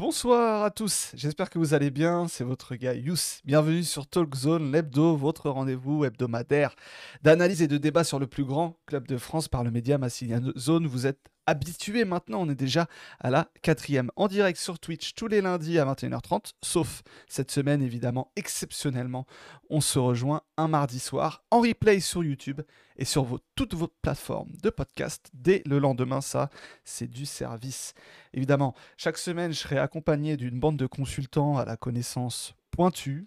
Bonsoir à tous, j'espère que vous allez bien, c'est votre gars Yous. Bienvenue sur Talk Zone, l'hebdo, votre rendez-vous hebdomadaire d'analyse et de débat sur le plus grand club de France par le média Massilian Zone. Vous êtes habitués maintenant, on est déjà à la quatrième. En direct sur Twitch tous les lundis à 21h30, sauf cette semaine évidemment, exceptionnellement, on se rejoint un mardi soir en replay sur YouTube et sur vos, toutes vos plateformes de podcast dès le lendemain, ça c'est du service. Évidemment, chaque semaine, je serai accompagné d'une bande de consultants à la connaissance pointue,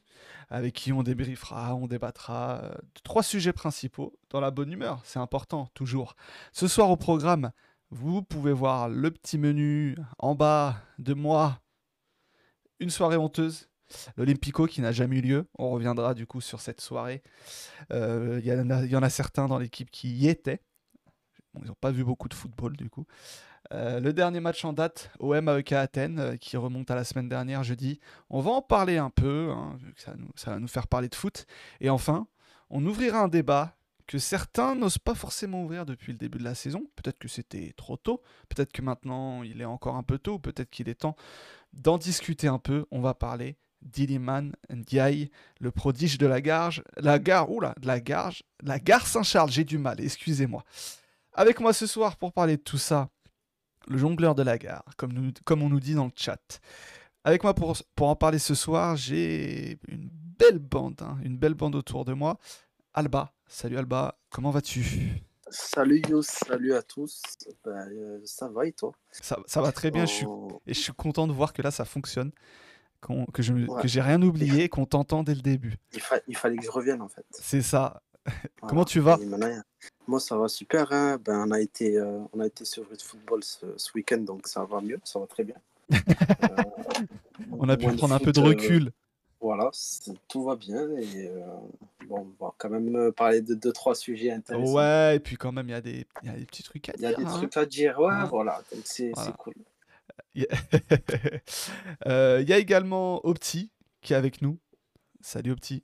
avec qui on débriefera, on débattra euh, de trois sujets principaux, dans la bonne humeur, c'est important, toujours. Ce soir au programme, vous pouvez voir le petit menu en bas de moi, une soirée honteuse, l'Olympico qui n'a jamais eu lieu. On reviendra du coup sur cette soirée. Euh, Il y, en a certains dans l'équipe qui y étaient. ils n'ont pas vu beaucoup de football du coup. Euh, le dernier match en date, OM AEK Athènes, euh, qui remonte à la semaine dernière, jeudi. On va en parler un peu, hein, ça, nous, ça va nous faire parler de foot. Et enfin, on ouvrira un débat que certains n'osent pas forcément ouvrir depuis le début de la saison. Peut-être que c'était trop tôt, peut-être que maintenant il est encore un peu tôt, peut-être qu'il est temps d'en discuter un peu. On va parler d'Iliman Ndiaye, le prodige de la gare, la gare, oula, de la gare, la gare Saint-Charles, j'ai du mal, excusez-moi. Avec moi ce soir pour parler de tout ça, le jongleur de la gare, comme on nous dit dans le chat. Avec moi pour, pour en parler ce soir, j'ai une belle bande, hein, une belle bande autour de moi. Alba, salut Alba, comment vas-tu? Salut Yos, salut à tous. Ben, euh, ça va et toi? Ça, ça, va très bien, oh. je suis, et je suis content de voir que là ça fonctionne, que je ouais. j'ai rien oublié, qu'on t'entend dès le début. Il, fa il, fallait que je revienne en fait. C'est ça. Voilà. Comment tu vas? Moi, ça va super. Hein. Ben, on, a été, euh, on a été sur le football ce, ce week-end, donc ça va mieux, ça va très bien. euh, on a pu prendre un peu de recul. Euh, voilà, tout va bien. Et euh, bon, on va quand même parler de deux, trois sujets intéressants. Ouais, et puis quand même, il y, a des, y a des petits trucs à dire. Il y a des hein. trucs à dire, ouais, ouais. voilà. Donc c'est voilà. cool. Il y a également Opti qui est avec nous. Salut Opti.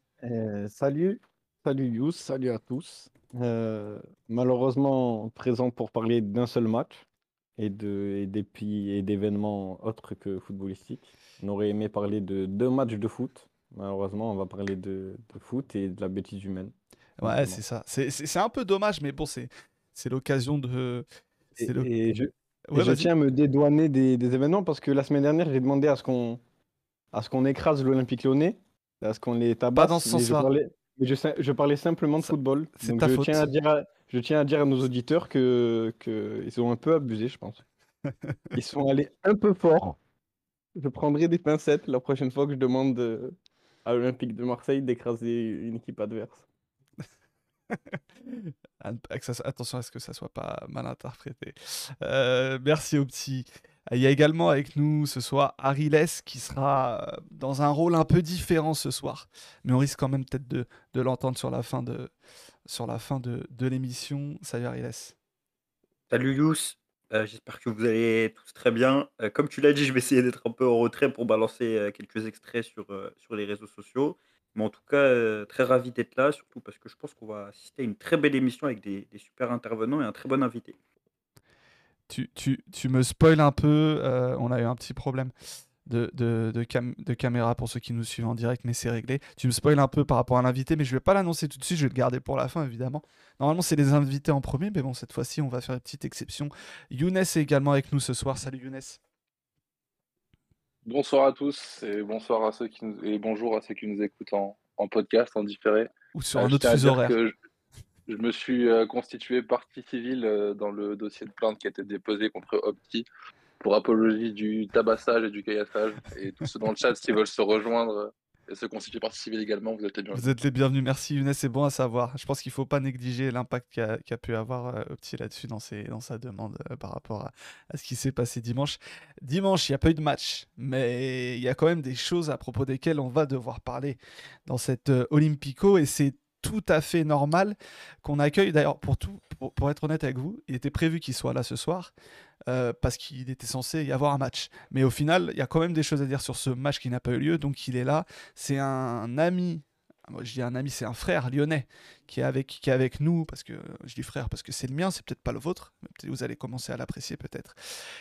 salut, salut Yous, salut à tous. Euh, malheureusement présent pour parler d'un seul match et de et d'événements autres que footballistiques. On aurait aimé parler de deux matchs de foot. Malheureusement, on va parler de, de foot et de la bêtise humaine. Ouais, c'est ça. C'est un peu dommage, mais bon, c'est l'occasion de. Et, le... et, je, ouais, et je tiens à me dédouaner des, des, événements parce que la semaine dernière, j'ai demandé à ce qu'on qu'on écrase l'Olympique lyonnais, à ce qu'on les tabasse. Pas dans ce sens-là. Je, je, parlais simplement de football. Donc je, tiens à dire à, je tiens à dire à nos auditeurs qu'ils que ils ont un peu abusé, je pense. Ils sont allés un peu fort. Je prendrai des pincettes la prochaine fois que je demande à l'Olympique de Marseille d'écraser une équipe adverse. Attention à ce que ça soit pas mal interprété. Euh, merci au petit. Il y a également avec nous ce soir Ariles qui sera euh, dans un rôle un peu différent ce soir. Mais on risque quand même peut-être de, de l'entendre sur la fin de, sur la fin de, de l'émission. Salut Ariles. Salut Yous. Euh, J'espère que vous allez tous très bien. Euh, comme tu l'as dit, je vais essayer d'être un peu en retrait pour balancer euh, quelques extraits sur, sur les réseaux sociaux. Mais en tout cas, très ravi d'être là, surtout parce que je pense qu'on va assister à une très belle émission avec des, super intervenants et un très bon invité tu, tu, tu, me spoil un peu. On a eu un petit problème de, de, de, cam de, caméra pour ceux qui nous suivent en direct, mais c'est réglé. Tu me spoil un peu par rapport à l'invité, mais je vais pas l'annoncer tout de suite. Je vais le garder pour la fin, évidemment. Normalement, c'est les invités en premier, mais bon, cette fois-ci, on va faire une petite exception. Younes est également avec nous ce soir. Salut Younes. Bonsoir à tous et bonsoir à ceux qui nous... et bonjour à ceux qui nous écoutent en, en podcast, en différé. Ou sur euh, un autre fuseau horaire. Je je me suis euh, constitué partie civile euh, dans le dossier de plainte qui a été déposé contre Opti pour apologie du tabassage et du caillassage. Et tous ceux dans le chat, s'ils veulent se rejoindre et se constituer partie civile également, vous êtes les bienvenus. Vous êtes les bienvenus. Merci Younes, c'est bon à savoir. Je pense qu'il ne faut pas négliger l'impact qu'a qu pu avoir euh, Opti là-dessus dans, dans, sa demande euh, par rapport à, ce qui s'est passé dimanche. Dimanche, il n'y a pas eu de match, mais il y a quand même des choses à propos desquelles on va devoir parler dans cette euh, Olympico et c'est tout à fait normal qu'on accueille. D'ailleurs, pour, tout, pour, être honnête avec vous, il était prévu qu'il soit là ce soir euh, parce qu'il était censé y avoir un match. Mais au final, il y a quand même des choses à dire sur ce match qui n'a pas eu lieu, donc il est là. C'est un ami, moi je dis un ami, c'est un frère lyonnais qui est avec, qui est avec nous, parce que je dis frère parce que c'est le mien, c'est peut-être pas le vôtre, mais vous allez commencer à l'apprécier peut-être.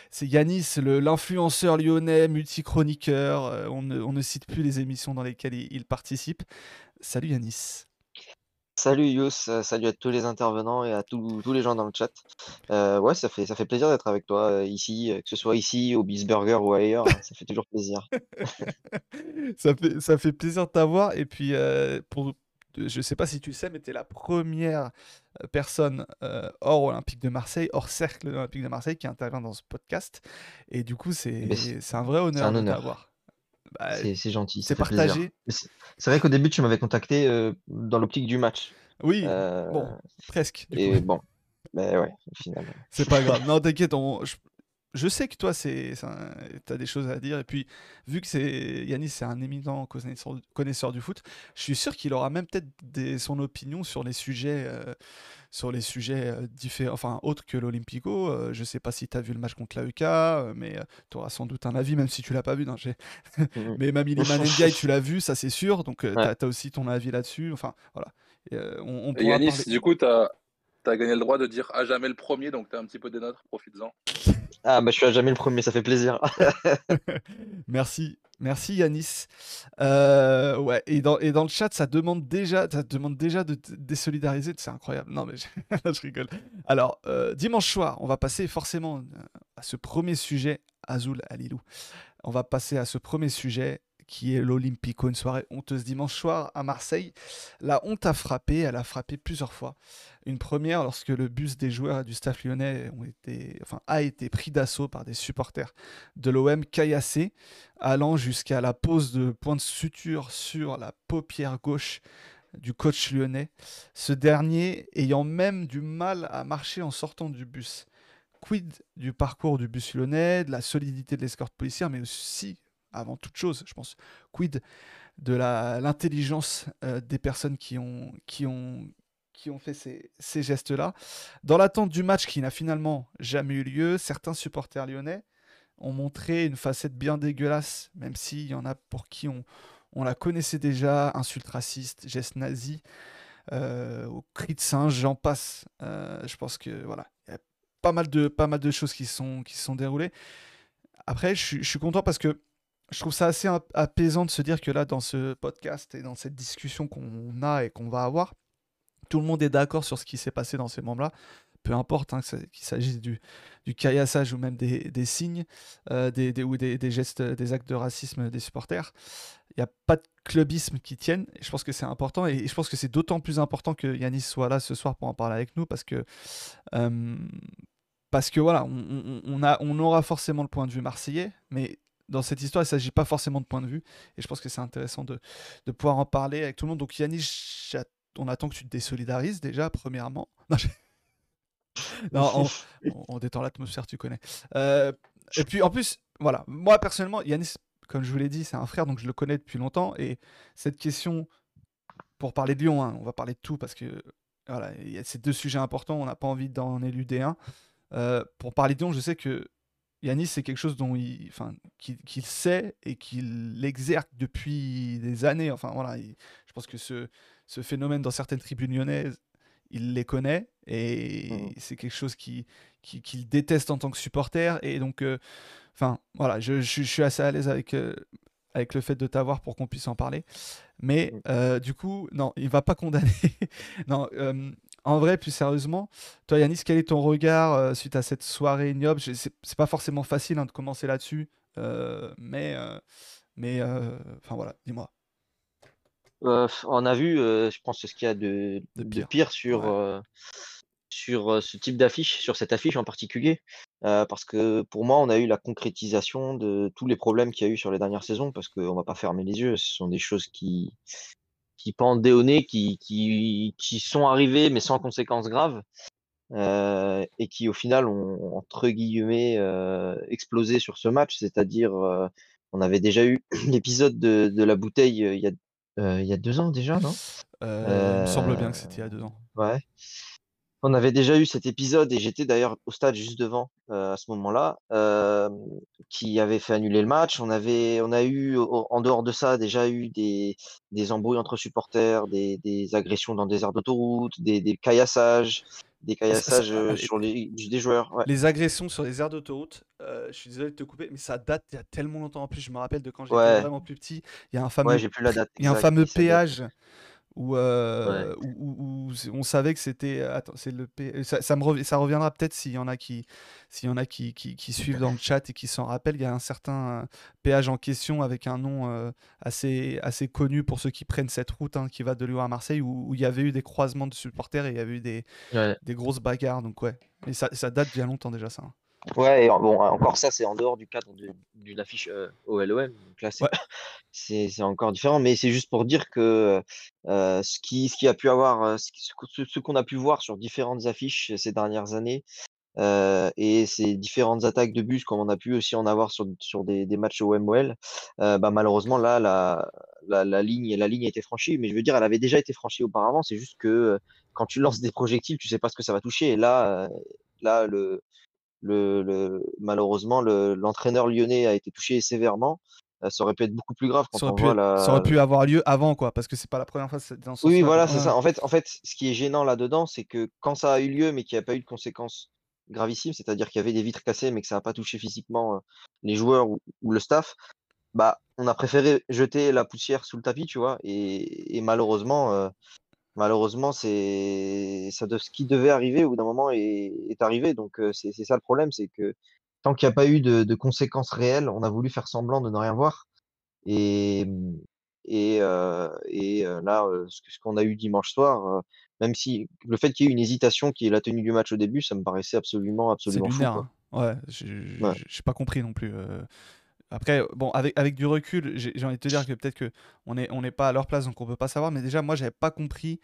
C'est Yanis, l'influenceur lyonnais, multichroniqueur, euh, on, ne, on ne cite plus les émissions dans lesquelles il, il participe. Salut Yanis. Salut Yous, euh, salut à tous les intervenants et à tous tous les gens dans le chat. Euh, ouais, ça fait, ça fait plaisir d'être avec toi euh, ici, que ce soit ici, au Bisburger ou ailleurs, hein, ça fait toujours plaisir. ça, fait, ça fait plaisir de t'avoir. Et puis, euh, pour, je sais pas si tu le sais, mais tu es la première personne euh, hors Olympique de Marseille, hors cercle de l'Olympique de Marseille qui intervient dans ce podcast. Et du coup, c'est Ben, c'est un vrai honneur un de honneur. t'avoir. Bah, C'est gentil, c'est partagé. Mais C'est vrai qu'au début, tu m'avais contacté euh, dans l'optique du match. Oui, Euh, bon, presque. Coup. et bon, ben ouais. C'est pas grave. Non, t'inquiète, on- je, je sais que toi, tu as des choses à dire. Et puis, vu que c'est Yanis, c'est un éminent connaisseur, connaisseur du foot, je suis sûr qu'il aura même peut-être son opinion sur les sujets, euh, sur les sujets euh, différents, enfin, autres que l'Olympico. Euh, je sais pas si tu as vu le match contre l'AEK, euh, mais tu auras sans doute un avis, même si tu l'as pas vu. non, mais Mamili Ndiaye, tu l'as vu, ça c'est sûr. Donc, tu Ouais. as, aussi ton avis là-dessus. Enfin, voilà. Et, euh, on, on Et pourra Yanis, parler- du coup, tu as, gagné le droit de dire à jamais le premier, donc tu as un petit peu des nôtres, profites-en. Ah, bah je suis jamais le premier, ça fait plaisir. Merci, merci Yanis. Euh, ouais, et dans, et dans le chat, ça demande déjà, ça demande déjà de désolidariser. C'est incroyable. Non, mais je, je rigole. Alors, euh, dimanche soir, on va passer forcément euh, à ce premier sujet, Azul Alilou. On va passer à ce premier sujet qui est l'Olympico, une soirée honteuse dimanche soir à Marseille. La honte a frappé, elle a frappé plusieurs fois. Une première lorsque le bus des joueurs et du staff lyonnais ont été, enfin, a été pris d'assaut par des supporters de l'OM caillassés, allant jusqu'à la pose de point de suture sur la paupière gauche du coach lyonnais, ce dernier ayant même du mal à marcher en sortant du bus. Quid du parcours du bus lyonnais, de la solidité de l'escorte policière, mais aussi, avant toute chose, je pense, quid de l'intelligence euh, des personnes qui ont, qui ont, qui ont fait ces, ces gestes-là. Dans l'attente du match qui n'a finalement jamais eu lieu, certains supporters lyonnais ont montré une facette bien dégueulasse, même s'il y en a pour qui on, on la connaissait déjà, insultes racistes, gestes nazis, euh, au cri de singe, j'en passe. Euh, je pense que voilà, il y a pas mal de, pas mal de choses qui sont, qui sont déroulées. Après, je suis content parce que je trouve ça assez ap- apaisant de se dire que là, dans ce podcast et dans cette discussion qu'on a et qu'on va avoir, tout le monde est d'accord sur ce qui s'est passé dans ces moments-là. Peu importe hein, qu'il s'agisse du, du caillassage ou même des, signes euh, des, ou des, gestes, des actes de racisme des supporters. Il n'y a pas de clubisme qui tienne. Je pense que c'est important. Et je pense que c'est d'autant plus important que Yanis soit là ce soir pour en parler avec nous parce que, euh, parce que voilà, on- on a, on aura forcément le point de vue marseillais, mais dans cette histoire, il ne s'agit pas forcément de point de vue. Et je pense que c'est intéressant de, de pouvoir en parler avec tout le monde. Donc Yanis, j'att- on attend que tu te désolidarises déjà, premièrement. Non, non, on, on- on détend l'atmosphère, tu connais. Euh, et puis en plus, voilà, moi personnellement, Yanis, comme je vous l'ai dit, c'est un frère, donc je le connais depuis longtemps. Et cette question, pour parler de Lyon, hein, on va parler de tout parce que voilà, il y a ces deux sujets importants, on n'a pas envie d'en éluder un. Euh, pour parler de Lyon, je sais que Yanis, c'est quelque chose dont il, enfin, qu'il qu'il sait et qu'il exerce depuis des années. Enfin voilà, il- je pense que ce, ce phénomène dans certaines tribunes lyonnaises, il les connaît et Mhm. c'est quelque chose qui- qui- qu'il déteste en tant que supporter. Et donc, euh, enfin voilà, je, je- je suis assez à l'aise avec, euh, avec le fait de t'avoir pour qu'on puisse en parler. Mais Mhm. euh, du coup, non, il va pas condamner. non, en vrai, plus sérieusement, toi Yanis, quel est ton regard euh, suite à cette soirée ignoble? Je- C'est c'est pas forcément facile hein, de commencer là-dessus, euh, mais, euh, mais euh, enfin voilà, dis-moi. Euh, on a vu, euh, je pense, ce qu'il y a de, De de pire. pire sur, Ouais. euh, sur euh, ce type d'affiche, sur cette affiche en particulier. Euh, parce que pour moi, on a eu la concrétisation de tous les problèmes qu'il y a eu sur les dernières saisons, parce qu'on va pas fermer les yeux, ce sont des choses qui, qui pendaient au nez, qui, qui, qui sont arrivées, mais sans conséquences graves, euh, et qui au final ont, entre guillemets, euh, explosé sur ce match. C'est-à-dire, euh, on avait déjà eu l'épisode de, de la bouteille il y a, il y a deux ans déjà, non? Il me semble bien que c'était il y a deux ans. Ouais. On avait déjà eu cet épisode et j'étais d'ailleurs au stade juste devant euh, à ce moment-là, euh, qui avait fait annuler le match. On avait, on a eu en dehors de ça déjà eu des, des embrouilles entre supporters, des, des agressions dans des aires d'autoroute, des, des caillassages, des caillassages euh, sur les, des joueurs. Ouais. Les agressions sur les aires d'autoroute, euh, je suis désolé de te couper, mais ça date il y a tellement longtemps en plus. Je me rappelle de quand j'étais Ouais. vraiment plus petit. Il y a un fameux, Ouais, j'ai plus la date. il y a un exacte, fameux mais ça date. Où, euh, Ouais. où, où- où c'est- on savait que c'était. Attends, c'est le pé- ça, ça me rev- ça reviendra peut-être s'il y en a qui, s'il y en a qui, qui, qui suivent dans le chat et qui s'en rappellent. Il y a un certain euh, péage en question avec un nom euh, assez, assez connu pour ceux qui prennent cette route hein, qui va de Lyon à Marseille où, il y avait eu des croisements de supporters et il y avait eu des, Ouais. des grosses bagarres. Donc ouais, mais ça, ça date bien longtemps déjà ça. hein. Ouais, et bon, encore ça, c'est en dehors du cadre d'une affiche euh, OLOM. Donc là, c'est Ouais. encore différent, mais c'est juste pour dire que euh, ce qui, ce qui a pu avoir, euh, ce, ce qu'on a pu voir sur différentes affiches ces dernières années euh, et ces différentes attaques de bus, comme on a pu aussi en avoir sur, sur des, des matchs au MOL, euh, bah, malheureusement, là, la, la, la ligne, la ligne a été franchie, mais je veux dire, elle avait déjà été franchie auparavant. C'est juste que euh, quand tu lances des projectiles, tu sais pas ce que ça va toucher. Et là, euh, là le, le, le- malheureusement, le- l'entraîneur lyonnais a été touché sévèrement. Euh, ça aurait pu être beaucoup plus grave quand Ça on aurait, pu, voit être- ça aurait la. pu avoir lieu avant quoi, parce que c'est pas la première fois dans ce Oui, voilà, c'est ça. En fait, en fait, ce qui est gênant là-dedans, c'est que quand ça a eu lieu, mais qu'il n'y a pas eu de conséquences gravissimes, c'est-à-dire qu'il y avait des vitres cassées, mais que ça n'a pas touché physiquement euh, les joueurs ou, ou le staff, bah, on a préféré jeter la poussière sous le tapis, tu vois. Et, et malheureusement, euh, malheureusement, c'est ça de ce qui devait arriver au bout d'un moment est, est arrivé. Donc c'est ça le problème, c'est que tant qu'il n'y a pas eu de, de conséquences réelles, on a voulu faire semblant de ne rien voir. Et, et, euh, et euh, là, ce qu'on a eu dimanche soir, même si le fait qu'il y ait eu une hésitation qui est la tenue du match au début, ça me paraissait absolument, absolument fou, quoi. hein. Ouais, j'ai pas compris non plus. euh. Après, bon, avec, avec du recul, j'ai envie de te dire que peut-être que on n'est on n'est pas à leur place, donc on peut pas savoir. Mais déjà, moi, j'avais pas compris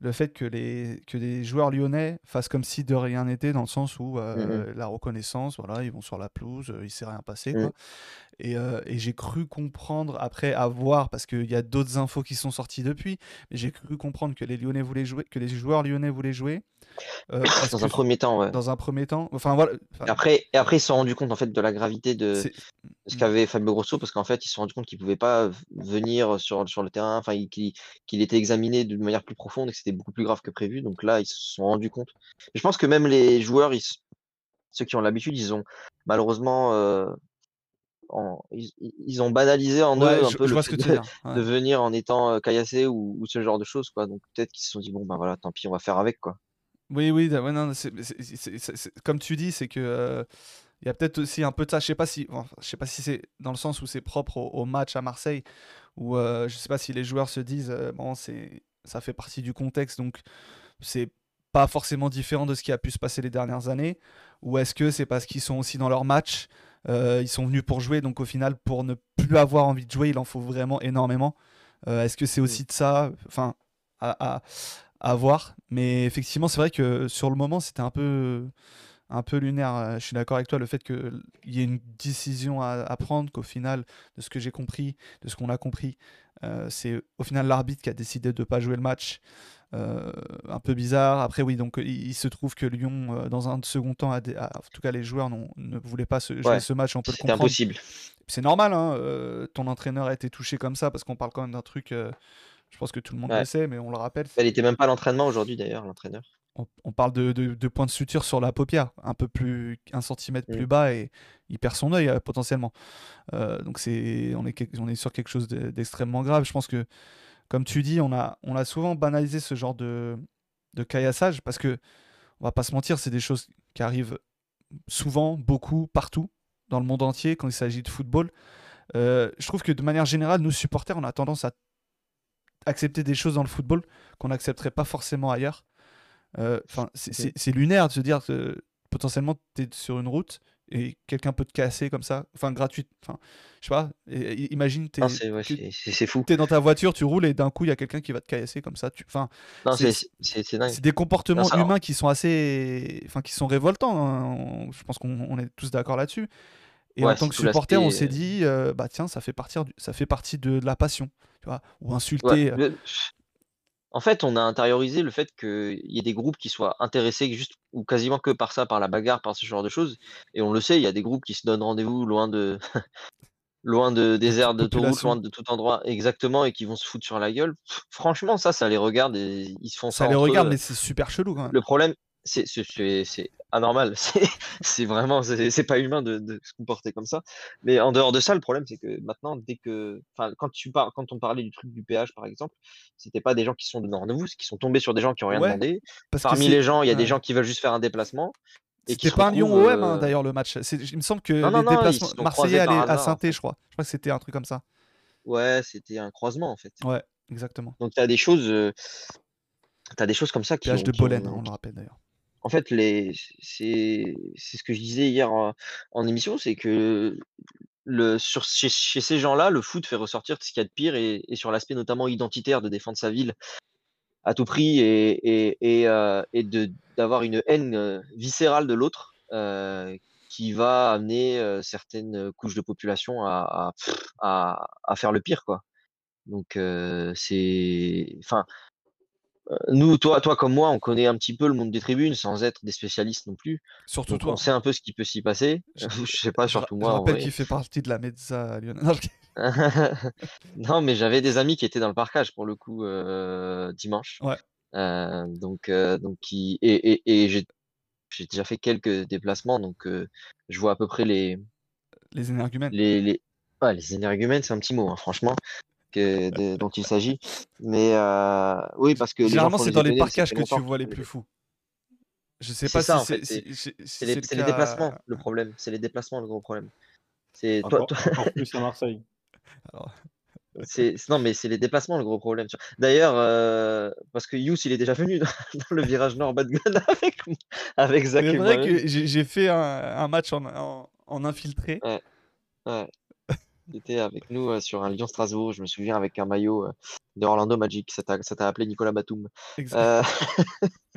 le fait que les, que les joueurs lyonnais fassent comme si de rien n'était, dans le sens où euh, la reconnaissance, voilà, ils vont sur la pelouse, euh, il s'est rien passé, Mm. Et, euh, et j'ai cru comprendre, après avoir, parce qu'il y a d'autres infos qui sont sorties depuis, mais j'ai cru comprendre que les Lyonnais voulaient jouer, que les joueurs lyonnais voulaient jouer. Euh, parce Dans un premier temps, ouais. dans un premier temps, enfin voilà, enfin, Et après, et après, ils se sont rendus compte en fait de la gravité de ce qu'avait Fabio Grosso, parce qu'en fait, ils se sont rendus compte qu'ils ne pouvaient pas venir sur, sur le terrain, enfin, qu'il qu'il était examiné d'une manière plus profonde et que c'était beaucoup plus grave que prévu. Donc là, ils se sont rendus compte. Je pense que même les joueurs, ils ceux qui ont l'habitude, ils ont malheureusement, euh, en- ils, ils- ont banalisé en Ouais, eux un je, peu je le fait ouais. de venir en étant euh, caillassé ou, ou ce genre de choses, quoi. Donc peut-être qu'ils se sont dit, bon, ben voilà, tant pis, on va faire avec, quoi. Oui, oui, ouais, non, c'est- comme tu dis, c'est que euh, il y a peut-être aussi un peu de ça. Je sais pas si, je sais pas si c'est dans le sens où c'est propre au, au match à Marseille, où euh, je sais pas si les joueurs se disent, euh, bon, c'est, ça fait partie du contexte, donc c'est pas forcément différent de ce qui a pu se passer les dernières années, ou est-ce que c'est parce qu'ils sont aussi dans leur match, euh, ils sont venus pour jouer, donc au final, pour ne plus avoir envie de jouer, il en faut vraiment énormément. Est-ce que c'est aussi de ça, enfin, à, à- à voir. Mais effectivement, c'est vrai que sur le moment, c'était un peu, un peu lunaire. Euh, Je suis d'accord avec toi, le fait qu'il y ait une décision à, à prendre, qu'au final, de ce que j'ai compris, de ce qu'on a compris, euh, c'est au final l'arbitre qui a décidé de ne pas jouer le match. Euh, un peu bizarre. Après, oui, donc il, il se trouve que Lyon, euh, dans un second temps, a dé- a- en tout cas les joueurs ne voulaient pas se- jouer Ouais, ce match, on peut le comprendre. impossible. C'est normal, hein, ton entraîneur a été touché comme ça, parce qu'on parle quand même d'un truc, je pense que tout le monde Ouais. le sait, mais on le rappelle, Elle était même pas à l'entraînement aujourd'hui, d'ailleurs, l'entraîneur. on, on parle de, de- de points de suture sur la paupière, un peu plus, un centimètre plus Mm. bas et il perd son œil euh, potentiellement. Euh, donc c'est, on est, quel- on est sur quelque chose de- d'extrêmement grave. Je pense que, comme tu dis, on a, on a souvent banalisé ce genre de, de caillassage parce que, on va pas se mentir, c'est des choses qui arrivent souvent, beaucoup, partout, dans le monde entier quand il s'agit de football. Euh, je trouve que de manière générale, nous supporters, on a tendance à accepter des choses dans le football qu'on n'accepterait pas forcément ailleurs. Euh, Enfin, c'est- lunaire de se dire que potentiellement tu es sur une route et quelqu'un peut te casser comme ça, enfin gratuit. Enfin, je sais pas. et- imagine c'est ouais, c'est fou. t'es dans ta voiture, tu roules et d'un coup il y a quelqu'un qui va te casser comme ça. Tu, enfin, c'est- des comportements ça- humains qui sont assez, enfin qui sont révoltants. hein. On- Je pense qu'on on est tous d'accord là-dessus. Et en tant que supporter, on s'est dit, euh, bah tiens, ça fait partir, du- ça fait partie de, de la passion, tu vois, ou insulter. Ouais, euh, le- En fait, on a intériorisé le fait qu'il y ait des groupes qui soient intéressés juste ou quasiment que par ça, par la bagarre, par ce genre de choses. Et on le sait, il y a des groupes qui se donnent rendez-vous loin de loin de des aires d'autoroute, population. loin de tout endroit, exactement, et qui vont se foutre sur la gueule. Pff, franchement, ça, ça les regarde et ils se font ça Ça les eux. regarde, mais c'est super chelou quand même. Le problème, c'est anormal. C'est c'est vraiment, c'est pas humain de, de se comporter comme ça. Mais en dehors de ça, le problème, c'est que maintenant, dès que, enfin, quand tu parles, quand on parlait du truc du péage, par exemple, c'était pas des gens qui sont donnés rendez-vous, qui sont tombés sur des gens qui ont rien Ouais, demandé. Parce Parmi les gens, il y a des gens qui veulent juste faire un déplacement. C'était pas un Lyon-OM hein, euh, d'ailleurs le match. Il me semble que Non, non, les déplacements marseillais allaient à saint je crois. Je crois que c'était un truc comme ça. Ouais, c'était un croisement en fait. Ouais, exactement. Donc tu as des choses, euh, t'as des choses comme ça qui Péage de Bolène, on le rappelle d'ailleurs. En fait, c'est, ce que je disais hier en, émission, c'est que chez, ces gens-là, le foot fait ressortir ce qu'il y a de pire et, sur l'aspect notamment identitaire de défendre sa ville à tout prix et, d'avoir une haine viscérale de l'autre qui va amener certaines couches de population à, à, faire le pire, quoi. Donc, c'est. Nous, toi, toi comme moi, on connaît un petit peu le monde des tribunes sans être des spécialistes non plus. Surtout Donc, toi. on sait un peu ce qui peut s'y passer. Je- Je sais pas, Je, surtout je moi. en rappelle qu'il fait partie de la Mezza Lyon. Non, je- mais j'avais des amis qui étaient dans le parcage pour le coup euh, dimanche. Ouais. Euh, donc, euh, donc qui et, et, et j'ai j'ai déjà fait quelques déplacements, donc je vois à peu près les Les énergumènes. les les ouais, les énergumènes, c'est un petit mot, hein, franchement, que de- dont il s'agit. Mais euh, oui, parce que les gens Généralement, c'est dans les parcages que tu vois les plus fous. Je sais pas ça, si c'est les, c'est c'est le les cas- déplacements, le problème. C'est les déplacements, le gros problème. C'est toi, Encore, toi- encore plus à Marseille. Alors, c'est non, mais c'est les déplacements le gros problème. D'ailleurs, euh, parce que Yous, il est déjà venu dans, dans le virage nord bas de avec avec Zach c'est vrai que j'ai j'ai fait un, un match en, en, en infiltré. Ouais. Il était avec nous euh, sur un Lyon-Strasbourg, je me souviens, avec un maillot euh, de Orlando Magic. Ça t'a appelé Nicolas Batum. Exact. Euh,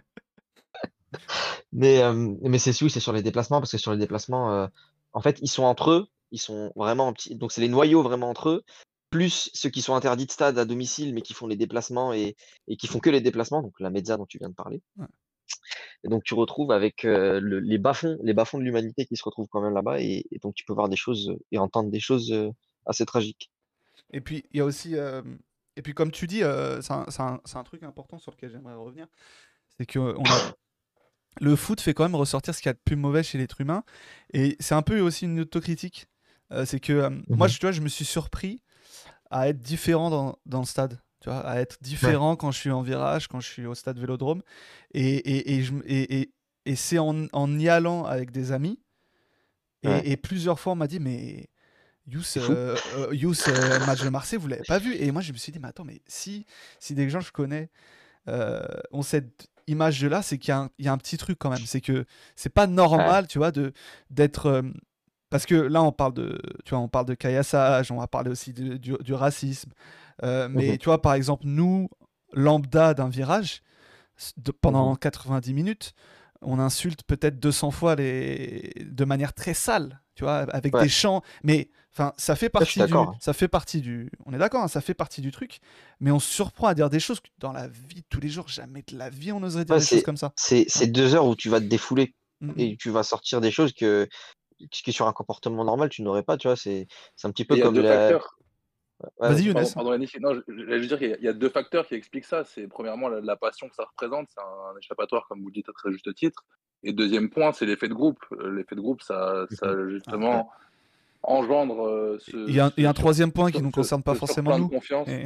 mais euh, mais c'est oui, c'est sur les déplacements, parce que sur les déplacements, euh, en fait, ils sont entre eux, ils sont vraiment. Donc, c'est les noyaux vraiment entre eux, plus ceux qui sont interdits de stade à domicile, mais qui font les déplacements et, et qui font que les déplacements, donc la Mezza dont tu viens de parler. Ouais. Et donc, tu retrouves avec euh, le- les bas-fonds, les bas-fonds de l'humanité qui se retrouvent quand même là-bas, et, et donc tu peux voir des choses euh, et entendre des choses euh, assez tragiques. Et puis, il y a aussi. euh, et puis, comme tu dis, c'est un, truc important sur lequel j'aimerais revenir. C'est que on a- le foot fait quand même ressortir ce qu'il y a de plus mauvais chez l'être humain. Et c'est un peu aussi une autocritique. C'est que moi, je, tu vois, je me suis surpris à être différent dans, dans le stade. Tu vois, à être différent quand je suis en virage, quand je suis au stade Vélodrome. Et, et, et, et, et- et c'est en, en y allant avec des amis. Et, Ouais. et plusieurs fois, on m'a dit, mais Yous, euh, euh, Yous, euh, match de Marseille, vous l'avez pas vu? Et moi, je me suis dit, mais attends, mais si, si des gens que je connais euh, ont cette image-là, c'est qu'il y, a un- il y a un petit truc quand même. C'est que c'est pas normal, tu vois, de d'être. Parce que là, on parle de, tu vois, on parle de caillassage, on va parler aussi de- du, du racisme. Euh, mais Mhm. tu vois, par exemple, nous, lambda d'un virage, de- pendant 90 minutes, on insulte peut-être 200 fois les... de manière très sale, tu vois, avec Ouais. des chants. Mais enfin, ça fait partie du, d'accord. ça fait partie du. On est d'accord, hein, ça fait partie du truc. Mais on se surprend à dire des choses que dans la vie tous les jours, jamais de la vie on oserait dire Ouais, des choses comme ça. C'est c'est deux heures où tu vas te défouler Mm, et tu vas sortir des choses que, que sur un comportement normal, tu n'aurais pas, tu vois. C'est c'est un petit peu Il y a comme deux la. Ouais, Vas-y. Younes. Pardon, pardon. Non, je- j'allais juste dire qu'il y a- il y a deux facteurs qui expliquent ça. C'est premièrement la, la passion que ça représente, c'est un, échappatoire, comme vous le dites à très juste titre. Et deuxième point, c'est l'effet de groupe. Euh, L'effet de groupe, ça, ça justement engendre euh, ce. Il y a un, il y a un ce- troisième point qui ce- nous ce- concerne pas ce forcément nous. de confiance. Et-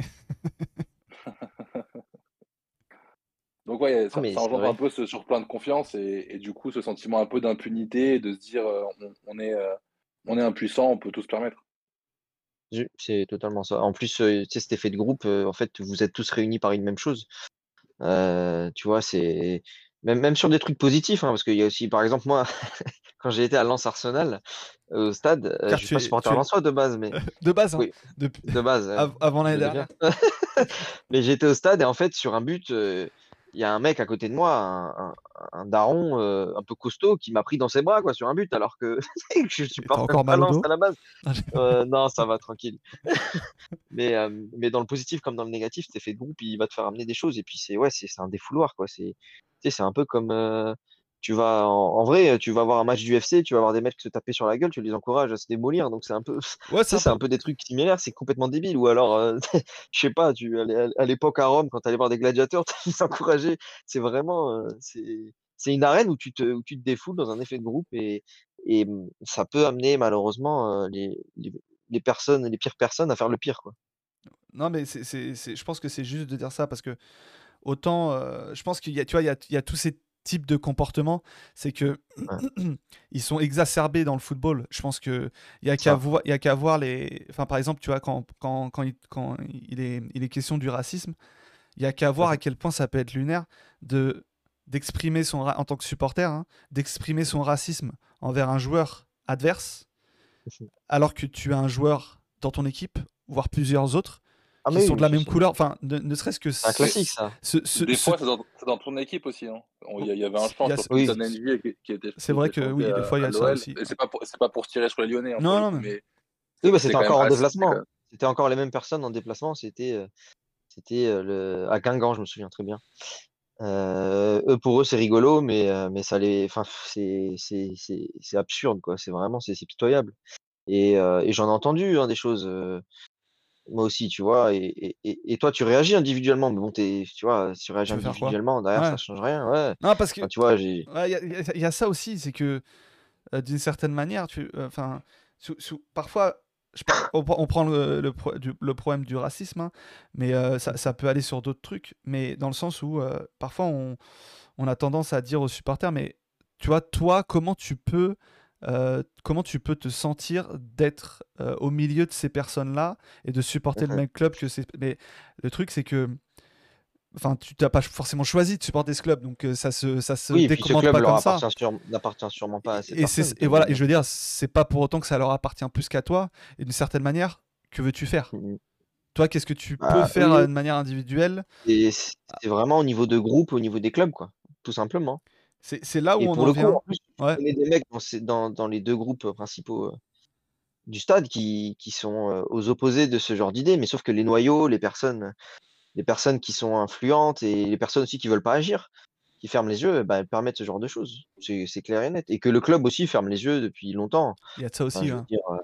Donc ouais, ça, c'est engendre vrai. un peu ce surplein de confiance et, et du coup ce sentiment un peu d'impunité de se dire euh, on, on est, euh, on est impuissant, on peut tout se permettre. C'est totalement ça. En plus, euh, tu sais, cet effet de groupe, euh, en fait, vous êtes tous réunis par une même chose. Euh, tu vois, c'est même, même sur des trucs positifs, hein, parce qu'il y a aussi, par exemple, moi, quand j'ai été à Lens Arsenal euh, au stade, euh, je suis pas supporter lensois de base, mais De base, hein, Oui. depuis- de base. euh, av- avant l'année dernière. mais j'étais au stade et en fait, sur un but, euh, y a un mec à côté de moi, un, un- un daron euh, un peu costaud, qui m'a pris dans ses bras quoi sur un but, alors que je encore pas Lens dos? à la base. Ah, Euh, non, ça va tranquille. Mais, euh, mais dans le positif comme dans le négatif, t'es fait de groupe, il va te faire amener des choses. Et puis c'est ouais, c'est un défouloir quoi. C'est un peu comme tu vas en, en vrai, tu vas voir un match du FC, tu vas voir des mecs se taper sur la gueule, tu les encourages à se démolir. Donc c'est un peu, Ouais, c'est un peu. des trucs similaires. C'est complètement débile. Ou alors, euh, je sais pas, tu à l'époque à Rome, quand tu allais voir des gladiateurs, tu les encourageais. C'est vraiment, euh, c'est une arène où tu te où tu te défoules dans un effet de groupe et et mmh, ça peut amener malheureusement euh, les, les les personnes, les pires personnes à faire le pire quoi. Non, mais c'est, c'est- c'est- je pense que c'est juste de dire ça parce que autant, euh, je pense qu'il y a, tu vois, il y a, il y a tous ces types de comportements, c'est que Ouais. ils sont exacerbés dans le football. Je pense que il y a qu'à voir, il y a qu'à voir les, enfin par exemple, tu vois, quand, quand, quand, il, quand il est, il est question du racisme, il y a qu'à voir à quel point ça peut être lunaire de d'exprimer son en tant que supporter, hein, d'exprimer son racisme envers un joueur adverse, alors que tu as un joueur dans ton équipe, voire plusieurs autres, Ah qui mais sont oui, de la mais même couleur. Enfin, ne, ne serait-ce que c'est un classique ça. ce- ce- Des ce- fois, c'est dans, dans ton équipe aussi. hein. Il y, a- il y avait un a- sur oui. Qui, qui était. C'est vrai que oui, des à- fois, il y a ça aussi. Et c'est pas pour, c'est pas pour se tirer sur les Lyonnais. hein, Non, non, mais- mais Oui, c'est c'était encore en déplacement. C'était encore les mêmes personnes en déplacement. C'était euh, c'était euh, le à Guingamp, je me souviens très bien. Euh, eux, pour eux, c'est rigolo, mais euh, mais ça les, enfin, c'est c'est c'est c'est absurde quoi. C'est vraiment c'est c'est pitoyable. Et, euh, et j'en ai entendu hein, des choses. Euh, moi aussi, tu vois. Et, et, et- toi, tu réagis individuellement, mais bon, tu vois, si tu réagis Tu individuellement, derrière, Ouais. ça change rien. Ouais. Non, parce que Enfin, tu vois. Ouais, Il y, a- y ça aussi, c'est que euh, d'une certaine manière, tu, euh, enfin, sous- sous- parfois, je on, prend- on prend le, le pro- du- le problème du racisme, hein, mais euh, ça, ça peut aller sur d'autres trucs, mais dans le sens où euh, parfois on, on a tendance à dire aux supporters, mais tu vois, toi, comment tu peux, euh, comment tu peux te sentir d'être euh, au milieu de ces personnes-là et de supporter le même club que ces... Mais le truc, c'est que Enfin, tu t'as pas forcément choisi de supporter ce club, donc euh, ça se, ça se Oui, décommande pas comme ça. n'appartient sûrement pas à ces Et, c'est- personnes. et voilà, et je veux dire, c'est pas pour autant que ça leur appartient plus qu'à toi. Et d'une certaine manière, que veux-tu faire? Mhm. Toi, qu'est-ce que tu peux Ah, faire oui. de manière individuelle? Et c'est vraiment au niveau de groupe, au niveau des clubs, quoi, tout simplement. C'est c'est là où Et on pour en le vient. coup, en plus, je Ouais. connais des mecs dans, ces- dans, dans les deux groupes principaux euh, du stade qui, qui sont euh, aux opposés de ce genre d'idées, mais sauf que les noyaux, les personnes, les personnes qui sont influentes et les personnes aussi qui veulent pas agir, qui ferment les yeux, bah, elles permettent ce genre de choses. C'est c'est clair et net. Et que le club aussi ferme les yeux depuis longtemps. Il y a de ça Enfin, aussi. je veux hein. dire, euh,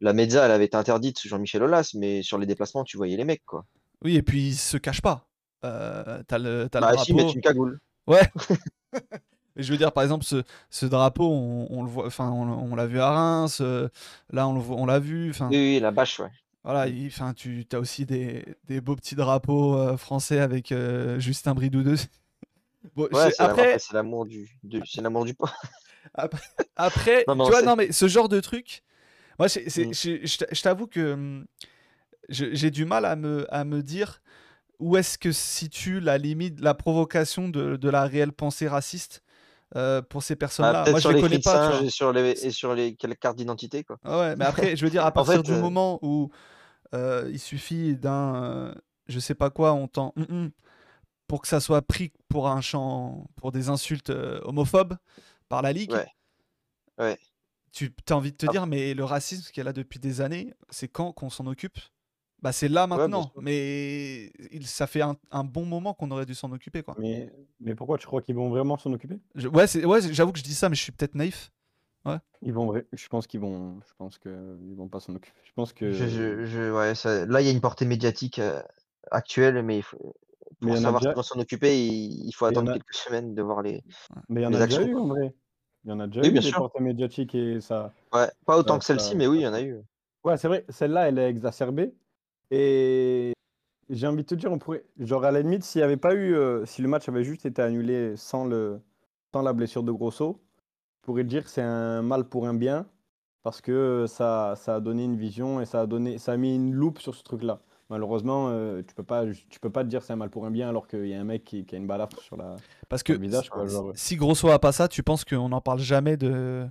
la Mezza, elle avait été interdite sous Jean-Michel Aulas, mais sur les déplacements, tu voyais les mecs, quoi. Oui, et puis ils se cachent pas. Euh, t'as le, t'as le Bah, si, une cagoule. Je veux dire, par exemple, ce, ce drapeau, on, on le voit, enfin, on, on l'a vu à Reims. euh, là, on le voit- on l'a vu. Oui, oui, la bâche, ouais. voilà. il- Enfin, tu as aussi des, des beaux petits drapeaux euh, français avec euh, Justin Bridou dessus. Bon, Ouais, je- c'est après, c'est l'amour du, de- c'est l'amour du poids. Après, Non, tu vois, non, mais ce genre de truc, moi, c'est- c'est- Mm. je je t'a- je t'avoue que hum, j'ai du mal à me, à me dire où est-ce que se situe la limite, la provocation de, de la réelle pensée raciste euh, pour ces Bah, personnes-là. Moi, je les les connais pas, tu singe vois. et sur les, et sur les quelles cartes d'identité, quoi. Ah ouais, mais après, je veux dire, à partir fait, du euh, moment où euh, il suffit d'un, je sais pas quoi, on tend, hum, hum, pour que ça soit pris pour un chant, pour des insultes homophobes par la Ligue, Ouais. Ouais. tu as envie de te Ah. dire, mais le racisme qu'il y a là depuis des années, c'est quand qu'on s'en occupe? Bah c'est là maintenant, mais il, ça fait un, un bon moment qu'on aurait dû s'en occuper quoi. Mais, mais pourquoi tu crois qu'ils vont vraiment s'en occuper? Je- ouais, c'est- ouais, j'avoue que je dis ça, mais je suis peut-être naïf. Ils vont, je pense qu'ils vont, je pense que ils vont pas s'en occuper. Je pense que. Je, je, je- ouais, ça- là, il y a une portée médiatique euh, actuelle, mais il faut- Mais pour savoir déjà- s'ils vont s'en occuper, il, il faut Mais attendre a- quelques semaines de voir les. Mais il y en les a déjà eu quoi. en vrai. Il y en a déjà Oui, eu bien des sûr. portées médiatiques et ça. Ouais, pas autant Ça- que celle-ci, ça- mais oui, il y en a eu. Ouais, c'est vrai. Celle-là, elle est exacerbée. Et j'ai envie de te dire, on pourrait, genre à la limite, s'il avait pas eu, euh, si le match avait juste été annulé sans le, sans la blessure de Grosso, je pourrais dire que c'est un mal pour un bien parce que ça, ça a donné une vision et ça a donné, ça a mis une loupe sur ce truc-là. Malheureusement, euh, tu peux pas, tu peux pas te dire c'est un mal pour un bien alors qu'il y a un mec qui, qui a une balafre sur la, Parce sur que le visage. Quoi, si- genre, si Grosso a pas ça, tu penses qu'on n'en parle jamais de.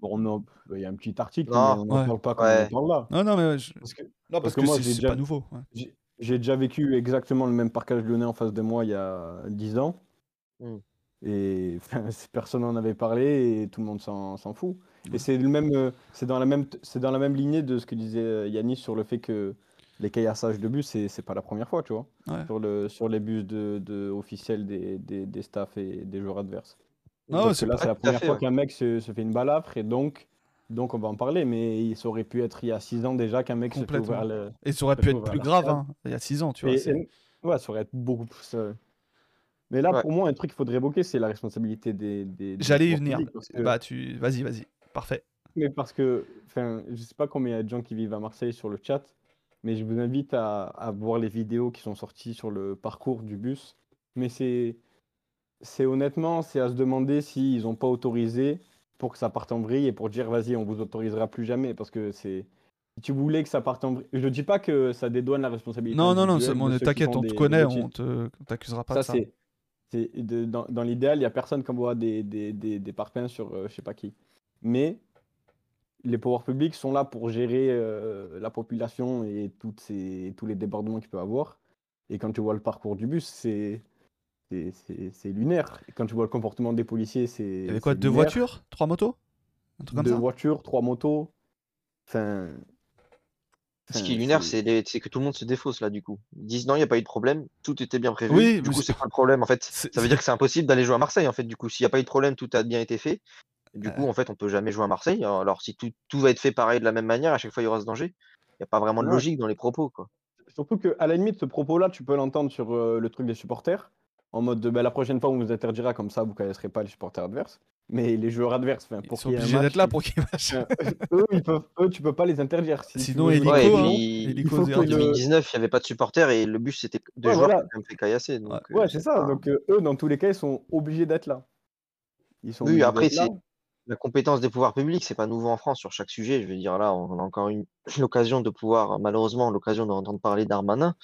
Bon, non, il y a un petit article, Non, mais on n'en ouais. parle pas comme Ouais. on en parle là. Non, non, mais je- Parce que, non, parce, parce que que, moi, c'est déjà- pas nouveau. ouais. J'ai- déjà vécu exactement le même parcage lyonnais en face de moi il y a 10 ans. Mm. Et personne n'en avait parlé et tout le monde s'en s'en fout. Et c'est le même, euh, c'est dans la même, c'est dans la même lignée de ce que disait euh, Yanis sur le fait que les caillassages de bus, c'est c'est pas la première fois, tu vois, Ouais. sur le, sur les bus de, de officiels des, des, des staffs et des joueurs adverses. Non, ouais, c'est que là, c'est la première fait, fois ouais. qu'un mec se, se fait une balafre et donc, donc on va en parler. Mais il- ça aurait pu être il y a 6 ans déjà qu'un mec se fait ouvrir le. Et ça aurait pu être plus grave, hein, il y a 6 ans, tu vois. Et- c'est- et- ouais, ça aurait été beaucoup plus. euh, Mais là, Ouais. pour moi, un truc qu'il faudrait évoquer, c'est la responsabilité des. des- des J'allais y venir. que- Bah, tu... Vas-y, vas-y. Parfait. Mais parce que, enfin, je sais pas combien il y a de gens qui vivent à Marseille sur le chat, mais je vous invite à, à voir les vidéos qui sont sorties sur le parcours du bus. Mais c'est, c'est honnêtement, c'est à se demander s'ils n'ont pas autorisé pour que ça parte en vrille et pour dire, vas-y, on vous autorisera plus jamais, parce que c'est. Si tu voulais que ça parte en vrille, je dis pas que ça dédouane la responsabilité. Non, non, non, de t'inquiète, on te des- connaît, des on te t'accusera pas Ça, de ça. c'est. dans dans l'idéal, il n'y a personne qui envoie des, des, des, des parpaings sur euh, je sais pas qui. Mais les pouvoirs publics sont là pour gérer euh, la population et toutes ces, tous les débordements qu'il peut avoir. Et quand tu vois le parcours du bus, c'est c'est- lunaire. Et quand tu vois le comportement des policiers, c'est. Il y avait quoi, deux lunaire. voitures? Trois motos? Un truc comme Deux ça? voitures, trois motos. Enfin. Ce qui est lunaire, c'est les- que tout le monde se défausse là, du coup. Ils disent non, il n'y a pas eu de problème, tout était bien prévu. Oui, du coup, c'est- pas le problème en fait. Ça veut dire que c'est impossible d'aller jouer à Marseille en fait. Du coup, s'il n'y a pas eu de problème, tout a bien été fait. Du coup, en fait, on peut jamais jouer à Marseille. Alors, si tout, tout va être fait pareil de la même manière, à chaque fois, il y aura ce danger. Il n'y a pas vraiment de Ouais. logique dans les propos, quoi. Surtout qu'à la limite, ce propos-là, tu peux l'entendre sur euh, le truc des supporters, en mode de, bah, la prochaine fois, on vous interdira, comme ça, vous ne connaisserez pas les supporters adverses. Mais les joueurs adverses, enfin, Ils pour sont obligés d'être là pour qu'ils matchent. enfin, eux, ils peuvent, eux, tu peux pas les interdire. Si Sinon, jouer Ouais, et hein. il faut de que en le- 2019, il n'y avait pas de supporters et le bus, c'était deux Ouais, joueurs voilà. qui ont fait caillasser. Donc, eux. Ouais, euh, c'est ça. pas- Donc, euh, eux, dans tous les cas, ils sont obligés d'être là. Ils sont Oui, obligés après, c'est la compétence des pouvoirs publics, c'est pas nouveau en France sur chaque sujet. Je veux dire, là, on a encore eu l'occasion de pouvoir, malheureusement, l'occasion d'entendre parler d'Armanin,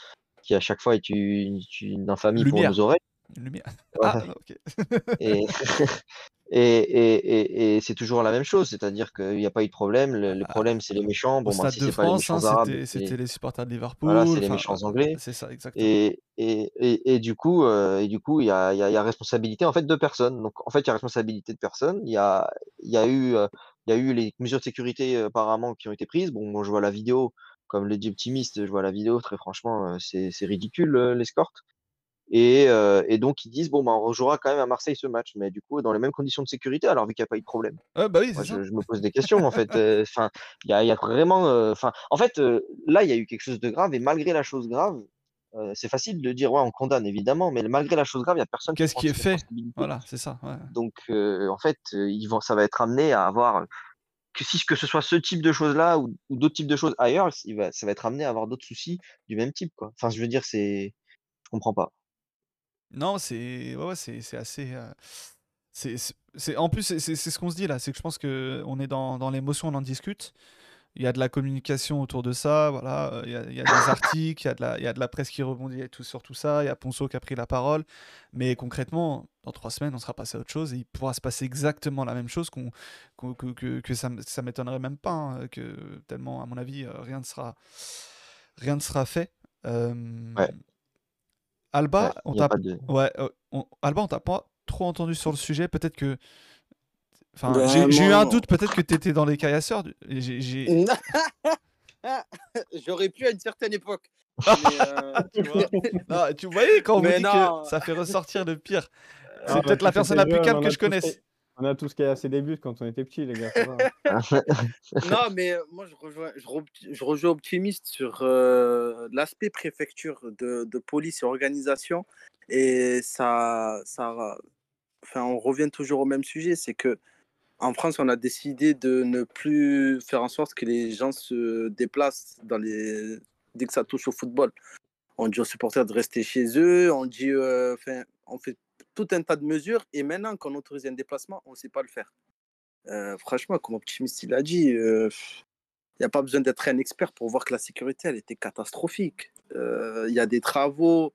qui à chaque fois est une, une infamie Lumière. pour nos oreilles. Une lumière. Ouais. Ah, ok. Et, et, et, et, c'est toujours la même chose, c'est-à-dire qu'il n'y a pas eu de problème. Le, le problème, c'est les méchants. Au Bon, bah, si c'est pas les France, hein, méchants arabes, c'était les supporters de Liverpool. voilà, c'est les méchants anglais. C'est ça, exactement. Et, et, et, et du coup, euh, et du coup, il y a, y, a, y a responsabilité en fait de personne. Donc en fait, il y a responsabilité de personne. Il y a, y a eu, euh, il y a eu les mesures de sécurité euh, apparemment qui ont été prises. Bon, moi je vois la vidéo, comme les dit optimiste, je vois la vidéo. Très franchement, euh, c'est c'est ridicule euh, l'escorte. Et, euh, et donc ils disent bon, bah, on rejouera quand même à Marseille ce match, mais du coup dans les mêmes conditions de sécurité, alors vu qu'il n'y a pas eu de problème. Ouais, bah oui, Moi, je, je me pose des questions en fait. Euh, Enfin, il y a, il y a vraiment. euh, Enfin, en fait, là, il y a eu quelque chose de grave et malgré la chose grave, c'est facile de dire ouais, on condamne évidemment, mais malgré la chose grave, il y a personne Qu'est-ce qui est fait? Voilà, c'est ça. ouais. Donc, en fait, ils vont, ça va être amené à avoir que si que ce soit ce type de choses là ou, ou d'autres types de choses ailleurs, il va, ça va être amené à avoir d'autres soucis du même type quoi. Enfin, je veux dire, c'est, je comprends pas. Non, c'est ouais, c'est assez. euh, c'est en plus c'est ce qu'on se dit là, c'est que je pense que on est dans, dans l'émotion, on en discute. Il y a de la communication autour de ça, voilà. euh, Il y a, il y a des articles, il y a de la, il y a de la presse qui rebondit tout sur tout ça. Il y a Ponceau qui a pris la parole, mais concrètement, dans trois semaines, on sera passé à autre chose et il pourra se passer exactement la même chose qu'on qu'on- que, que, que ça, m- ça m'étonnerait même pas, hein, que tellement à mon avis euh, rien ne sera rien ne sera fait. Ouais. Alba, Ouais, on t'a de. Ouais, euh, on- Alba, on t'a pas trop entendu sur le sujet. Peut-être que. Enfin, Ben, j'ai eu un doute, peut-être que tu étais dans les caillasseurs. J'aurais pu à une certaine époque. Mais, euh, tu vois Non, tu voyais quand on dit non. que ça fait ressortir le pire. C'est Ah, peut-être bah, la personne la plus bien, calme que je connaisse. On a tous assez des buts quand on était petits, les gars. va. non, mais euh, moi, je rejoins, je, re- je rejoins optimiste sur euh, l'aspect préfecture de, de police et organisation. Et ça, ça, enfin, on revient toujours au même sujet, c'est que en France, on a décidé de ne plus faire en sorte que les gens se déplacent dans les... dès que ça touche au football. On dit aux supporters de rester chez eux, on dit, euh, enfin, on fait tout un tas de mesures, et maintenant qu'on autorise un déplacement, on ne sait pas le faire. Euh, franchement, comme Optimiste il a dit, il n'y a pas besoin d'être un expert pour voir que la sécurité, elle était catastrophique. Euh, Il y a des travaux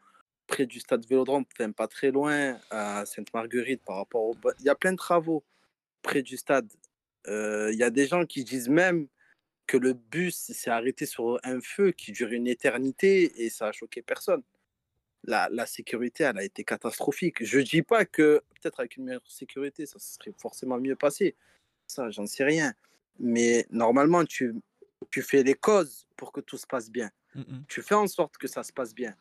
près du stade Vélodrome, enfin pas très loin, à Sainte-Marguerite par rapport au... Il y a plein de travaux près du stade. Euh, Il y a des gens qui disent même que le bus s'est arrêté sur un feu qui dure une éternité et ça a choqué personne. La, la sécurité, elle a été catastrophique. Je dis pas que peut-être avec une meilleure sécurité, ça serait forcément mieux passé. Ça, j'en sais rien. Mais normalement, tu, tu fais les causes pour que tout se passe bien. Mm, mm. Tu fais en sorte que ça se passe bien.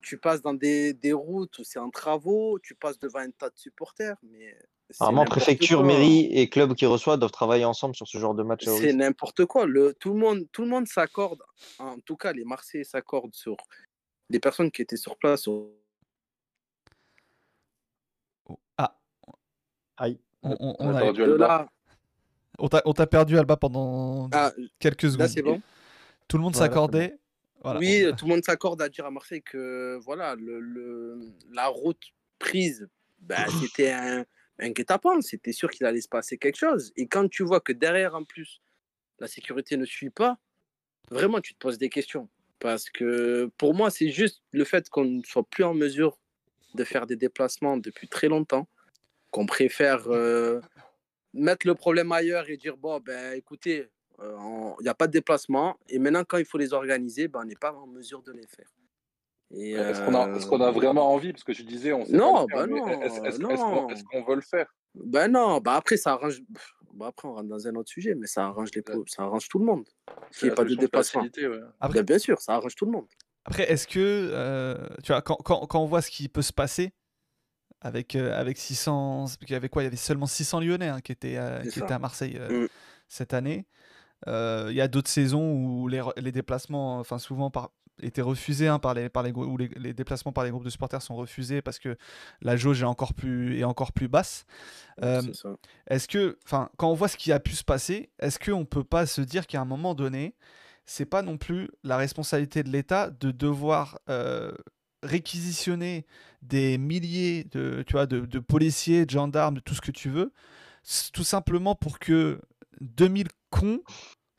Tu passes dans des, des routes où c'est en travaux, tu passes devant un tas de supporters, mais n'importe préfecture, quoi. mairie et club qui reçoit doivent travailler ensemble sur ce genre de match C'est n'importe quoi. Le, tout le monde, tout le monde s'accorde. En tout cas, les Marseillais s'accordent sur les personnes qui étaient sur place. au- Oh, Ah, Aïe. on, on- On on a perdu Alba. là, on t'a perdu Alba pendant ah, quelques secondes. là c'est bon. Tout le monde Voilà, s'accordait. Voilà. Oui, tout le monde s'accorde à dire à Marseille que voilà, le, le- la route prise, ben, c'était un, un guet-apens. C'était sûr qu'il allait se passer quelque chose. Et quand tu vois que derrière, en plus, la sécurité ne suit pas, vraiment, tu te poses des questions. Parce que pour moi, c'est juste le fait qu'on ne soit plus en mesure de faire des déplacements depuis très longtemps, qu'on préfère euh, mettre le problème ailleurs et dire bon, ben écoutez, euh, il n'y a pas de déplacement. Et maintenant, quand il faut les organiser, ben, on n'est pas en mesure de les faire. Est-ce qu'on a, euh, vraiment envie? Parce que tu disais, on sait Non, pas faire, bah non, est-ce, non. qu'on, veut le faire? Ben non, bah après ça arrange. Bah après on rentre dans un autre sujet, mais ça arrange les pauvres, ça arrange tout le monde. Qu'il n'y ait la pas de facilité, ouais. Après- bien sûr, ça arrange tout le monde. Après, est-ce que, euh, tu vois, quand, quand, quand on voit ce qui peut se passer avec, euh, avec 600, il y avait quoi Il y avait seulement 600 Lyonnais hein, qui, étaient, euh, C'est qui ça. étaient à Marseille euh, Mm. cette année. Euh, Il y a d'autres saisons où les, les déplacements, enfin souvent par, étaient refusés, hein, par les, par les, où les, les déplacements par les groupes de supporters sont refusés parce que la jauge est encore plus, est encore plus basse. Euh. Est-ce que, enfin, quand on voit ce qui a pu se passer, est-ce qu'on peut pas se dire qu'à un moment donné, c'est pas non plus la responsabilité de l'État de devoir euh, réquisitionner des milliers de, tu vois, de, de policiers, de gendarmes, de tout ce que tu veux, tout simplement pour que 2000 cons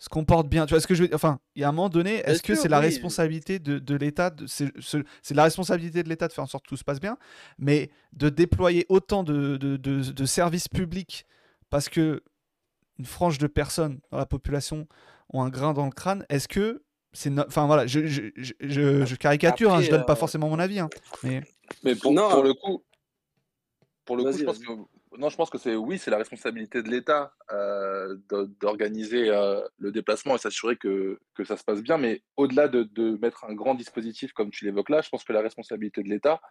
se comportent bien. Tu vois ce que je veux dire? Enfin, il y a un moment donné, est-ce que c'est la responsabilité de, de l'État de- C'est ce- c'est la responsabilité de l'État de faire en sorte que tout se passe bien, mais de déployer autant de, de- de- de services publics parce que une frange de personnes dans la population ont un grain dans le crâne, est-ce que c'est... no- Enfin voilà, je, je, je- je- je caricature, hein, je donne pas euh, forcément mon avis, hein, mais... Mais pour, Non. pour le coup, pour le coup, je pense que non, je pense que c'est oui, c'est la responsabilité de l'État euh, d'organiser euh, le déplacement et s'assurer que, que ça se passe bien. Mais au-delà de, de mettre un grand dispositif comme tu l'évoques là, je pense que la responsabilité de l'État,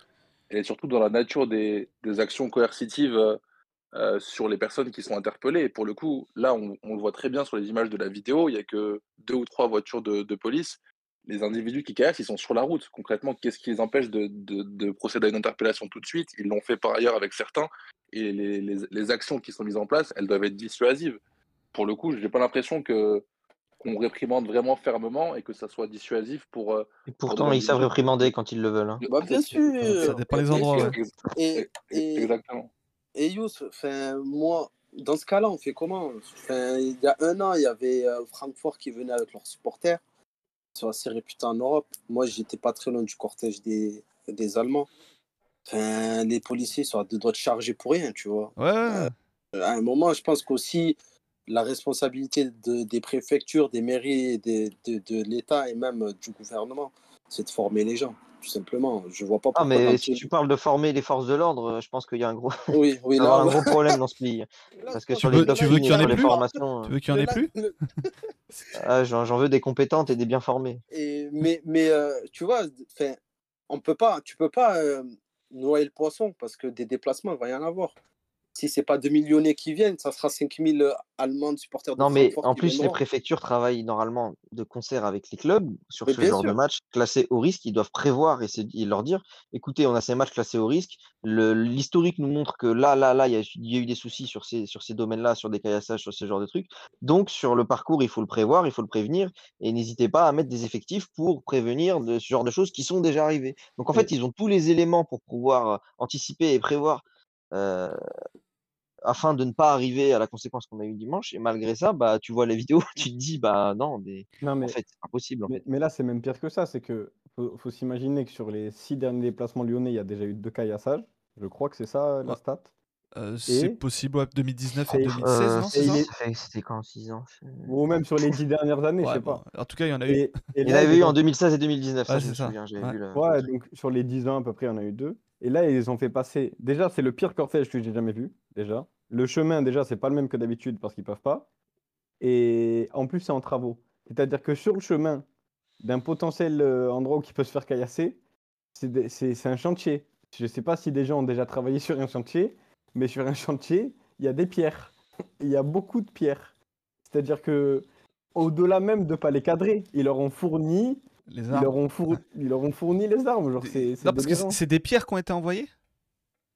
elle est surtout dans la nature des, des actions coercitives euh, sur les personnes qui sont interpellées. Et pour le coup, là, on, le voit très bien sur les images de la vidéo. Il y a que deux ou trois voitures de, de police. Les individus qui caillassent, ils sont sur la route. Concrètement, qu'est-ce qui les empêche de- de procéder à une interpellation tout de suite? Ils l'ont fait par ailleurs avec certains. Et les, les- les actions qui sont mises en place, elles doivent être dissuasives. Pour le coup, je n'ai pas l'impression que qu'on réprimande vraiment fermement et que ça soit dissuasif pour. euh, Et pourtant, ils savent réprimander quand ils le veulent. hein. Bah, bien sûr. Ça dépend des endroits, ouais. Et, et, Exactement. et enfin, moi, dans ce cas-là, on fait comment? Il y a un an, il y avait euh, Francfort qui venait avec leurs supporters. Ils sont assez réputés en Europe. Moi, j'étais pas très loin du cortège des, des Allemands. Enfin, les policiers sont à deux doigts de charger pour rien, tu vois. Ouais, ouais, à un moment, je pense qu'aussi la responsabilité de- des préfectures, des mairies, des- de, de l'État et même euh, du gouvernement, c'est de former les gens, tout simplement. Je vois pas Ah, pourquoi. mais quand si tu parles de former les forces de l'ordre, euh, je pense qu'il y a un gros, Oui, oui, il va y là, un gros problème dans ce pays. Parce que sur Tu les veux- tu veux qu'il y en ait sur plus formations, Tu euh, veux qu'il y en ait plus ah, j'en veux des compétentes et des bien formées. Et, mais mais euh, tu vois, enfin, on peut pas, tu peux pas euh, noyer le poisson parce que des déplacements, il va y en avoir. Si c'est pas 2 millionnais qui viennent, ça sera 5000 Allemands supporters de Non, mais en plus, les préfectures travaillent normalement de concert avec les clubs sur Mais ce genre de match classés au risque. Ils doivent prévoir et, leur dire écoutez, on a ces matchs classés au risque. L'historique nous montre que là, là, là, il y, a eu- il y a eu des soucis sur ces, sur ces domaines-là, sur des caillassages, sur ce genre de trucs. Donc, sur le parcours, il faut le prévoir, il faut le prévenir. Et n'hésitez pas à mettre des effectifs pour prévenir de ce genre de choses qui sont déjà arrivées. Donc, en fait, ils ont tous les éléments pour pouvoir euh, anticiper et prévoir. euh, afin de ne pas arriver à la conséquence qu'on a eu dimanche. Et malgré ça, bah, tu vois les vidéos, tu te dis, bah non, mais Non, mais, en fait, c'est impossible. en mais, fait. mais là, c'est même pire que ça. C'est que faut, faut s'imaginer que sur les six derniers déplacements lyonnais, il y a déjà eu deux caillassages. Je crois que c'est ça la stat. Euh, c'est possible, ouais, 2019 et Et- 2016, Euh, non il C'était quand 6 ans Ou même sur les dix dernières années, je Ouais, sais bon, pas. En tout cas, il y en a eu. Et, et Il y en avait eu en 2016 et 2019, ça je me c'est ça. souviens, vu le. Ouais, donc sur les 10 ans à peu près, on a eu deux. Et là, ils ont fait passer. Déjà, c'est le pire cortège que j'ai jamais vu. Déjà. Le chemin, déjà, c'est pas le même que d'habitude parce qu'ils peuvent pas. Et en plus, c'est en travaux. C'est-à-dire que sur le chemin d'un potentiel euh, endroit où il peut se faire caillasser, c'est un chantier. Je sais pas si des gens ont déjà travaillé sur un chantier, mais sur un chantier, il y a des pierres. Il y a beaucoup de pierres. C'est-à-dire que au-delà même de pas les cadrer, ils leur ont fourni Les ils leur ont fourni, ils leur ont fourni les armes. Genre, c'est c'est Non, parce que c'est des pierres qui ont été envoyées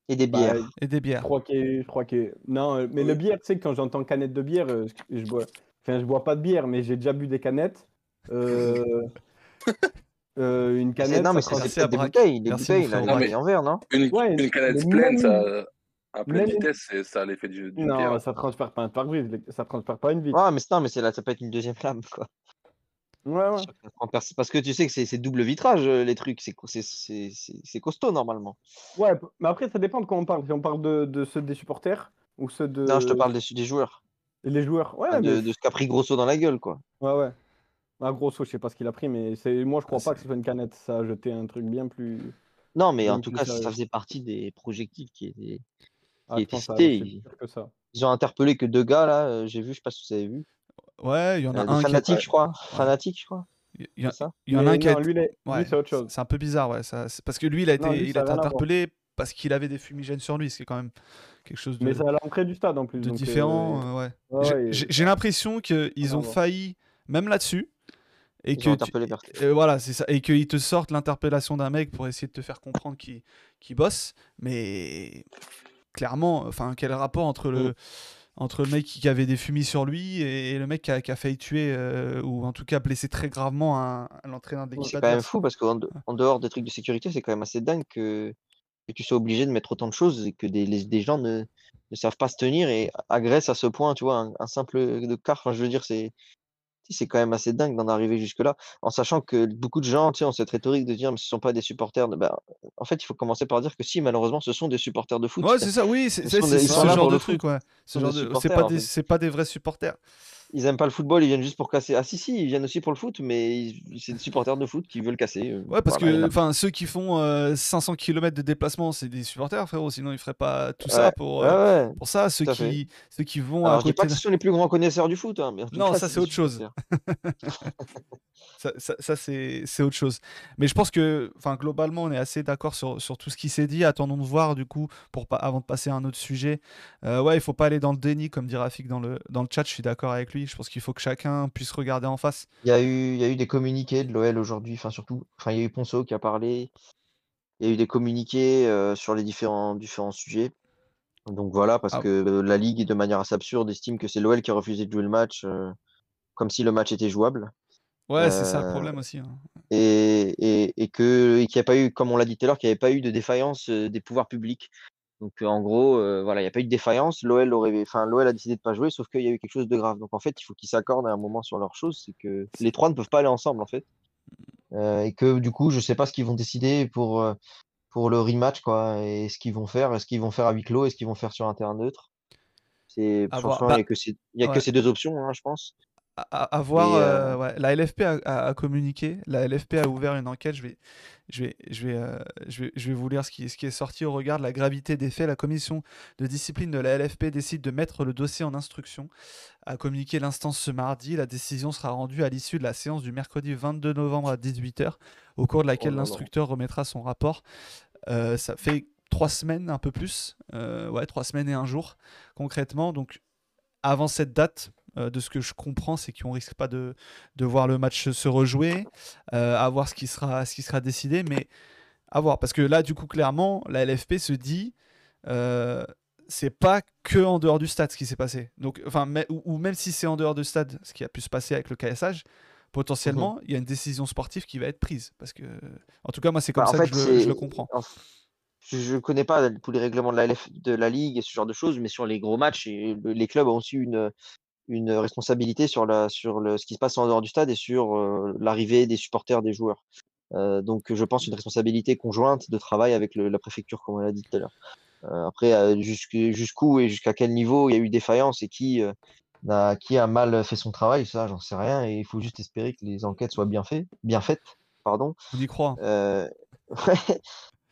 Et des Bah, bières. et des je bières. crois que, je crois que, non, euh, mais le bière, tu sais, quand j'entends canette de bière, euh, je bois, enfin, je bois pas de bière, mais j'ai déjà bu des canettes. Euh, euh, une Mais c'est- canette, non, mais ça c'est des Braque. bouteilles, des Merci, bouteilles, là, bouteilles en verre, non Une, Ouais, une canette mais pleine, même- ça, à pleine même- vitesse, c'est- ça a l'effet du, d'une Non, ça transfère pas un pare-brise, les- ça transfère pas une vitre. Ouais, mais non, mais c'est là, ça peut être une deuxième flamme, quoi. Ouais, ouais. Sur 400 pers- Parce que tu sais que c'est c'est double vitrage, euh, les trucs, c'est co- c'est- c'est- c'est- c'est costaud normalement. Ouais, p- mais après, ça dépend de quoi on parle. Si on parle de, de ceux des supporters ou ceux de. Non, je te parle des, des joueurs, Les joueurs. Ouais, de, ce qu'a pris Grosso dans la gueule, quoi. Ouais, ouais. Ah, grosso, je sais pas ce qu'il a pris, mais c'est moi, je crois Ah, pas c'est- que ce soit une canette. Ça a jeté un truc bien plus. Non, mais en tout cas, ça faisait partie des projectiles qui étaient. Ah, Qui je était pense que ça- cité, c'est il- pire que ça. Ils ont interpellé que deux gars là, euh, j'ai vu, je sais pas si vous avez vu. Ouais, il y en a Euh, un des qui. je crois. Fanatiques, je crois. Il y, a- C'est ça il y en a un qui a non, lui, il est- lui, Ouais, c'est autre chose. C'est un peu bizarre, ouais. Ça, c'est- parce que lui, il a été, Non, lui, il a été interpellé parce qu'il avait des fumigènes sur lui, ce qui est quand même quelque chose de, Mais c'est à l'entrée du stade en plus. de donc, différent. euh, euh, ouais. ouais, J'ai- l'impression qu'ils ont failli, même là-dessus, et Ils que ont tu- euh, voilà, c'est ça, et qu'ils te sortent l'interpellation d'un mec pour essayer de te faire comprendre qu'il qu'il bosse, mais clairement, enfin, quel rapport entre le Mm. Entre le mec qui avait des fumis sur lui et, le mec qui a, qui a failli tuer euh, ou en tout cas blesser très gravement un, un entraîneur d'équipe C'est quand même fou parce qu'en de- en dehors des trucs de sécurité, c'est quand même assez dingue que, que tu sois obligé de mettre autant de choses et que des, les- des gens ne, ne savent pas se tenir et agressent à ce point, tu vois, un, un simple de car. Enfin, je veux dire, c'est c'est quand même assez dingue d'en arriver jusque-là, en sachant que beaucoup de gens, tu sais, ont cette rhétorique de dire, mais ce sont pas des supporters. De... ben, en fait, il faut commencer par dire que si, malheureusement, ce sont des supporters de foot. Ouais, c'est ça, oui, c'est ce genre de truc, ouais. Ce sont genre des de- C'est pas en fait. pas des vrais supporters. Ils aiment pas le football, ils viennent juste pour casser. Ah si, si, ils viennent aussi pour le foot, mais c'est des supporters de foot qui veulent casser. euh, Ouais, parce voilà, que enfin ceux qui font euh, 500 km de déplacement, c'est des supporters, frérot. Sinon, ils feraient pas tout ça pour, euh, ouais. pour ça. Ceux tout à fait. qui, ceux qui vont à Alors, je dis pas côté. que ce sont les plus grands connaisseurs du foot, hein, mais Non, cas, ça, c'est autre chose. Ça, ça- ça, c'est autre chose. Mais je pense que, globalement, on est assez d'accord sur, sur tout ce qui s'est dit. Attendons de voir, du coup, pour pas, avant de passer à un autre sujet. Euh, ouais, il faut pas aller dans le déni, comme dit Rafik dans le, dans le chat. Je suis d'accord avec lui. Je pense qu'il faut que chacun puisse regarder en face. Il y a eu, il y a eu des communiqués de l'OL aujourd'hui, enfin surtout, enfin il y a eu Ponceau qui a parlé, il y a eu des communiqués euh, sur les différents, différents sujets. Donc voilà, parce Ah. que la Ligue, de manière assez absurde, estime que c'est l'OL qui a refusé de jouer le match, euh, comme si le match était jouable. Ouais, c'est ça le Euh, problème aussi. hein. et, et, et que et qu'il n'y a pas eu, comme on l'a dit tout à l'heure, qu'il n'y avait pas eu de défaillance des pouvoirs publics. Donc en gros, euh, voilà, il n'y a pas eu de défaillance. L'OL aurait, enfin l'OL a décidé de pas jouer, sauf qu'il y a eu quelque chose de grave. Donc en fait, il faut qu'ils s'accordent à un moment sur leurs choses. C'est que les trois ne peuvent pas aller ensemble en fait. Euh, et que du coup, je sais pas ce qu'ils vont décider pour pour le rematch quoi, et ce qu'ils vont faire. Est-ce qu'ils vont faire à huis clos, est-ce qu'ils vont faire sur un terrain neutre? C'est voir. franchement, il Bah, n'y a que ces, y a ouais. que ces deux options, hein, je pense. À, voir, euh, euh, ouais, la LFP a, a- a communiqué, la LFP a ouvert une enquête. Je vais, je vais, je vais, euh, je vais, je vais vous lire ce qui, ce qui est sorti au regard de la gravité des faits. La commission de discipline de la LFP décide de mettre le dossier en instruction. A communiqué l'instance ce mardi. La décision sera rendue à l'issue de la séance du mercredi 22 novembre à 18h, au cours de laquelle là. l'instructeur remettra son rapport. Euh, ça fait trois semaines, un peu plus, euh, ouais, trois semaines et un jour concrètement. Donc avant cette date, euh, de ce que je comprends, c'est qu'on risque pas de, de voir le match se rejouer, euh, à voir ce qui sera, ce qui sera décidé, mais à voir. Parce que là, du coup, clairement, la LFP se dit, euh, c'est pas que en dehors du stade ce qui s'est passé. Donc, enfin, mais- ou, ou même si c'est en dehors du stade, ce qui a pu se passer avec le KSH, potentiellement, il y a une décision sportive qui va être prise. Parce que, en tout cas, moi, c'est comme Bah, en ça fait, que je, le- je le c'est- comprends. Je ne connais pas tous les règlements de la, LF de la Ligue et ce genre de choses, mais sur les gros matchs, les clubs ont aussi une, une responsabilité sur, la, sur le, ce qui se passe en dehors du stade et sur euh, l'arrivée des supporters, des joueurs. Euh, donc, je pense une responsabilité conjointe de travail avec le- la préfecture, comme on l'a dit tout à l'heure. Euh, après, jusqu'où et jusqu'à quel niveau il y a eu défaillance et qui, euh, n'a- qui a mal fait son travail, ça, j'en sais rien. Et il faut juste espérer que les enquêtes soient bien, fait, bien faites. Pardon. On y croit.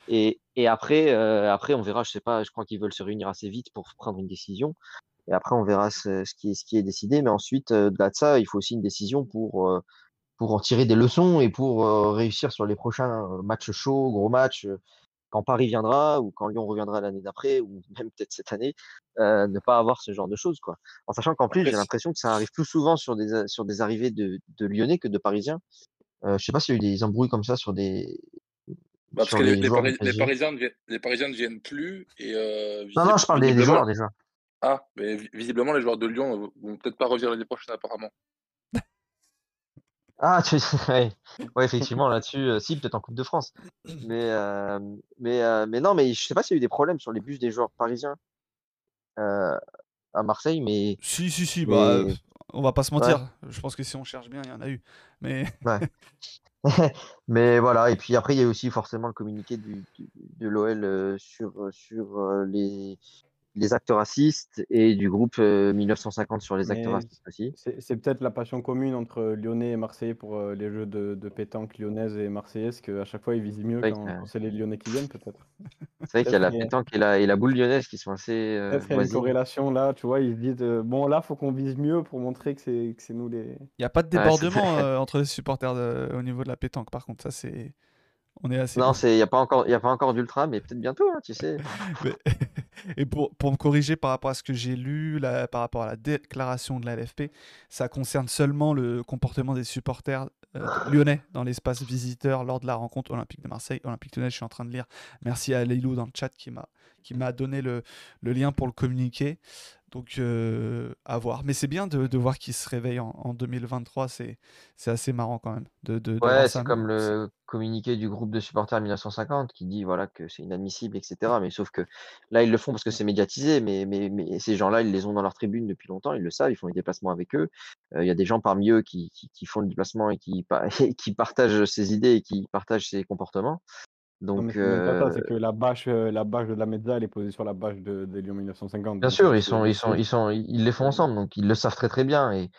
Et, et après, après, on verra, je sais pas, je crois qu'ils veulent se réunir assez vite pour prendre une décision. Et après, on verra ce, ce qui est, ce qui est décidé. Mais ensuite, euh, de ça, il faut aussi une décision pour, euh, pour en tirer des leçons et pour réussir sur les prochains matchs chauds, gros matchs, quand Paris viendra ou quand Lyon reviendra l'année d'après ou même peut-être cette année, euh, ne pas avoir ce genre de choses. Quoi. En sachant qu'en plus, j'ai l'impression que ça arrive plus souvent sur des, sur des arrivées de, de Lyonnais que de Parisiens. Euh, je sais pas s'il y a eu des embrouilles comme ça sur des. Bah, parce sur que les, les les Paris-. Parisiens ne viennent, les Parisiens ne viennent plus. Et, euh, Non, non, je parle des, des joueurs déjà. Ah, mais vi- visiblement, les joueurs de Lyon ne vont peut-être pas revenir l'année prochaine, apparemment. Ah, tu... ouais. ouais, effectivement, là-dessus, euh, si, peut-être en Coupe de France. Mais, euh, mais, euh, mais non, mais je sais pas s'il y a eu des problèmes sur les bus des joueurs parisiens euh, à Marseille, mais Si, si, si, bah, Mais- euh, on va pas se mentir. Je pense que si on cherche bien, il y en a eu. Mais Mais voilà, et puis après, il y a aussi forcément le communiqué du, du- de l'OL euh, sur, sur euh, les, les actes racistes et du groupe euh, 1950 sur les actes Mais racistes aussi. C'est peut-être la passion commune entre Lyonnais et Marseillais pour euh, les jeux de, de pétanque lyonnaise et marseillaise qu'à chaque fois ils visent mieux quand, c'est les Lyonnais qui viennent peut-être. C'est vrai qu'il y a la pétanque et la, et la boule lyonnaise qui sont assez euh, Peut-être qu'il y a une corrélation là, tu vois, ils se disent euh, bon là faut qu'on vise mieux pour montrer que c'est nous les. il n'y a pas de débordement euh, entre les supporters de- au niveau de la pétanque. Par contre, ça, c'est. On est assez. Non, il n'y a pas encore, y a pas encore d'ultra, mais peut-être bientôt, hein, tu sais. Et pour, pour me corriger par rapport à ce que j'ai lu, là, par rapport à la déclaration de la LFP, ça concerne seulement le comportement des supporters euh, lyonnais dans l'espace visiteur lors de la rencontre olympique de Marseille. Olympique Lyonnais, je suis en train de lire. Merci à Leilou dans le chat qui m'a qui m'a donné le, le lien pour le communiquer. Donc, euh, à voir. Mais c'est bien de, de voir qu'il se réveille en, en 2023. C'est c'est assez marrant quand même. De, de, Ouais, c'est comme le communiqué du groupe de supporters 1950 qui dit voilà que c'est inadmissible, etc. Mais sauf que là, ils le font parce que c'est médiatisé, mais, mais, mais ces gens-là, ils les ont dans leur tribune depuis longtemps, ils le savent, ils font les déplacements avec eux. Euh, Il y a des gens parmi eux qui, qui, qui font le déplacement et qui, et qui partagent ces idées et qui partagent ces comportements. Donc, c'est euh, que la bâche, euh, la bâche de la Mezza, elle est posée sur la bâche de, des Lyon 1950. Bien sûr, ils sont, ils sont, ils sont, ils les font ensemble, donc ils le savent très très bien. Et,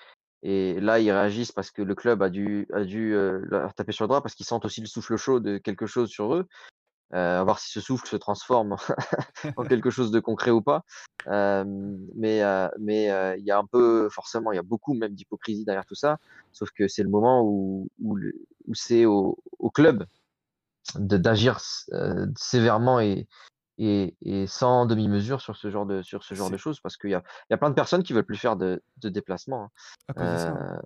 et là, ils réagissent parce que le club a dû, a dû euh, leur taper sur le doigt parce qu'ils sentent aussi le souffle chaud de quelque chose sur eux. Euh, à voir si ce souffle se transforme en quelque chose de concret ou pas. Euh, mais euh, mais il y a un peu, forcément, il y a beaucoup même d'hypocrisie derrière tout ça. Sauf que c'est le moment où, où, le- où c'est au, au club d'agir euh, sévèrement et, et, et sans demi-mesure sur ce genre de, sur ce genre de choses parce qu'il y a, y a plein de personnes qui veulent plus faire de, de déplacements. hein. Euh,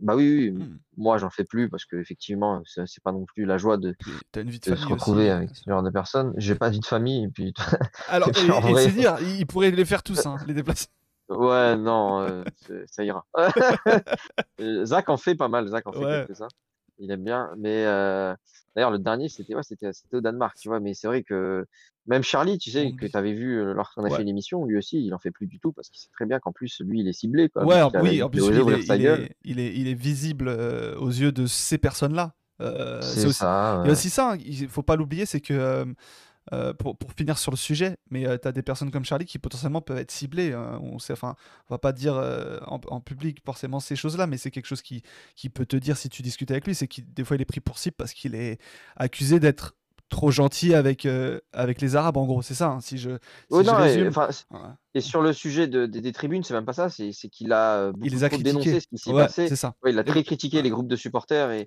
bah oui, oui, Hmm. moi j'en fais plus parce que effectivement, c'est pas non plus la joie de, Puis, T'as une vie de de famille se retrouver aussi. avec ce genre de personnes. J'ai pas de vie de famille et puis Alors, Et et, vrai- c'est dire, ils pourraient les faire tous, hein, les déplacements. ouais, non, euh, ça ira. Zach en fait pas mal, Zach en fait Ouais. quelques-uns. Il aime bien, mais euh, d'ailleurs le dernier c'était ouais, c'était au Danemark, tu vois. Mais c'est vrai que même Charlie, tu sais, que tu avais vu lorsqu'on a Ouais. fait l'émission, lui aussi, il en fait plus du tout parce qu'il sait très bien qu'en plus lui il est ciblé. Quoi, Ouais, en- oui, en plus, il, est, il, est, il, est, il est visible euh, aux yeux de ces personnes-là. Euh, c'est aussi, ouais. aussi ça, hein, il faut pas l'oublier, c'est que, euh, euh, pour, pour finir sur le sujet, mais tu as des personnes comme Charlie qui potentiellement peuvent être ciblées. hein, on sait, enfin, on va pas dire euh, en, en public forcément ces choses-là, mais c'est quelque chose qui, qui peut te dire si tu discutes avec lui, c'est qu'il des fois il est pris pour cible parce qu'il est accusé d'être trop gentil avec, euh, avec les Arabes, en gros, c'est ça, hein, si je, si Ouais, je non, et, résume. Ouais. et sur le sujet de- des- des tribunes, c'est même pas ça, c'est qu'il a euh, beaucoup Il les a dénoncé ce qui s'y Ouais, c'est ça. Ouais, il a très critiqué les groupes de supporters et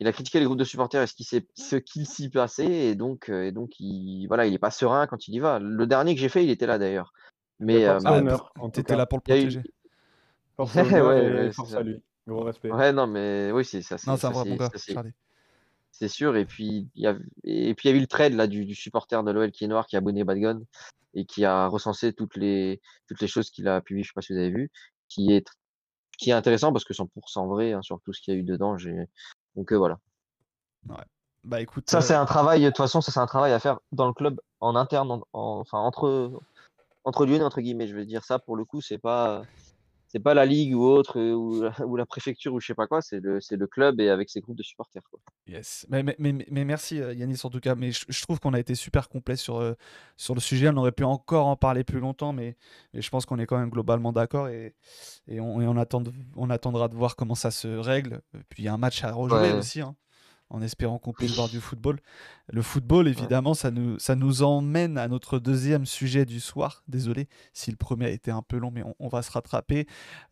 il a critiqué les groupes de supporters et ce qui s'est ce qu'il s'y passait et donc euh, et donc il voilà il est pas serein quand il y va. Le dernier que j'ai fait, il était là d'ailleurs. Mais force euh, à Ah, tout T'étais cas. là pour le a eu- protéger. Force Ouais, et ouais, c'est force ça. à lui. Gros respect. ouais non mais oui c'est ça Non, c'est ça, sûr et puis il y a et puis il y a eu le trade là du, du supporter de l'OL qui est noir qui a abonné Bad Gun et qui a recensé toutes les toutes les choses qu'il a publiées, je sais pas si vous avez vu, qui est qui est intéressant parce que 100% vrai hein, sur tout ce qu'il y a eu dedans. J'ai donc euh, voilà. Bah écoute, Ça, euh, c'est un travail, de toute façon, ça, c'est un travail à faire dans le club, en interne, en, en- enfin, entre, entre Lyonnais, entre guillemets, je veux dire ça, pour le coup, c'est pas, c'est pas la ligue ou autre, euh, ou, la- ou la préfecture ou je sais pas quoi, c'est le, c'est le club et avec ses groupes de supporters. Quoi. Yes. Mais, mais, mais, mais merci euh, Yanis en tout cas. Mais je, je trouve qu'on a été super complet sur, euh, sur le sujet. On aurait pu encore en parler plus longtemps, mais, mais je pense qu'on est quand même globalement d'accord et, et, on, et on, attend on attendra de voir comment ça se règle. Puis il y a un match à rejouer Ouais. aussi, hein, en espérant qu'on puisse voir du football. Le football, évidemment, ça, nous, ça nous emmène à notre deuxième sujet du soir. Désolé si le premier a été un peu long, mais on, on va se rattraper.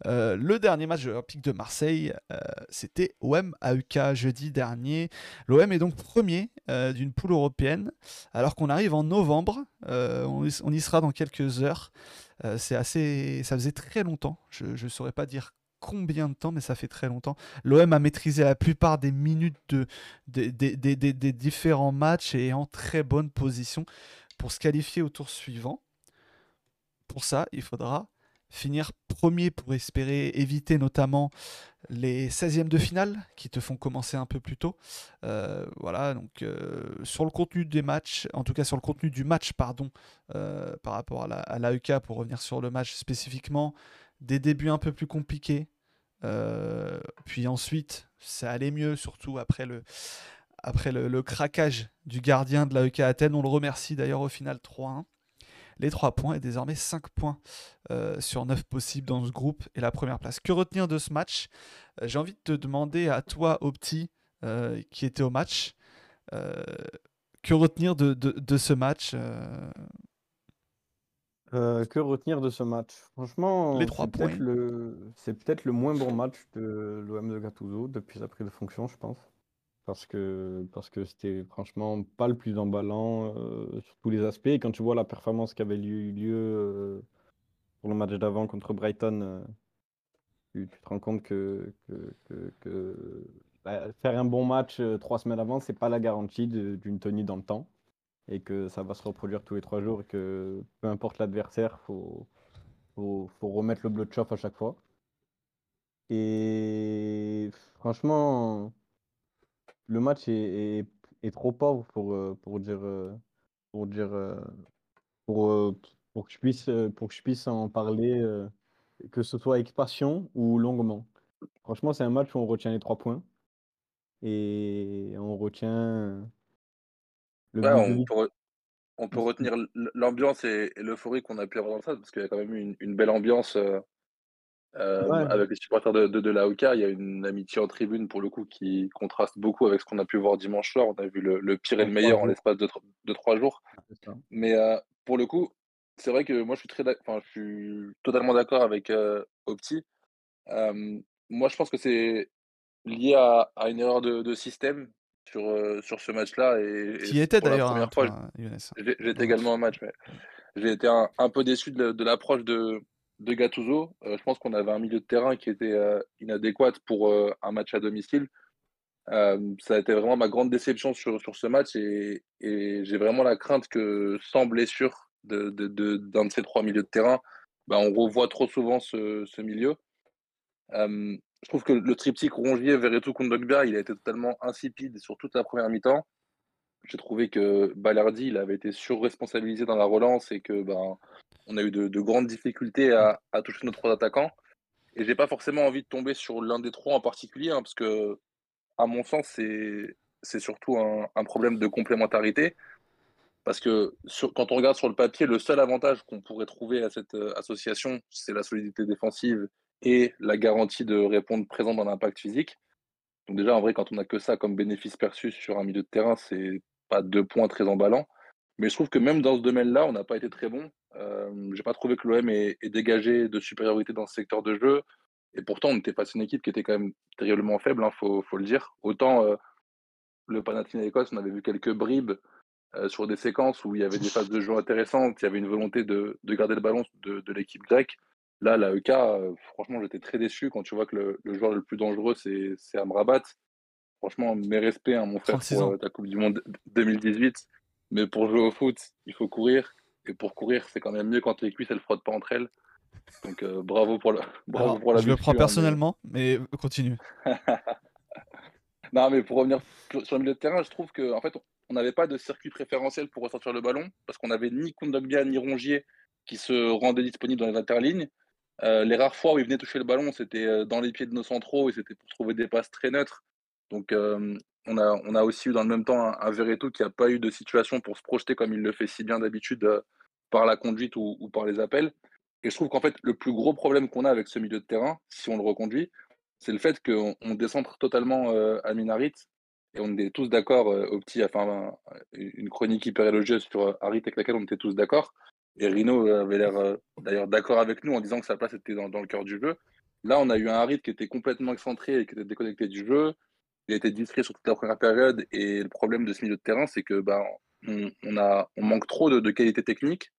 Euh, le dernier match de l'Olympique de Marseille, euh, c'était OM AUK jeudi dernier. L'OM est donc premier euh, d'une poule européenne, alors qu'on arrive en novembre. On, y- on y sera dans quelques heures. C'est assez, ça faisait très longtemps. Je ne saurais pas dire combien de temps, mais ça fait très longtemps. L'OM a maîtrisé la plupart des minutes de, des- différents matchs et est en très bonne position pour se qualifier au tour suivant. Pour ça, il faudra finir premier pour espérer éviter notamment les 16e de finale qui te font commencer un peu plus tôt. Euh, voilà, donc euh, sur le contenu des matchs, en tout cas sur le contenu du match, pardon, euh, par rapport à la- à l'AEK, pour revenir sur le match spécifiquement, des débuts un peu plus compliqués. euh, puis ensuite, ça allait mieux, surtout après le, craquage du gardien de l'AEK Athènes. On le remercie d'ailleurs au final 3-1 les 3 points et désormais 5 points euh, sur 9 possibles dans ce groupe et la première place. Que retenir de ce match? Euh, J'ai envie de te demander à toi, Opti, qui était au match, que retenir de ce match euh, que retenir de ce match? Franchement, Les trois c'est peut-être le, c'est peut-être le moins bon match de l'OM de Gattuso depuis sa prise de fonction, je pense. Parce que, parce que c'était franchement pas le plus emballant euh, sur tous les aspects. Et quand tu vois la performance qui avait eu lieu euh, pour le match d'avant contre Brighton, euh, tu, tu te rends compte que, que, que- que, bah, faire un bon match euh, trois semaines avant, c'est pas la garantie de- d'une tenue dans le temps et que ça va se reproduire tous les trois jours et que peu importe l'adversaire, faut, faut, faut remettre le blood chauffe à chaque fois. Et franchement, le match est, trop pauvre pour, euh, pour dire, euh, pour dire, euh, pour, pour que je puisse, pour que je puisse en parler, que ce soit avec passion ou longuement. Franchement, c'est un match où on retient les trois points et on retient le Ouais, on peut, re- on peut retenir l'ambiance et, et l'euphorie qu'on a pu avoir dans ça, parce qu'il y a quand même eu une, une belle ambiance euh, euh, Ouais. avec les supporters de, de, de l'AOK. Il y a une amitié en tribune, pour le coup, qui contraste beaucoup avec ce qu'on a pu voir dimanche soir. On a vu le, le pire et le meilleur en l'espace de, tro- de trois jours. Ça. Mais euh, pour le coup, c'est vrai que moi, je suis, très d'ac- enfin, je suis totalement d'accord avec euh, Opti. Euh, moi, je pense que c'est lié à, à une erreur de, de système sur, euh, sur ce match-là. Et, qui était la d'ailleurs hein, première fois, J'étais également au match, mais j'ai été un, un peu déçu de, la- de l'approche de, de Gattuso. Euh, je pense qu'on avait un milieu de terrain qui était euh, inadéquat pour euh, un match à domicile. Ça a été vraiment ma grande déception sur, sur ce match et, et j'ai vraiment la crainte que sans blessure de, de, de- d'un de ces trois milieux de terrain, bah, on revoit trop souvent ce, ce milieu. Euh, je trouve que le triptyque Rongier, Verretou, Kondogbia, il a été totalement insipide sur toute la première mi-temps. J'ai trouvé que Ballardi, il avait été surresponsabilisé dans la relance et que ben, on a eu de, de grandes difficultés à, toucher nos trois attaquants. Et j'ai pas forcément envie de tomber sur l'un des trois en particulier, hein, parce que, à mon sens, c'est surtout un, problème de complémentarité. Parce que quand on regarde sur le papier, le seul avantage qu'on pourrait trouver à cette euh, association, c'est la solidité défensive et la garantie de répondre présent dans l'impact physique. Donc déjà, en vrai, quand on n'a que ça comme bénéfice perçu sur un milieu de terrain, c'est pas deux points très emballants. Mais je trouve que même dans ce domaine-là, on n'a pas été très bon. Euh, j'ai pas trouvé que l'OM ait, ait dégagé de supériorité dans ce secteur de jeu. Et pourtant, on était face à une équipe qui était quand même terriblement faible, il faut, faut le dire. Autant euh, le Panathinaikos, on avait vu quelques bribes euh, sur des séquences où il y avait des phases de jeu intéressantes, il y avait une volonté de, de garder le ballon de, de l'équipe grecque. Là, la EK, euh, franchement, j'étais très déçu quand tu vois que le, le joueur le plus dangereux, c'est Amrabat. Franchement, mes respects, hein, mon frère, 36 pour euh, ta Coupe du Monde 2018. Mais pour jouer au foot, il faut courir. Et pour courir, c'est quand même mieux quand les cuisses, elles frottent pas entre elles. Donc, euh, bravo pour, le, bravo Alors, pour la je le prends hein, mais- personnellement, mais continue. Non, mais pour revenir sur le milieu de terrain, je trouve qu'en en fait, on n'avait pas de circuit préférentiel pour ressortir le ballon parce qu'on n'avait ni Kondogbia ni Rongier qui se rendaient disponibles dans les interlignes. Euh, les rares fois où il venait toucher le ballon, c'était euh, dans les pieds de nos centraux et c'était pour trouver des passes très neutres. Donc, on, a, on a aussi eu dans le même temps un, un Verretou qui n'a pas eu de situation pour se projeter comme il le fait si bien d'habitude euh, par la conduite ou, par les appels. Et je trouve qu'en fait, le plus gros problème qu'on a avec ce milieu de terrain, si on le reconduit, c'est le fait qu'on on décentre totalement à Minarit. Et on est tous d'accord, au petit, une chronique hyper élogieuse sur Harit avec laquelle on était tous d'accord. Et Rino euh, avait l'air euh, d'ailleurs d'accord avec nous en disant que sa place était dans, le cœur du jeu. Là, on a eu un Harit qui était complètement excentré et qui était déconnecté du jeu. Il était distrait sur toute la première période. Et le problème de ce milieu de terrain, c'est que ben, on, a, manque trop de, qualité technique.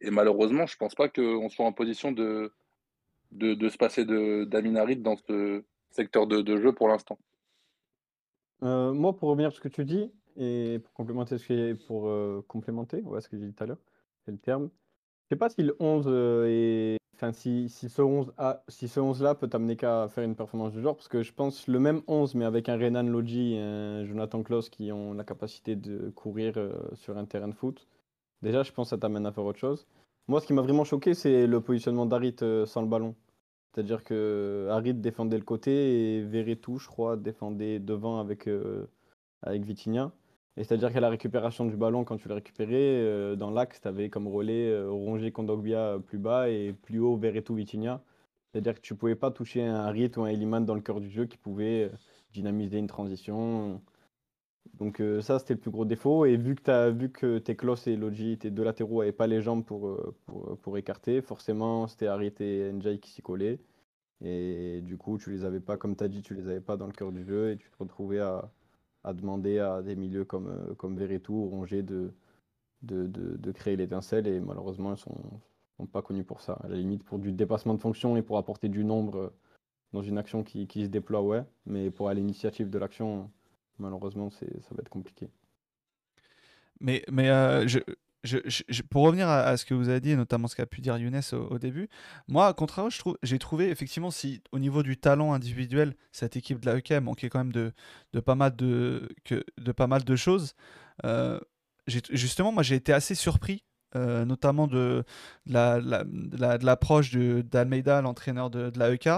Et malheureusement, je pense pas qu'on soit en position de, se passer d'Amin Harit dans ce secteur de, jeu pour l'instant. Euh, moi, pour revenir sur ce que tu dis, et pour complémenter ce que pour euh, complémenter, ouais, ce que j'ai dit tout à l'heure, c'est le terme. Je sais pas si le 11 euh, est. Enfin, si, si ce 11 a, si ce 11 là peut t'amener qu'à faire une performance du genre, parce que je pense le même 11, mais avec un Renan Lodji et un Jonathan Klaus qui ont la capacité de courir euh, sur un terrain de foot, déjà, je pense que ça t'amène à faire autre chose. Moi, ce qui m'a vraiment choqué, c'est le positionnement d'Harit euh, sans le ballon. C'est-à-dire que Harit défendait le côté et Verretou, je crois, défendait devant avec, euh, avec Vitinha. Et c'est-à-dire qu'à la récupération du ballon, quand tu le récupérais, euh, dans l'axe, tu avais comme relais euh, Kondogbia plus bas et plus haut Verretou Vitinha. C'est-à-dire que tu pouvais pas toucher un Harit ou un Eliman dans le cœur du jeu qui pouvait euh, dynamiser une transition. Donc euh, ça, c'était le plus gros défaut. Et vu que, as, vu que tes Klos et Logi, tes deux latéraux, n'avaient pas les jambes pour, euh, pour, pour écarter, forcément, c'était Harit et Njai qui s'y collaient. Et du coup, tu les avais pas, comme tu as dit, tu les avais pas dans le cœur du jeu et tu te retrouvais à, à demander à des milieux comme, euh, comme Verretou ou Rongier de, de, de, de créer l'étincelle. Et malheureusement, ils sont, sont pas connus pour ça. À la limite, pour du dépassement de fonction et pour apporter du nombre euh, dans une action qui, qui se déploie, ouais. Mais pour l'initiative de l'action, malheureusement, ça va être compliqué. Mais, mais euh, je, pour revenir à, ce que vous avez dit, et notamment ce qu'a pu dire Younes au, début, moi, à j'ai trouvé effectivement si au niveau du talent individuel, cette équipe de la EK manquait quand même de, pas, mal de pas mal de choses. Euh, justement, moi, j'ai été assez surpris euh, notamment de, de l'approche la, d'Almeida, l'entraîneur de, de, la EK.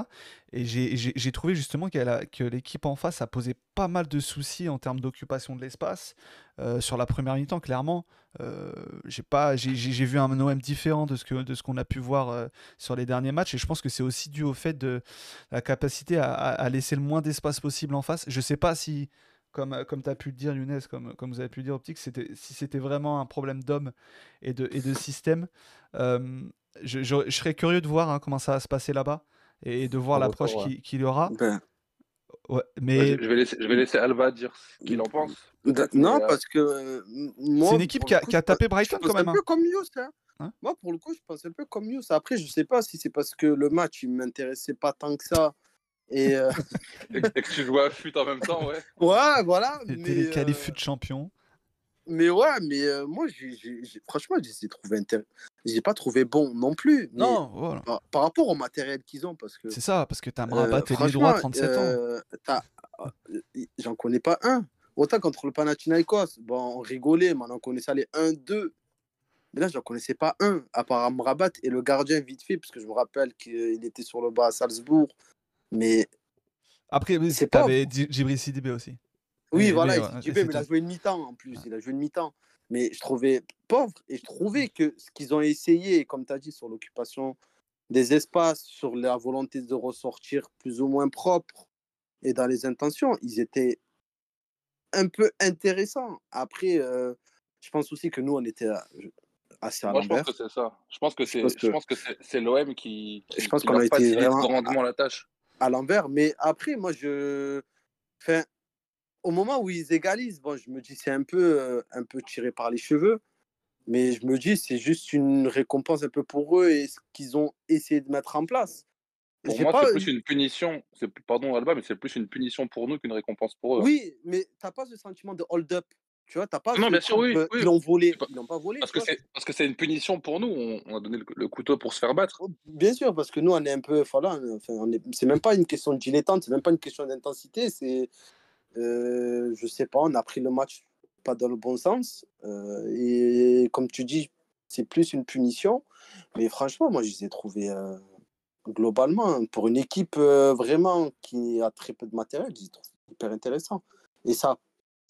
Et j'ai trouvé justement que l'équipe en face a posé pas mal de soucis en termes d'occupation de l'espace. Euh, sur la première mi-temps, clairement, euh, j'ai vu un OM différent de ce qu'on a pu voir sur les derniers matchs. Et je pense que c'est aussi dû au fait de la capacité à, à laisser le moins d'espace possible en face. Je sais pas si comme, comme tu as pu le dire, Younes, comme, comme vous avez pu le dire, Optique, si c'était vraiment un problème d'homme et de, et de système. Euh, je, je, je, serais curieux de voir hein, comment ça va se passer là-bas et de voir l'approche qu'il qui y aura. Ben. Ouais, mais... Ouais, je, vais laisser, je vais laisser Alba dire ce qu'il en pense. Non, parce que. Euh, c'est une équipe qui a, coup, qui a, tapé Brighton quand même. un peu comme Yous. Hein. Hein? Moi, pour le coup, je pense un peu comme Yous. Après, je sais pas si c'est parce que le match, il m'intéressait pas tant que ça et, euh... et, que tu jouais à FUT en même temps, ouais. Ouais, voilà. C'était les qualifs FUT champions. Mais ouais, mais euh, moi, j ai, j ai, franchement, je les ai trouvés intéressants. Je les ai pas trouvés bons non plus. non, voilà. Par, par, rapport au matériel qu'ils ont, parce que. C'est ça, parce que t'as Mrabat euh, et droit 37 euh, ans. J'en connais pas un. Autant contre le Panathinaikos, bon, on rigolait, mais on en connaissait les 1-2. Mais là, je n'en connaissais pas un, à part Amrabat et le gardien vite fait, parce que je me rappelle qu'il était sur le bas à Salzbourg. Mais. Après, c'est pas. Djibril Sidibé aussi. Oui, voilà, ouais, Sidibé, mais il a joué une mi-temps en plus. Il a joué une mi-temps. Mais je trouvais pauvre et je trouvais que ce qu'ils ont essayé, comme tu as dit, sur l'occupation des espaces, sur la volonté de ressortir plus ou moins propre et dans les intentions, ils étaient un peu intéressants. Après, euh, je pense aussi que nous, on était assez à Moi, je pense que c'est ça. Je pense que c'est que... l'OM qui, qui, je pense qu'on a été vraiment rendement la tâche à l'envers. Mais après, moi, je. Enfin, au moment où ils égalisent, bon, je me dis c'est un peu, euh, un peu tiré par les cheveux. Mais je me dis c'est juste une récompense un peu pour eux et ce qu'ils ont essayé de mettre en place. Pour moi, pas... c'est plus une punition. Pardon, Alba, mais c'est plus une punition pour nous qu'une récompense pour eux. Oui, mais t'as pas ce sentiment de hold-up. Tu vois, t'as pas. Non, bien sûr, oui, oui. Ils l'ont volé. Pas... Ils l'ont pas volé. Parce que, parce que c'est une punition pour nous. On, on a donné le, le, couteau pour se faire battre. Oh, bien sûr, parce que nous, on est un peu. Voilà, enfin, est... c'est même pas une question de dilettante, c'est même pas une question d'intensité. C'est. Euh, je sais pas, on a pris le match pas dans le bon sens. Euh, et comme tu dis, c'est plus une punition. Mais franchement, moi, je les ai trouvés. Euh globalement, pour une équipe euh, vraiment qui a très peu de matériel, je trouve hyper intéressant. Et ça,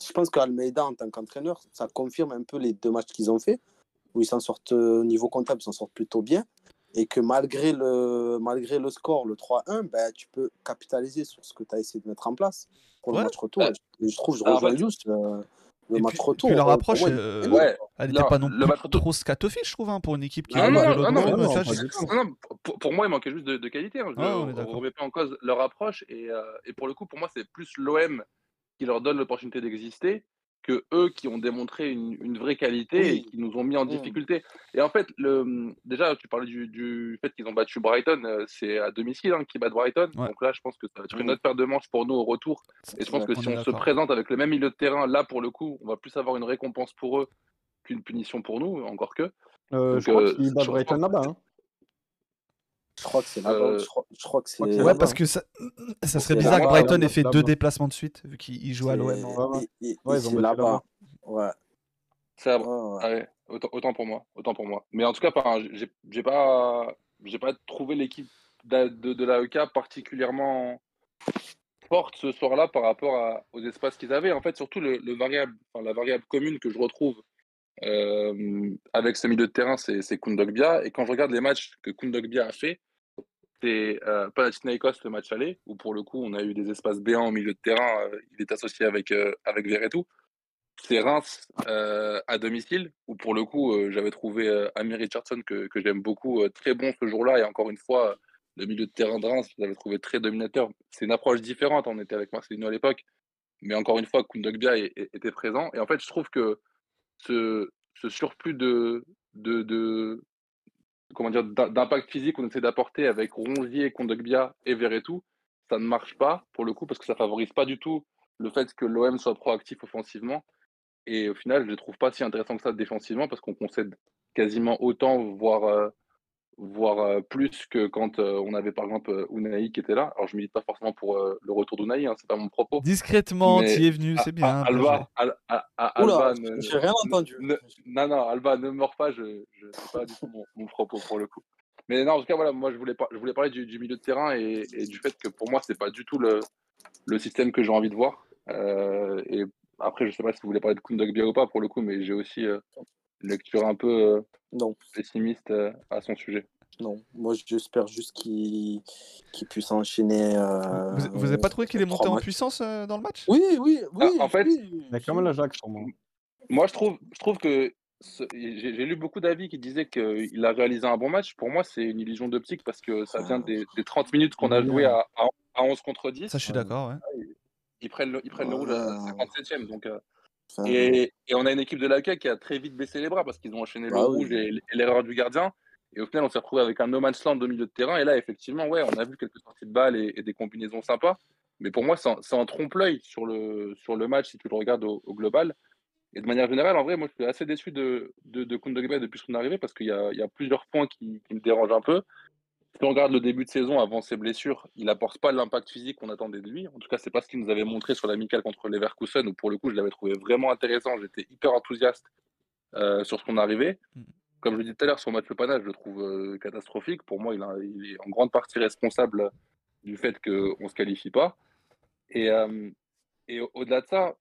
je pense qu'Almeida, en tant qu'entraîneur, ça confirme un peu les deux matchs qu'ils ont fait, où ils s'en sortent euh, au niveau comptable, ils s'en sortent plutôt bien. Et que malgré le, malgré le score, le 3-1, ben, tu peux capitaliser sur ce que tu as essayé de mettre en place pour le match retour. Et je trouve, je en rejoins fait- Just, euh, le Et match puis- retour. puis leur euh, approche, euh, Ouais. Elle n'était pas non le plus match retour- trop scatophique, je trouve, hein, pour une équipe qui Non, a non, non, pour, pour moi, il manquait juste de, de qualité. hein. Je Ah, ne d'accord. remets pas en cause leur approche. Et, euh, et pour le coup, pour moi, c'est plus l'OM qui leur donne l'opportunité d'exister que eux qui ont démontré une, une vraie qualité Oui. et qui nous ont mis en Mm. difficulté. Et en fait, le, déjà, tu parlais du, du fait qu'ils ont battu Brighton. euh, C'est à domicile hein, qu'ils battent Brighton. Ouais. Donc là, je pense que ça va être une Mm. autre paire de manches pour nous au retour. Et je pense que si on se présente avec le même milieu de terrain, là, pour le coup, on va plus avoir une récompense pour eux qu'une punition pour nous, encore que. Euh, Donc, je crois euh, qu'ils battent Brighton là-bas. hein. Je crois que c'est là-bas. Euh, Je crois, je crois que c'est. crois que c'est Ouais, là-bas, parce que ça, ça serait C'est bizarre que Brighton ait fait deux déplacements de suite, vu qu'il joue à l'OM. Ouais, ils ont là-bas. Ouais. C'est ouais. Ouais, autant, autant pour moi, autant pour moi. Mais en tout cas, j'ai j'ai pas, j'ai pas trouvé l'équipe d'A- de, de l'AEK particulièrement forte ce soir-là par rapport à- aux espaces qu'ils avaient. En fait, surtout le, le variable, enfin, la variable commune que je retrouve euh, avec ce milieu de terrain, c'est c'est Kundogbia. Et quand je regarde les matchs que Kundogbia a fait, c'est euh, Panathinaikos le match aller, où pour le coup, on a eu des espaces béants au milieu de terrain. euh, il est associé avec, euh, avec Verretou c'est Reims euh, à domicile, où pour le coup, euh, j'avais trouvé Amir Richardson, que, que j'aime beaucoup, très bon ce jour-là. Et encore une fois, le milieu de terrain de Reims, je l'avais trouvé très dominateur. C'est une approche différente, on était avec Marcelino à l'époque. Mais encore une fois, Kundogbia était présent. Et en fait, je trouve que ce, ce surplus de, de, de- comment dire, d'im- d'impact physique qu'on essaie d'apporter avec Rongier, Kondogbia et Verretou, ça ne marche pas pour le coup parce que ça favorise pas du tout le fait que l'OM soit proactif offensivement. Et au final, je ne trouve pas si intéressant que ça défensivement parce qu'on concède quasiment autant, voire, euh, voire euh, plus que quand euh, on avait par exemple euh, Unai qui était là. Alors je ne milite pas forcément pour euh, le retour d'Unai, hein, c'est pas mon propos. Discrètement, tu y es venu, c'est bien. Alba, Alba ne- j'ai rien entendu. ne- non, non, Alba, ne meurs pas, je ne sais pas du tout mon, mon propos pour le coup. Mais non, en tout cas, voilà, moi je voulais, par- je voulais parler du, du milieu de terrain et, et du fait que pour moi, c'est pas du tout le, le système que j'ai envie de voir. Euh, et après, je sais pas si vous voulez parler de Kundogbia ou pas pour le coup, mais j'ai aussi euh, lecture un peu euh, Non, pessimiste euh, à son sujet. non. Moi, j'espère juste qu'il puisse enchaîner. euh, Vous n'avez pas trouvé qu'il est monté en matchs. puissance euh, dans le match? Oui, oui, oui. Ah, en fait, oui, Il y a comme l'Ajax pour moi. Moi, je trouve, je trouve que ce- j'ai lu beaucoup d'avis qui disaient qu'il a réalisé un bon match. Pour moi, c'est une illusion d'optique parce que ça vient des, des 30 minutes qu'on a joué à, à, à 11 contre 10. Ça, je suis d'accord. ouais. Ils prennent le, ils prennent le rouge à Ouais. 57e. Donc, euh, et, et on a une équipe de l'AK qui a très vite baissé les bras parce qu'ils ont enchaîné le Bah oui. rouge et, et l'erreur du gardien. Et au final, on s'est retrouvé avec un no man's land au milieu de terrain. Et là, effectivement, ouais, on a vu quelques sorties de balles et, et des combinaisons sympas. Mais pour moi, c'est un, trompe-l'œil sur le, sur le match si tu le regardes au, au global. Et de manière générale, en vrai, moi, je suis assez déçu de, de, de Koundogba depuis son arrivée parce qu'il y a, il y a plusieurs points qui, qui me dérangent un peu. Si on regarde le début de saison avant ses blessures, il n'apporte pas l'impact physique qu'on attendait de lui. En tout cas, c'est pas ce qu'il nous avait montré sur l'amical contre Leverkusen, où pour le coup, je l'avais trouvé vraiment intéressant. J'étais hyper enthousiaste euh, sur son arrivée. Mm. Comme je le disais tout à l'heure, son match panache, je le trouve euh, catastrophique. Pour moi, il, a- il est en grande partie responsable du fait qu'on ne se qualifie pas. Et, euh, et au-delà de ça,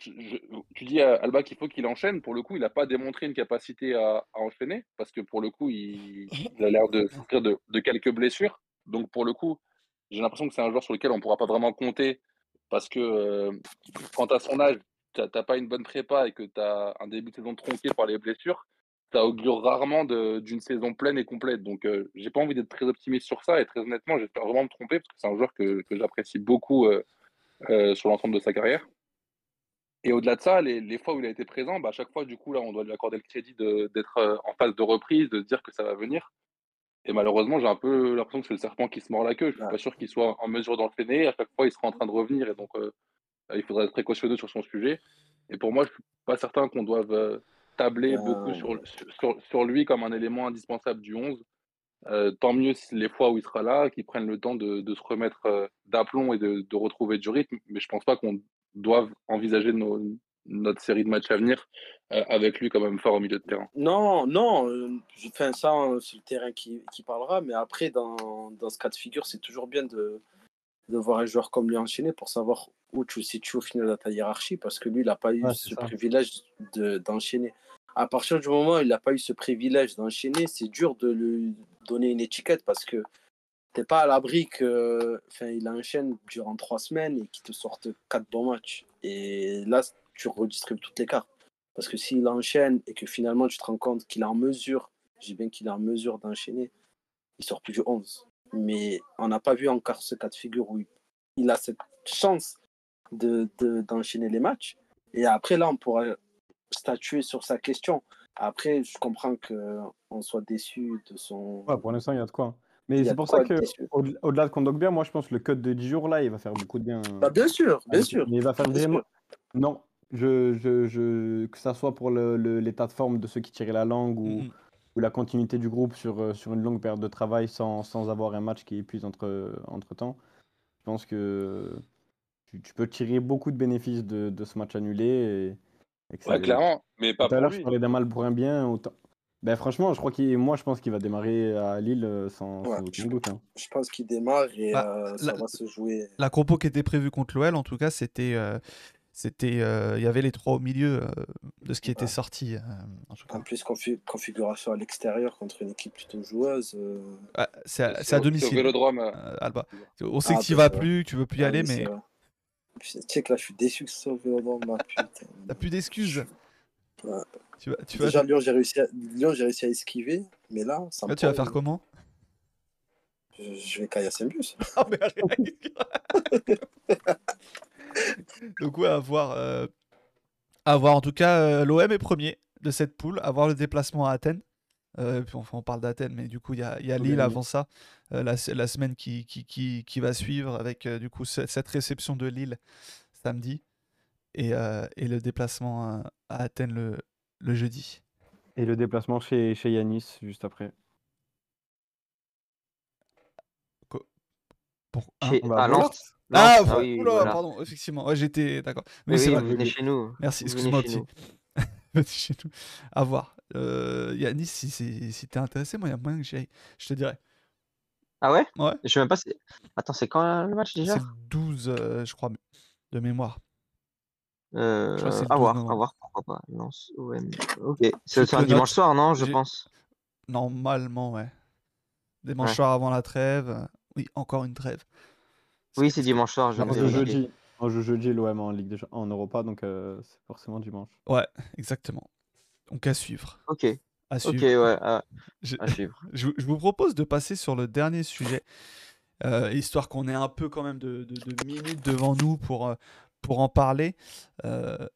tu dis à Alba qu'il faut qu'il enchaîne. Pour le coup, il n'a pas démontré une capacité à, enchaîner parce que pour le coup, il, a l'air de souffrir de, quelques blessures. Donc pour le coup, j'ai l'impression que c'est un joueur sur lequel on ne pourra pas vraiment compter parce que euh, quand à son âge, tu n'as pas une bonne prépa et que tu as un début de saison tronqué par les blessures, ça augure rarement d'une saison pleine et complète. Donc euh, j'ai pas envie d'être très optimiste sur ça et très honnêtement, j'espère vraiment me tromper parce que c'est un joueur que, que j'apprécie beaucoup euh, euh, sur l'ensemble de sa carrière. Et au-delà de ça, les, les fois où il a été présent, bah, à chaque fois, du coup, là, on doit lui accorder le crédit d'être euh, en phase de reprise, de dire que ça va venir. Et malheureusement, j'ai un peu l'impression que c'est le serpent qui se mord la queue. Je suis Ouais. pas sûr qu'il soit en mesure d'enchaîner. À chaque fois, il sera en train de revenir. Et donc, euh, il faudra être précautionneux sur son sujet. Et pour moi, je suis pas certain qu'on doive euh, tabler beaucoup sur, sur, sur lui comme un élément indispensable du 11. Euh, tant mieux les fois où il sera là, qu'il prenne le temps de, de se remettre euh, d'aplomb et de, de retrouver du rythme. Mais je pense pas qu'on doive envisager nos- notre série de matchs à venir euh, avec lui quand même fort au milieu de terrain. Non, non, euh, je fais ça, hein, c'est le terrain qui, qui parlera, mais après, dans, dans ce cas de figure, c'est toujours bien de, de voir un joueur comme lui enchaîner pour savoir où tu le situes au final de ta hiérarchie, parce que lui, il n'a pas eu Ouais, ce ça. privilège de- d'enchaîner. à partir du moment où il n'a pas eu ce privilège d'enchaîner, c'est dur de lui donner une étiquette parce que t'es pas à l'abri que, il enchaîne durant trois semaines et qu'il te sorte quatre bons matchs. Et là, tu redistribues toutes les cartes. Parce que s'il enchaîne et que finalement tu te rends compte qu'il est en mesure, j'ai bien qu'il est en mesure d'enchaîner, il sort plus du 11. Mais on n'a pas vu encore ce cas de figure où il a cette chance de, de- d'enchaîner les matchs. Et après, là, on pourra statuer sur sa question. Après, je comprends qu'on soit déçu de son. Ouais, pour l'instant, il y a de quoi. Mais c'est pour ça que au-delà de Kondogbia, moi je pense que le code de 10 jours là, il va faire beaucoup de bien. Bah, bien sûr, bien sûr. Mais il va faire bien vraiment. Non, je, je, je... que ça soit pour le- le- l'état de forme de ceux qui tiraient la langue ou, Mhm. ou la continuité du groupe sur, euh, sur une longue période de travail sans, sans avoir un match qui épuise entre, entre temps. Je pense que tu, tu peux tirer beaucoup de bénéfices de, de ce match annulé. Et, et que Ouais, clairement, mais pas Tout à l'heure, je parlais d'un mal pour un bien. Autant... Ben, franchement, je crois qu'il, moi, je pense qu'il va démarrer à Lille euh, sans, Ouais, sans je- aucun doute. hein. Je pense qu'il démarre et Bah, euh, ça la- va se jouer. La compo qui était prévue contre l'OL, en tout cas, c'était. euh, c'était, euh, il y avait les trois au milieu euh, de ce qui était sorti. euh, en tout cas. En plus, confi- configuration à l'extérieur contre une équipe plutôt joueuse. euh, Ah, c'est à, C'est c'est à au- c'est au domicile. Vélodrome. euh, Alba. On sait Ah, que tu bah, vas va. plus, que tu veux plus y ah aller, mais vrai. Tu sais que là, je suis déçu que ce soit au Vélodrome, t'as plus d'excuses. Ouais. Tu vas, tu vas, Déjà, Lyon, j'ai réussi, à... Réussi esquiver, mais là, ça me là, tu vas faire comment? Je, je vais caillasser un bus. Ah, mais. Donc ouais, à voir. euh, à voir. En tout cas, euh, l'OM est premier de cette poule. À voir le déplacement à Athènes. Euh, puis enfin, on parle d'Athènes, mais du coup, il y a, y a Lille avant ça, euh, la, la semaine qui, qui, qui, qui va suivre avec euh, du coup ce- cette réception de Lille samedi et, et le déplacement à, à Athènes le, le jeudi. Et le déplacement chez, chez Yanis juste après. Pour, Chez- bah, à. Lens. Ah, Lens, ah oui, oula, voilà. pardon, effectivement, ouais, j'étais d'accord. Oui, c'est oui, vrai. venez chez nous. Merci, Vous venez excuse-moi, chez nous. À voir. Euh, Yanis, si, si, si t'es intéressé, moi, il y a moyen que j'y aille. Je te dirais. Ah ouais? Ouais. Je sais même pas si... Attends, c'est quand euh, le match déjà? C'est le 12, euh, je crois, de mémoire. Euh, À 12 voir, à voir, pourquoi pas. Lens, OM. Ok. C'est un le dimanche soir, non Je pense? Normalement, ouais. Dimanche Ouais. soir avant la trêve. Oui, encore une trêve. Oui, c'est dimanche soir. Je joue jeudi. On joue jeudi l'OM en Ligue des en Europa, donc euh, c'est forcément dimanche. Ouais, exactement. Donc à suivre. Ok. À Ok, suivre. ouais. À, Je- à suivre. Je, vous- je vous propose de passer sur le dernier sujet, euh, histoire qu'on ait un peu quand même de, de- de minutes devant nous pour, euh, pour en parler. Euh,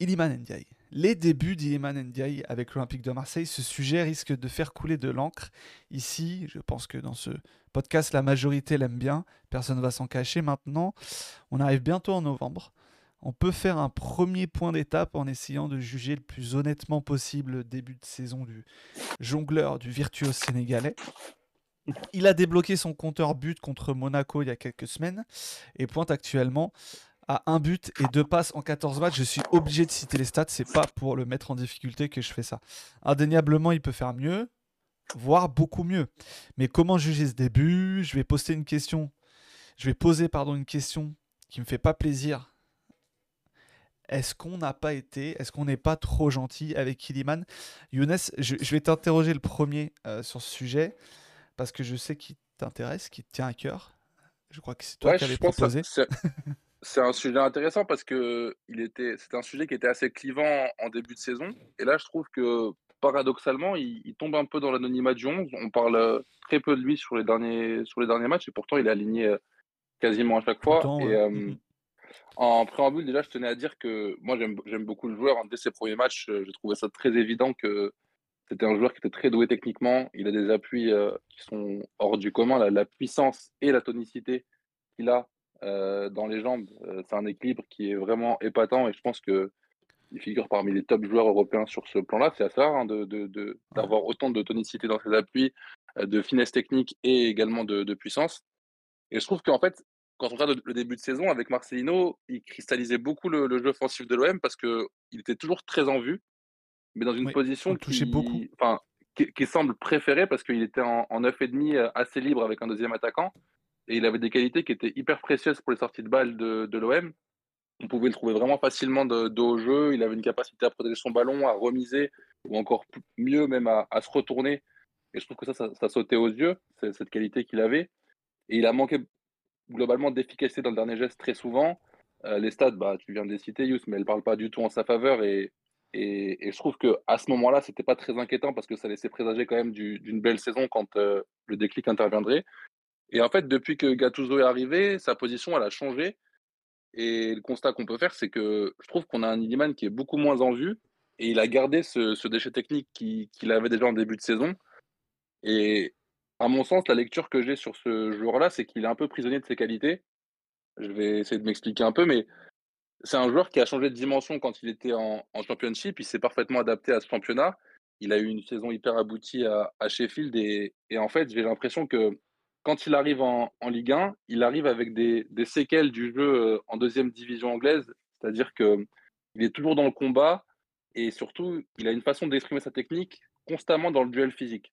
Iliman Ndiaye. Les débuts d'Iliman Ndiaye avec l'Olympique de Marseille, ce sujet risque de faire couler de l'encre. Ici, je pense que dans ce podcast, la majorité l'aime bien, personne ne va s'en cacher maintenant. On arrive bientôt en novembre. On peut faire un premier point d'étape en essayant de juger le plus honnêtement possible le début de saison du, jongleur du virtuose sénégalais. Il a débloqué son compteur but contre Monaco il y a quelques semaines et pointe actuellement à un but et deux passes en 14 matchs. Je suis obligé de citer les stats, c'est pas pour le mettre en difficulté que je fais ça. Indéniablement, il peut faire mieux, voire beaucoup mieux. Mais comment juger ce début? Je vais poster une question. Je vais poser pardon une question qui me fait pas plaisir. Est-ce qu'on n'a pas été, est-ce qu'on n'est pas trop gentil avec Kiliman Younes, je, je vais t'interroger le premier euh, sur ce sujet parce que je sais qu'il t'intéresse, qu'il te tient à cœur. Je crois que c'est toi Ouais, qui je avais pense que proposé. c'est c'est un sujet intéressant parce que il était, c'était un sujet qui était assez clivant en début de saison. Et là, je trouve que paradoxalement, il, il tombe un peu dans l'anonymat du 11. On parle euh, très peu de lui sur les derniers, sur les derniers matchs et pourtant, il est aligné euh, quasiment à chaque fois. Pourtant, Et euh, Mhm. en préambule, déjà, je tenais à dire que moi, j'aime beaucoup le joueur. Dès ses premiers matchs, euh, j'ai trouvé ça très évident que c'était un joueur qui était très doué techniquement. Il a des appuis euh, qui sont hors du commun. La, la puissance et la tonicité qu'il a euh, dans les jambes, euh, c'est un équilibre qui est vraiment épatant. Et je pense que il figure parmi les top joueurs européens sur ce plan-là. C'est assez rare hein, de, de- de- d'avoir autant de tonicité dans ses appuis, euh, de finesse technique et également de, puissance. Et je trouve qu'en fait, quand on regarde le début de saison avec Marcelino, il cristallisait beaucoup le, le jeu offensif de l'OM parce qu'il était toujours très en vue, mais dans une Oui, position qui, beaucoup. enfin, qui, qui semble préférée parce qu'il était en, en 9,5 euh, assez libre avec un deuxième attaquant et il avait des qualités qui étaient hyper précieuses pour les sorties de balles de, l'OM. On pouvait le trouver vraiment facilement de, jeu. Il avait une capacité à protéger son ballon, à remiser ou encore mieux même à, se retourner. Et je trouve que ça, ça, sautait aux yeux, cette qualité qu'il avait. Et il a manqué globalement d'efficacité dans le dernier geste très souvent. Euh, les stats, bah, tu viens de les citer, Yous, mais elles ne parlent pas du tout en sa faveur. Et, et, je trouve qu'à ce moment-là, ce n'était pas très inquiétant parce que ça laissait présager quand même du- d'une belle saison quand euh, le déclic interviendrait. Et en fait, depuis que Gattuso est arrivé, sa position, elle a changé. Et le constat qu'on peut faire, c'est que je trouve qu'on a un Illiman qui est beaucoup moins en vue. Et il a gardé ce, ce déchet technique qui- qu'il avait déjà en début de saison. Et à mon sens, la lecture que j'ai sur ce joueur-là, c'est qu'il est un peu prisonnier de ses qualités. Je vais essayer de m'expliquer un peu, mais c'est un joueur qui a changé de dimension quand il était en, en championship. Il s'est parfaitement adapté à ce championnat. Il a eu une saison hyper aboutie à, Sheffield. Et en fait, j'ai l'impression que quand il arrive en, Ligue 1, il arrive avec des, séquelles du jeu euh, en deuxième division anglaise. C'est-à-dire qu'il est toujours dans le combat et surtout, il a une façon d'exprimer sa technique constamment dans le duel physique.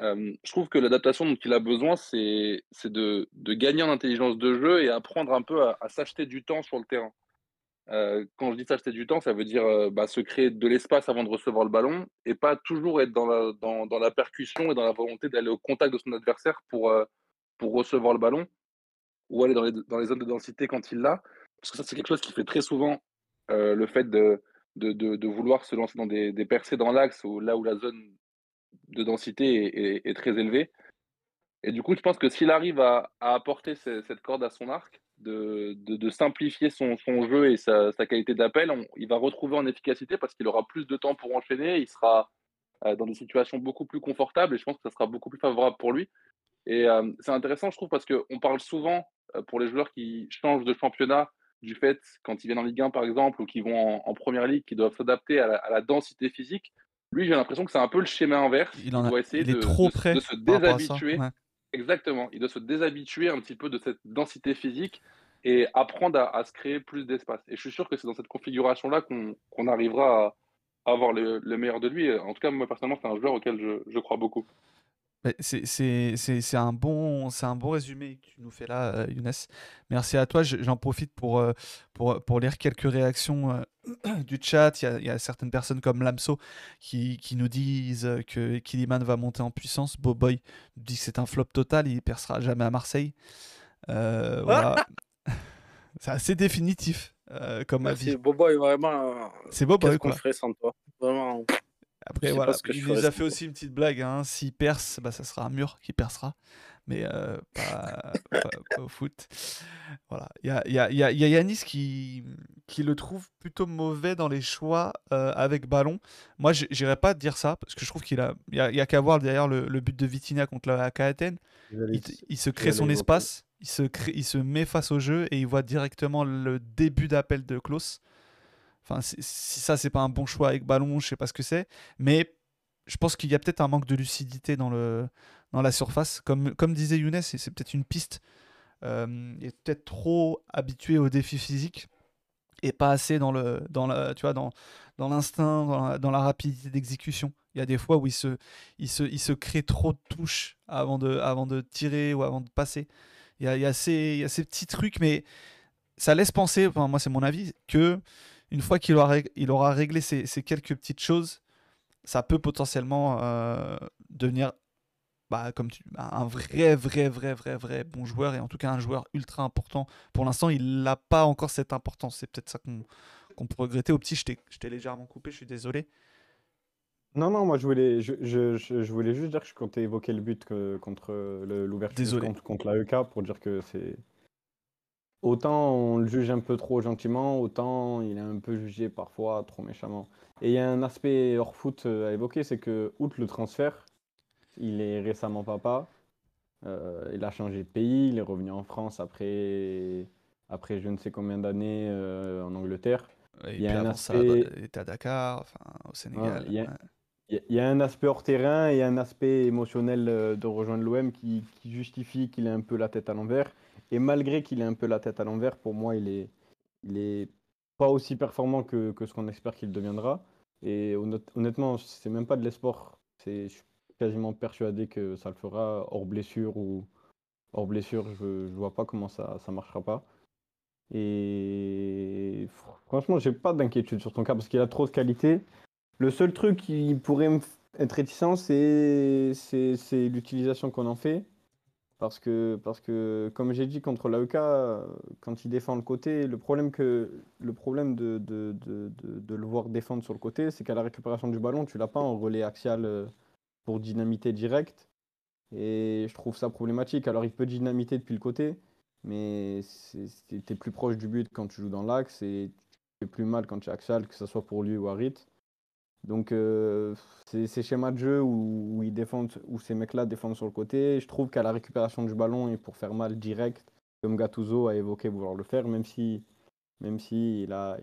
Euh, je trouve que l'adaptation dont il a besoin, c'est de, gagner en intelligence de jeu et apprendre un peu à s'acheter du temps sur le terrain. Euh, quand je dis s'acheter du temps, ça veut dire euh, bah, se créer de l'espace avant de recevoir le ballon et pas toujours être dans la, percussion et dans la volonté d'aller au contact de son adversaire pour, euh, pour recevoir le ballon ou aller dans les, dans les zones de densité quand il l'a. Parce que ça, c'est quelque chose qui fait très souvent le fait de, de, vouloir se lancer dans des, percées dans l'axe ou là où la zone de densité est, très élevée. Et du coup, je pense que s'il arrive à, apporter ce- cette corde à son arc, de, de, de simplifier son, son jeu et sa, sa qualité d'appel, il va retrouver en efficacité parce qu'il aura plus de temps pour enchaîner, il sera euh, dans des situations beaucoup plus confortables et je pense que ça sera beaucoup plus favorable pour lui. Et euh, c'est intéressant, je trouve, parce qu'on parle souvent euh, pour les joueurs qui changent de championnat du fait, quand ils viennent en Ligue 1 par exemple, ou qui vont en, en Première Ligue, qui doivent s'adapter à, la- à la densité physique. Lui, j'ai l'impression que c'est un peu le schéma inverse. Il, en a- doit essayer il est de, trop de se- près de se déshabituer. ouais. Exactement. Il doit se déshabituer un petit peu de cette densité physique et apprendre à, se créer plus d'espace. Et je suis sûr que c'est dans cette configuration-là qu'on arrivera à, avoir le, le meilleur de lui. En tout cas, moi, personnellement, c'est un joueur auquel je crois beaucoup. C'est c'est- c'est- c'est un, bon, c'est un bon résumé que tu nous fais là, euh, Younes. Merci à toi. Je- J'en profite pour, euh, pour, pour lire quelques réactions euh, du chat. Il y, a, il y a certaines personnes comme Lamso qui, qui nous disent que Kiliman va monter en puissance. Boboy dit que c'est un flop total. Il percera jamais à Marseille. Euh, voilà. c'est assez définitif euh, comme avis. Boboy, vraiment. C'est Boboy, Qu'est-ce qu'on quoi. ferait sans toi? Vraiment. Après, voilà, ce que il nous a fait aussi une petite blague. Hein. S'il perce, bah, ça sera un mur qui percera. Mais euh, pas, pas- pas au foot. Voilà. Il y a, y a- y a- y a Yanis qui, qui le trouve plutôt mauvais dans les choix euh, avec ballon. Moi, j- j'irais pas dire ça parce que je trouve qu'il a, il y a, qu'à voir derrière le, le but de Vitinha contre la AK Athènes. Il, se crée son espace, il se, crée- il se met face au jeu et il voit directement le début d'appel de Klaus. Enfin, si ça, c'est pas un bon choix avec ballon, je sais pas ce que c'est. Mais je pense qu'il y a peut-être un manque de lucidité dans, le, dans la surface. Comme, comme disait Younes, c'est peut-être une piste. Euh, il est peut-être trop habitué aux défis physiques et pas assez dans le dans la, tu dans dans l'instinct dans la rapidité d'exécution il y a des fois où il se il se il se crée trop de touches avant de avant de tirer ou avant de passer il y a, il y a ces il y a ces petits trucs mais ça laisse penser enfin moi c'est mon avis que une fois qu'il aura rég- il aura réglé ces, ces quelques petites choses ça peut potentiellement euh, devenir bah, comme tu, bah, un vrai, vrai, vrai, vrai, vrai bon joueur et en tout cas un joueur ultra important. Pour l'instant, il n'a pas encore cette importance. C'est peut-être ça qu'on peut regretter. Au petit, je t'ai légèrement coupé, je suis désolé. Non, non, moi je voulais, je, je, je, je voulais juste dire que je comptais évoquer le but que- contre l'ouverture contre la EK pour dire que c'est. Autant on le juge un peu trop gentiment, autant il est un peu jugé parfois trop méchamment. Et il y a un aspect hors foot euh, à évoquer, c'est que, outre le transfert, il est récemment papa, euh, il a changé de pays, il est revenu en France après, après je ne sais combien d'années euh, en Angleterre. Et Il y a puis un avant aspect- il était à Dakar, enfin, au Sénégal. il y a- ouais. Il y a- il y a un aspect hors terrain et un aspect émotionnel de rejoindre l'OM qui, qui justifie qu'il ait un peu la tête à l'envers. Et malgré qu'il ait un peu la tête à l'envers, pour moi, il est, pas aussi performant que, ce qu'on espère qu'il deviendra. Et honnêt- honnêtement, c'est même pas de l'espoir. Je suis quasiment persuadé que ça le fera hors blessure ou hors blessure. Je, je vois pas comment ça, ça marchera pas. Et fr- franchement, j'ai pas d'inquiétude sur ton cas parce qu'il a trop de qualité. Le seul truc qui pourrait être réticent, c'est l'utilisation qu'on en fait. Parce que, parce que comme j'ai dit, contre l'AEK, euh, quand il défend le côté, le problème, que, le problème de, de, de, de- le voir défendre sur le côté, c'est qu'à la récupération du ballon, tu l'as pas en relais axial euh, pour dynamiter direct. Et je trouve ça problématique. Alors, il peut dynamiter depuis le côté, mais tu es plus proche du but quand tu joues dans l'axe et tu fais plus mal quand tu es axial, que ce soit pour lui ou Harit. Donc, euh, ces schémas de jeu où, ils défendent, où ces mecs-là défendent sur le côté. Je trouve qu'à la récupération du ballon et pour faire mal direct, comme Gattuso a évoqué vouloir le faire, même si, même si il a,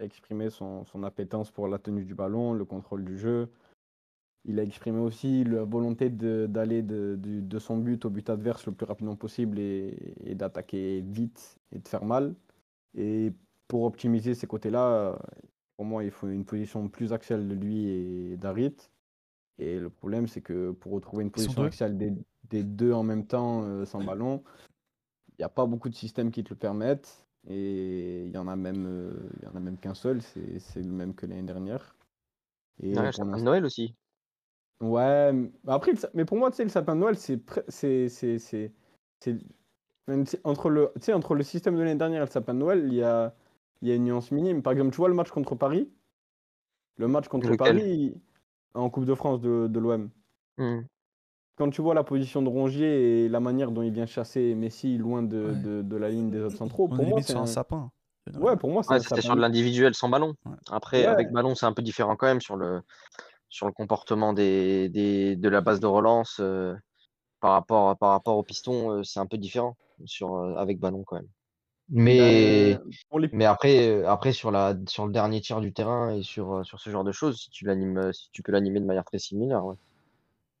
exprimé son, son appétence pour la tenue du ballon, le contrôle du jeu. Il a exprimé aussi la volonté de- d'aller de, du- de son but au but adverse le plus rapidement possible et d'attaquer vite et de faire mal. Et pour optimiser ces côtés-là, pour moi, il faut une position plus axiale de lui et d'Arit. Et le problème, c'est que pour retrouver une position axiale des, des deux en même temps euh, sans ballon, il n'y a pas beaucoup de systèmes qui te le permettent. Et il y en a même, euh, il y en a même qu'un seul, c'est le même que l'année dernière. Et pour le sapin de Noël aussi. Ouais, m- après, mais pour moi, tu sais, le sapin de Noël, c'est entre le entre le système de l'année dernière et le sapin de Noël, il y a il y a une nuance minime. Par exemple, tu vois le match contre Paris, le match contre Lequel? Paris en Coupe de France de, de l'OM. Hmm. Quand tu vois la position de Rongier et la manière dont il vient chasser Messi loin de, Ouais. de, de la ligne des autres centraux, On pour moi, c'est un un... sapin. Ouais, pour moi, c'est Ouais, un c'était sapin sur de l'individuel sans ballon. Ouais. Après, Ouais. avec ballon, c'est un peu différent quand même sur le, sur le comportement des, des, de la base de relance euh, par, rapport, par rapport au piston, euh, c'est un peu différent sur, euh, avec ballon quand même. Mais, pour les mais après, après sur, la, sur le dernier tiers du terrain et sur, euh, sur ce genre de choses, si tu l'animes, euh, si tu peux l'animer de manière très similaire, ouais.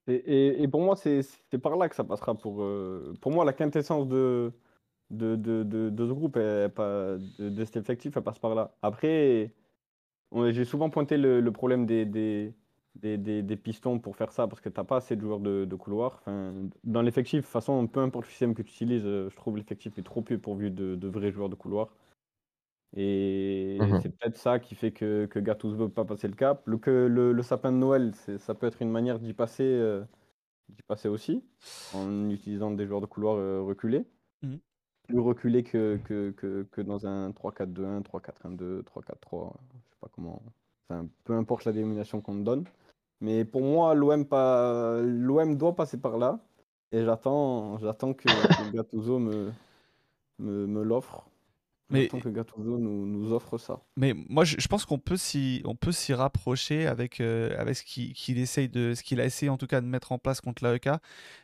Et, et- et pour moi, c'est c'est par là que ça passera. Pour, euh, pour moi, la quintessence de, de, de, de, de ce groupe, elle- pas, de, de cet effectif, elle passe par là. Après, on- j'ai souvent pointé le, le problème des, des, des, des- des pistons pour faire ça, parce que tu n'as pas assez de joueurs de, de couloir. Enfin, dans l'effectif, de toute façon, peu importe le système que tu utilises, euh, je trouve l'effectif est trop peu pourvu de, de vrais joueurs de couloir. Et Mhm. c'est peut-être ça qui fait que, que Gattuso ne veut pas passer le cap. Le, que le, le sapin de Noël, ça peut être une manière d'y passer, euh, d'y passer aussi, en utilisant des joueurs de couloir euh, reculés. Mhm. Plus reculés que, que, que, que dans un 3-4-2-1, 3-4-1-2, 3-4-3, je sais pas comment. Enfin, peu importe la dénomination qu'on me donne. Mais pour moi, l'OM pas... l'OM doit passer par là. Et j'attends, que, que Gattuso me, me, me l'offre. Mais- J'attends que Gattuso nous, nous offre ça. Mais moi, je, je pense qu'on peut s'y, on peut s'y rapprocher avec, euh, avec ce qu'il essaye de, ce qu'il a essayé en tout cas de mettre en place contre l'AEK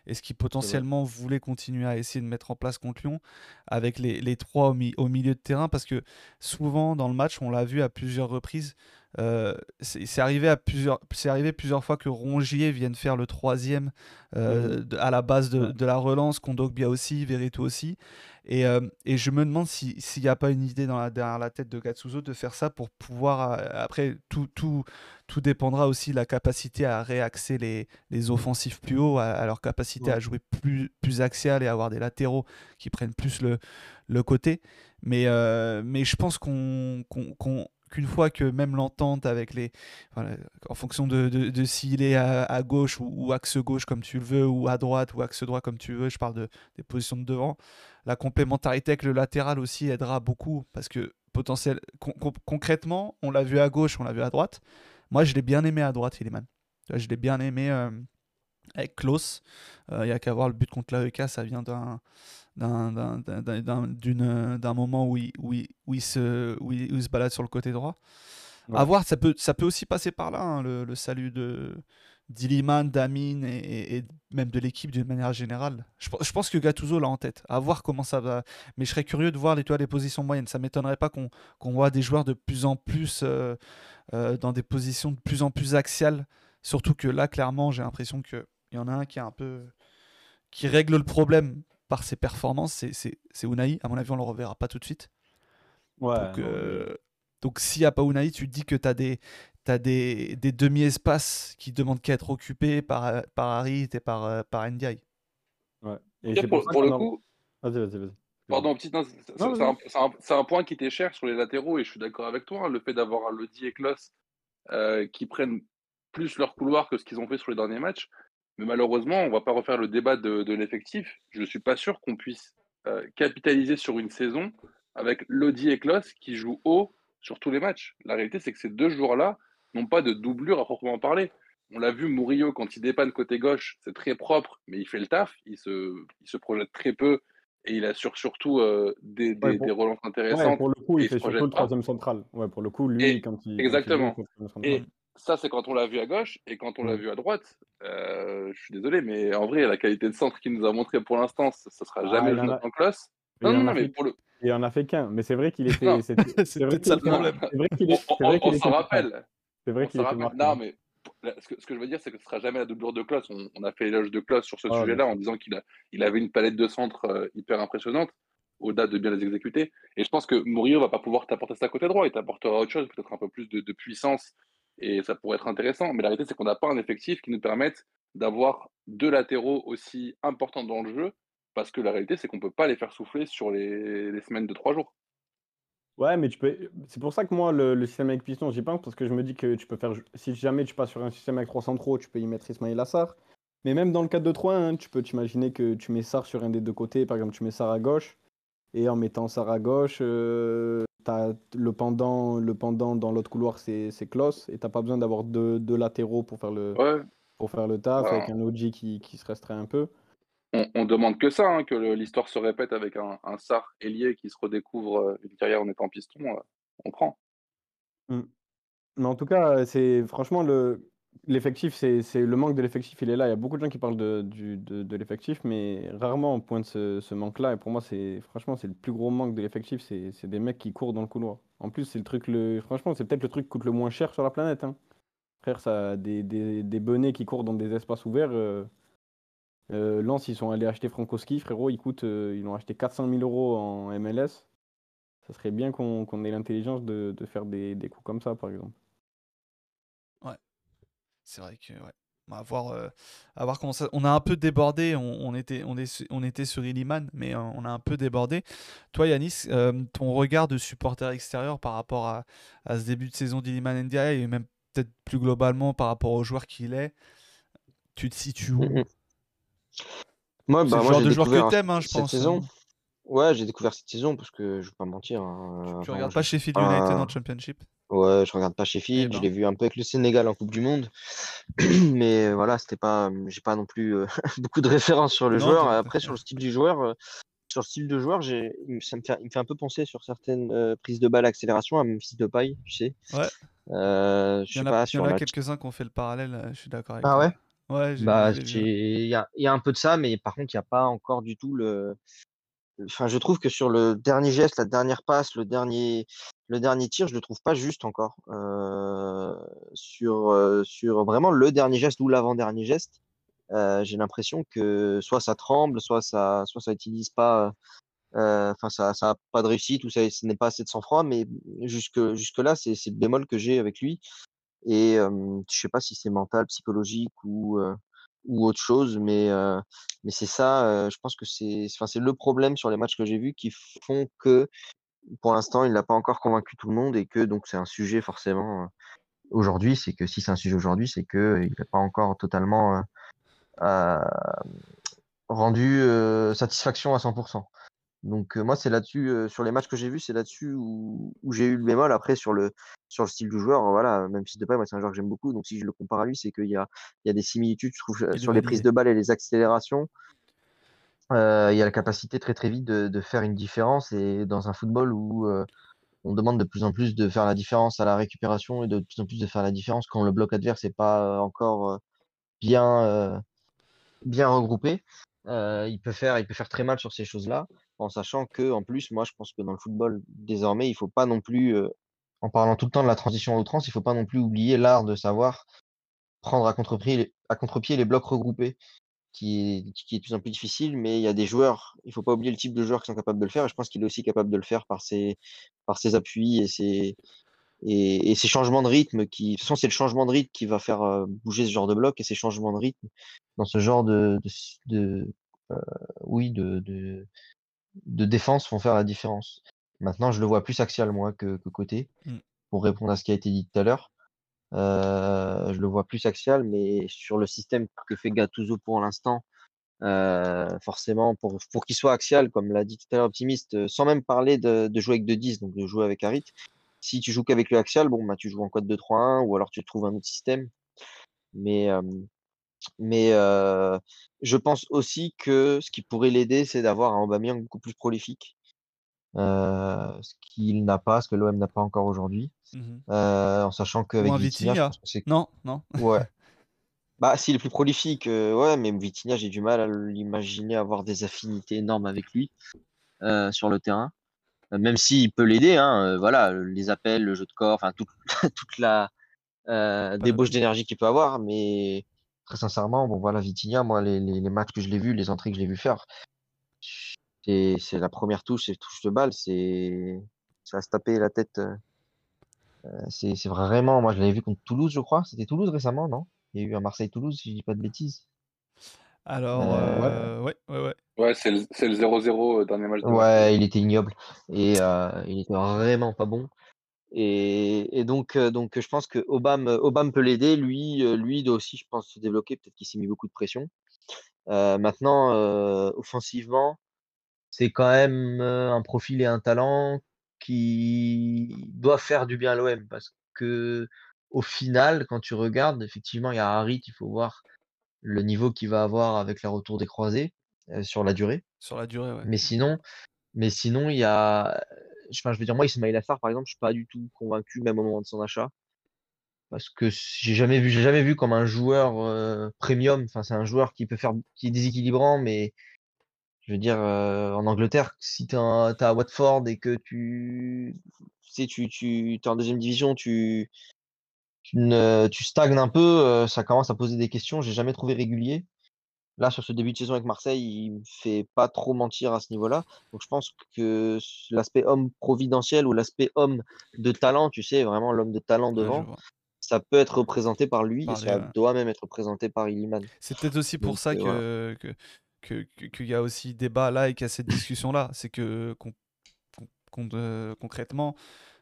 et ce qu'il potentiellement voulait continuer à essayer de mettre en place contre Lyon avec les, les trois au, mi- au milieu de terrain parce que souvent dans le match, on l'a vu à plusieurs reprises. Euh, c'est arrivé à plusieurs, c'est arrivé plusieurs fois que Rongier vienne faire le troisième euh, de- à la base de, la relance, Kondogbia aussi, Verretou aussi. Et, euh, et je me demande si- s'il n'y a pas une idée dans la, derrière la tête de Gattuso de faire ça pour pouvoir. euh, après, tout, tout, tout dépendra aussi de la capacité à réaxer les, les offensifs plus haut, à, à leur capacité Ouais. à jouer plus, plus axial et avoir des latéraux qui prennent plus le, le côté. Mais, mais je pense qu'on- qu'une fois que même l'entente avec les en fonction de, de, s'il est à, gauche ou, axe gauche comme tu le veux ou à droite ou axe droit comme tu veux je parle de, des positions de devant la complémentarité avec le latéral aussi aidera beaucoup parce que potentiel con- con- concrètement on l'a vu à gauche on l'a vu à droite. Moi je l'ai bien aimé à droite Iliman. Je l'ai bien aimé euh, avec Klaus. Il n'y a qu'à voir le but contre l'AEK ça vient d'un d'un- d'un- d'un- d'un d'une- d'un moment où il, où, il, où, il se, où, il, où il se balade sur le côté droit Ouais. à voir ça peut, ça peut aussi passer par là hein, le, le salut de d'Iliman, d'Amin et, même de l'équipe d'une manière générale. Je, je pense que Gattuso l'a en tête. À voir comment ça va. Mais je serais curieux de voir les, tu vois, les positions moyennes. Ça m'étonnerait pas qu'on qu'on voit des joueurs de plus en plus euh, euh, dans des positions de plus en plus axiales. Surtout que là, clairement, j'ai l'impression qu'il y en a un qui est un peu qui règle le problème par ses performances, c'est- c'est c'est Unai. À mon avis, on le reverra pas tout de suite. Ouais, Donc, euh, donc s'il n'y a pas Unai, tu te dis que tu as des, t'as des, des demi-espaces qui demandent qu'à être occupés par, par Harit et par, euh, par NDI. ouais. Et pour, le a- coup, Vas-y, vas-y, vas-y. pardon, c'est- un, point qui était cher sur les latéraux et je suis d'accord avec toi. hein, le fait d'avoir un Lodi et Klos euh, qui prennent plus leur couloir que ce qu'ils ont fait sur les derniers matchs. Mais malheureusement, on va pas refaire le débat de, de l'effectif. Je ne suis pas sûr qu'on puisse euh, capitaliser sur une saison avec Lodi et Klos qui jouent haut sur tous les matchs. La réalité, c'est que ces deux joueurs-là n'ont pas de doublure à proprement parler. On l'a vu, Murillo, quand il dépanne côté gauche, c'est très propre, mais il fait le taf. Il se, il se projette très peu et il assure surtout euh, des, des, Ouais, pour- des relances Ouais, intéressantes. pour le coup, il fait surtout le troisième central. Ouais, pour le coup, lui, Et- quand il. quand il joue, exactement. il fait le troisième central. Et ça, c'est quand on l'a vu à gauche et quand on l'a vu à droite. euh, je suis désolé, mais en vrai, la qualité de centre qu'il nous a montré pour l'instant, ce ne sera Ah, jamais il en a- Jonathan il Non, en non, a non, mais fait- pour le. Il en a fait qu'un, mais c'est vrai qu'il était. C'est C'est vrai peut-être qu'il ça le était- problème. c'est vrai qu'il On, est- c'est on- vrai on qu'il se était marquant. rappelle. C'est vrai qu'il était. Non, mais ce que, ce que je veux dire, c'est que ce sera jamais la doublure de Klaus. On, on a fait l'éloge de Klaus sur ce Ah, sujet-là en disant qu'il a, il avait une palette de centres euh, hyper impressionnante, au-delà de bien les exécuter. Et je pense que Murillo va pas pouvoir t'apporter ça côté droit. Il t'apportera autre chose, peut-être un peu plus de, de puissance, et ça pourrait être intéressant. Mais la réalité, c'est qu'on n'a pas un effectif qui nous permette d'avoir deux latéraux aussi importants dans le jeu, parce que la réalité, c'est qu'on peut pas les faire souffler sur les, semaines de trois jours. Ouais, mais tu peux. C'est pour ça que moi, le, système avec piston, j'y pense parce que je me dis que tu peux faire. Si jamais tu passes sur un système avec trois centraux, tu peux y mettre Ismail Assar. Mais même dans le 4-2-3, hein, tu peux t'imaginer que tu mets Sar sur un des deux côtés. Par exemple, tu mets Sar à gauche. Et en mettant Sar à gauche, euh, le pendant, le pendant dans l'autre couloir, c'est c'est Klos. Et t'as pas besoin d'avoir deux, deux latéraux pour faire le, Ouais, pour faire le taf, avec un OG qui, qui se restreint un peu. on, on demande que ça, hein, que le- l'histoire se répète avec un, un Sar ailier qui se redécouvre euh, une carrière en étant piston. euh, on prend. Mais en tout cas, c'est franchement le l'effectif, c'est le manque de l'effectif, il est là. Il y a beaucoup de gens qui parlent de, du- de, de l'effectif, mais rarement on pointe ce, ce manque-là. Et pour moi, c'est franchement, c'est le plus gros manque de l'effectif, c'est des mecs qui courent dans le couloir. En plus, c'est le truc, le, franchement, c'est peut-être le truc qui coûte le moins cher sur la planète. hein. Frère, ça, des, des, des benets qui courent dans des espaces ouverts. Euh, euh, Lens, ils sont allés acheter Frankowski, frérot, ils euh, ils l'ont acheté 400 000 euros en MLS. Ça serait bien qu'on qu'on ait l'intelligence de, de faire des, des coups comme ça, par exemple. C'est vrai que ouais. On va voir, euh, à voir comment ça. On a un peu débordé. On, on était, on, est, on était sur Illiman, mais euh, on a un peu débordé. Toi, Yanis, euh, ton regard de supporter extérieur par rapport à, à ce début de saison d'Illiman NDI et même peut-être plus globalement par rapport au joueur qu'il est, tu te situes où? Moi, bah, le moi genre j'ai de joueur que t'aimes, hein, je cette pense, saison. hein. Ouais, j'ai découvert cette saison parce que je vais pas mentir. hein, Tu enfin, regardes pas Sheffield United pas- en Championship? Ouais, je regarde pas Eh Sheffield. Je ben. l'ai vu un peu avec le Sénégal en Coupe du Monde, mais voilà, c'était pas, j'ai pas non plus euh, beaucoup de références sur le Non, joueur. Après, sur le style du joueur, euh, sur le style de joueur, j'ai, ça me fait, il me fait un peu penser sur certaines euh, prises de balle accélération à Memphis Depay, tu sais. Ouais. Je y sais a, pas il y en a la. quelques-uns qui ont fait le parallèle, je suis d'accord avec Ah toi. ouais? Ouais, j'ai Bah, je il y a, il y a un peu de ça, mais par contre, il n'y a pas encore du tout le. Enfin, je trouve que sur le dernier geste, la dernière passe, le dernier, le dernier tir, je le trouve pas juste encore. Euh, sur, sur vraiment le dernier geste ou l'avant-dernier geste, euh, j'ai l'impression que soit ça tremble, soit ça, soit ça utilise pas. Enfin, ça, ça a pas de réussite ou ça, ce n'est pas assez de sang-froid. Mais jusque, jusque là, c'est, c'est le bémol que j'ai avec lui. Et je sais pas si c'est mental, psychologique ou, ou autre chose, mais, euh, mais c'est ça, euh, je pense que c'est enfin, c'est le problème sur les matchs que j'ai vus qui font que pour l'instant, il n'a pas encore convaincu tout le monde et que donc c'est un sujet forcément aujourd'hui. C'est que si c'est un sujet aujourd'hui, c'est que il n'a pas encore totalement euh, rendu euh, satisfaction à 100%. Donc euh, moi, c'est là-dessus, euh, sur les matchs que j'ai vus, c'est là-dessus où, où j'ai eu le bémol. Après, sur le, sur le style du joueur, voilà, même si Depay, moi, c'est un joueur que j'aime beaucoup. Donc si je le compare à lui, c'est qu'il y a, il y a des similitudes, je trouve, Il sur les prises de balles et les accélérations. Il y a la capacité très très vite de, faire une différence. Et dans un football où on demande de plus en plus de faire la différence à la récupération et de plus en plus de faire la différence quand le bloc adverse n'est pas encore bien, regroupé. Il peut faire, très mal sur ces choses-là, en sachant que, en plus, moi, je pense que dans le football, désormais, il faut pas non plus, en parlant tout le temps de la transition à outrance, il faut pas non plus oublier l'art de savoir prendre à contre-pied les blocs regroupés. Qui est, qui est de plus en plus difficile, mais il y a des joueurs, il faut pas oublier le type de joueurs qui sont capables de le faire, et je pense qu'il est aussi capable de le faire par ses, par ses appuis et ses, et, et ces changements de rythme qui, de toute façon, c'est le changement de rythme qui va faire euh, bouger ce genre de bloc, et ces changements de rythme dans ce genre de, de, de euh, oui, de, de, de défense vont faire la différence. Maintenant, je le vois plus axial, moi, que, que côté, Mm. pour répondre à ce qui a été dit tout à l'heure. Euh, je le vois plus axial, mais sur le système que fait Gattuso pour l'instant, euh, forcément, pour, pour qu'il soit axial, comme l'a dit tout à l'heure Optimiste, euh, sans même parler de, de jouer avec 2-10, donc de jouer avec Harit, si tu joues qu'avec le axial, bon, bah, tu joues en code 2-3-1 ou alors tu trouves un autre système. Mais, euh, mais euh, je pense aussi que ce qui pourrait l'aider, c'est d'avoir un Aubameyang beaucoup plus prolifique. Euh, ce qu'il n'a pas, ce que l'OM n'a pas encore aujourd'hui. Mhm. Euh, en sachant qu'avec Vitinha, Vitinha. Non, non. Ouais. Bah, s'il est plus prolifique, euh, ouais, mais Vitinha, j'ai du mal à l'imaginer avoir des affinités énormes avec lui euh, sur le terrain. Euh, même s'il peut l'aider, hein, voilà, les appels, le jeu de corps, enfin toute, toute la débauche d'énergie qu'il peut avoir, mais très sincèrement, bon voilà, Vitinha, moi, les, les, les matchs que je l'ai vu, les entrées que je l'ai vu faire, c'est la première touche, c'est touche de balle, c'est ça va se taper la tête. Euh, c'est c'est vraiment, moi je l'avais vu contre Toulouse, je crois. C'était Toulouse récemment, non? Il y a eu un Marseille-Toulouse, si je dis pas de bêtises. Alors, Euh, euh, ouais, ouais, ouais. Ouais, c'est le c'est le 0-0 euh, dernier match de Ouais, il était ignoble et euh, il était vraiment pas bon. Et, et donc, euh, donc, je pense que Obama, Obama peut l'aider. Lui, euh, lui doit aussi, je pense, se développer. Peut-être qu'il s'est mis beaucoup de pression. Euh, maintenant, euh, offensivement, c'est quand même un profil et un talent qui doit faire du bien à l'OM parce que au final, quand tu regardes, effectivement, il y a Harit, il faut voir le niveau qu'il va avoir avec le retour des croisés euh, sur la durée. Sur la durée, ouais. Mais sinon, mais sinon, il y a, enfin, je veux dire, moi, Ismail Assar, par exemple, je suis pas du tout convaincu, même au moment de son achat, parce que j'ai jamais vu, j'ai jamais vu comme un joueur euh, premium. Enfin, c'est un joueur qui peut faire, qui est déséquilibrant, mais je veux dire, euh, en Angleterre, si tu es à Watford et que tu, tu sais, tu, tu es en deuxième division, tu, tu, ne, tu stagnes un peu, euh, ça commence à poser des questions. J'ai jamais trouvé régulier. Là, sur ce début de saison avec Marseille, il me fait pas trop mentir à ce niveau-là. Donc, je pense que l'aspect homme providentiel ou l'aspect homme de talent, tu sais, vraiment l'homme de talent devant, ça peut être représenté par lui Par et les- ça doit même être représenté par Illiman. C'est peut-être aussi pour Donc, ça que, que- que- qu'il y a aussi débat là et qu'il y a cette discussion-là. C'est que con- euh, concrètement,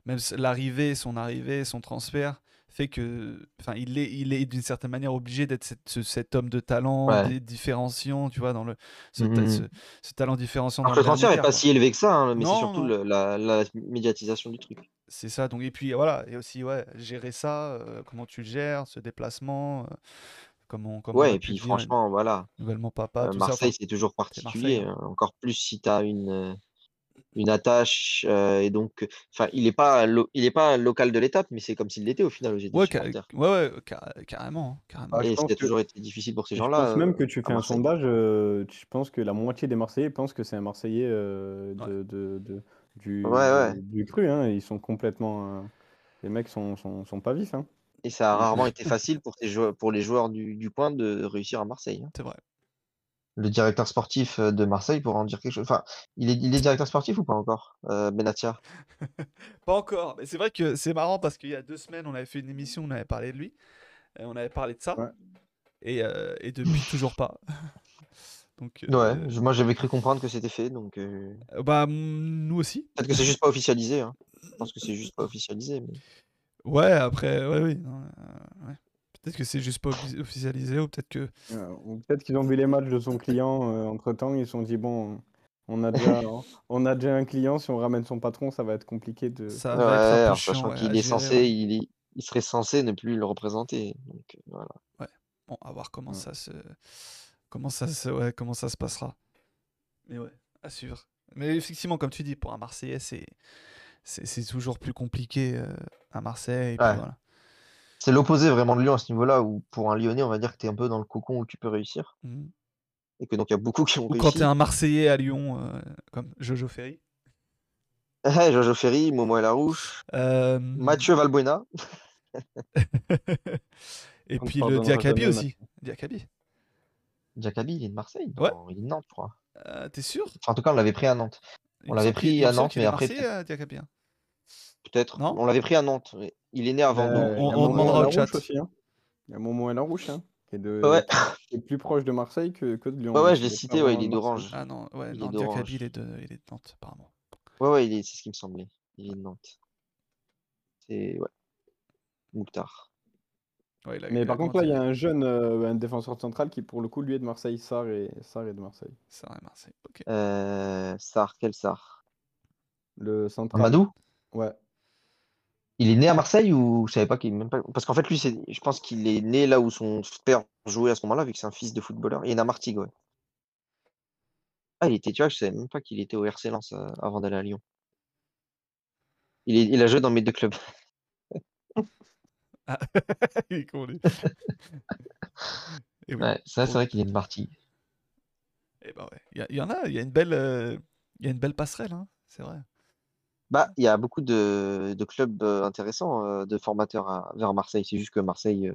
même l'arrivée, son arrivée, son transfert fait que, enfin, il est, il est d'une certaine manière obligé d'être cette- ce- cet homme de talent, Ouais. différenciant, tu vois, dans le, ce, Mhm. ce- ce talent différenciant Alors le transfert est dernier pas si élevé que ça, hein, mais c'est surtout le- la, la médiatisation du truc. C'est ça. Donc, et puis voilà, et aussi, ouais, gérer ça, euh, comment tu le gères, ce déplacement, euh, comment on Ouais, a et pu puis dire, franchement, voilà, nouvellement papa, euh, tout. Marseille, c'est toujours particulier, hein. hein, encore plus si tu as une, euh, une attache, euh, et donc, enfin, il n'est pas, lo- il est pas local de l'étape, mais c'est comme s'il l'était au final aux Ouais, ca- ouais, ouais, ca- carrément, hein, carrément. Ah, Et ça a toujours été difficile pour ces Je gens-là. pense même que tu fais un sondage, euh, je pense que la moitié des Marseillais pensent que c'est un Marseillais euh, Ouais. de, de- de- du, Ouais, ouais. du cru. hein. Ils sont complètement. euh, les mecs sont, sont, sont pas vifs. hein. Et ça a Donc, rarement euh, été facile pour, tes joueurs, pour les joueurs du, du coin de réussir à Marseille. hein. C'est vrai. Le directeur sportif euh, de Marseille pourra en dire quelque chose. Enfin, il est, il est directeur sportif ou pas encore, euh, Benatia? Pas encore. Mais c'est vrai que c'est marrant parce qu'il y a deux semaines, on avait fait une émission, on avait parlé de lui. Et on avait parlé de ça. Ouais. Et, euh, et depuis, toujours pas. Donc, Ouais, euh, je- moi j'avais cru comprendre que c'était fait, donc euh, euh, bah, nous aussi. peut-être que c'est juste pas officialisé. hein. Je pense que c'est juste pas officialisé. Mais... Ouais, après, ouais, oui. non, euh, ouais. Peut-être que c'est juste pas offi- officialisé ou peut-être que. euh, ou peut-être qu'ils ont vu les matchs de son client entre temps. Ils se sont dit bon, on a déjà, on a déjà un client. Si on ramène son patron, ça va être compliqué de. Ça Ouais, va être un peu alors, chiant sachant ouais, à qu'il est gérer, censé, ouais. il, est- il serait censé ne plus le représenter. Donc euh, voilà. Bon, à voir comment Ouais. ça se. Comment ça se, ouais, comment ça se passera. Mais ouais, à suivre. Mais effectivement, comme tu dis, pour un Marseillais, c'est. C'est toujours plus compliqué euh, à Marseille. Ouais. voilà. C'est l'opposé vraiment de Lyon à ce niveau-là, où pour un Lyonnais, on va dire que tu es un peu dans le cocon où tu peux réussir. Mhm. Et que donc il y a beaucoup qui ont Ou quand réussi. t'es un Marseillais à Lyon, euh, comme Jojo Ferry. Ouais, Jojo Ferry, Momo Larouche, Euh, Mathieu Valbuena. Et puis le jamais, aussi. Diakabi. Jackaby, il est de Marseille Ouais. Non, il est de Nantes, je crois. Euh, T'es sûr? Enfin, en tout cas, on l'avait pris à Nantes. Il On l'avait pris à Nantes, mais après, euh, hein. Peut-être. Non? On l'avait pris à Nantes. mais Il est né avant Euh, nous. il y a on- demandera au chat. aussi. hein. Il y a Momo Larouche, hein, qui est, de, Ouais. qui est plus proche de Marseille que, que de Lyon. Ouais, ouais, je l'ai cité, ouais, il est d'Orange. Ah non, ouais, Il est non, d'Orange. Diakabi, il est de, il est de Nantes, apparemment. Ouais, ouais, il est... c'est ce qui me semblait. Il est de Nantes. C'est. Ouais. Mouktar. Ouais, il a- Mais par contre, là, il y a un jeune, euh, un défenseur central qui, pour le coup, lui est de Marseille. Sarr et, Sarr est de Marseille. C'est vrai, Marseille. Ok. Euh... Sar, quel Sar Le central. Amadou? Ouais. Il est né à Marseille ou je savais pas qu'il même pas. Parce qu'en fait, lui, c'est... je pense qu'il est né là où son père jouait à ce moment-là, vu que c'est un fils de footballeur. Il est né à Martigues, ouais. Ah, il était, tu vois, je savais même pas qu'il était au RC Lens euh, avant d'aller à Lyon. Il, est... il a joué dans mes deux clubs. Ah, il est con, lui. Et oui. Ouais, ça, c'est vrai qu'il est de Martigues. Eh ben ouais. Il y, a- il y en a, il y a une belle, euh, il y a une belle passerelle, hein, c'est vrai. Bah, il y a beaucoup de, de clubs euh, intéressants euh, de formateurs à- vers Marseille. C'est juste que Marseille, euh,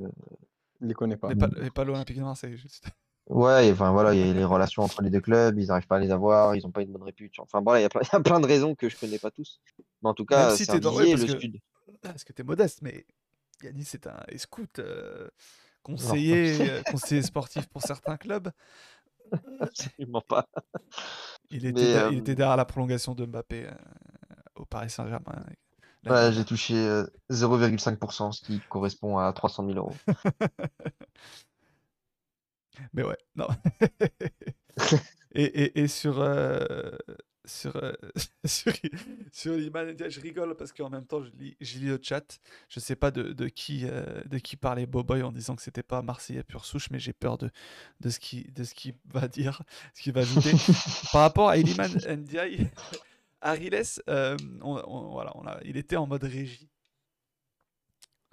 Il les connaît pas. Mais pas, mais pas l'Olympique de Marseille, juste. ouais, et enfin voilà, il y a les relations entre les deux clubs, ils n'arrivent pas à les avoir, ils n'ont pas une bonne réputation. Enfin voilà, il y a plein, y a de raisons que je connais pas tous. Mais en tout cas, si c'est dans- ouais, visier, parce le que- sud. Parce que t'es modeste, mais Yanis c'est un scout, euh, conseiller, euh, conseiller sportif pour certains clubs. Absolument pas. Il était, euh, il était derrière la prolongation de Mbappé euh, au Paris Saint-Germain. Ouais, j'ai touché euh, 0,5%, ce qui correspond à 300 000 euros. Mais ouais, non. et, et, et sur, euh, sur, euh, sur, sur je rigole parce qu'en même temps, je lis, je lis le chat. Je sais pas de, de qui, euh, de qui parlait Boboy en disant que c'était pas Marseillais pure souche, mais j'ai peur de, de ce qu'il de ce qu'il va dire, ce qu'il va ajouter. Par rapport à Iliman Ndiaye, Ariles, euh, on, on- voilà, on a, il était en mode régie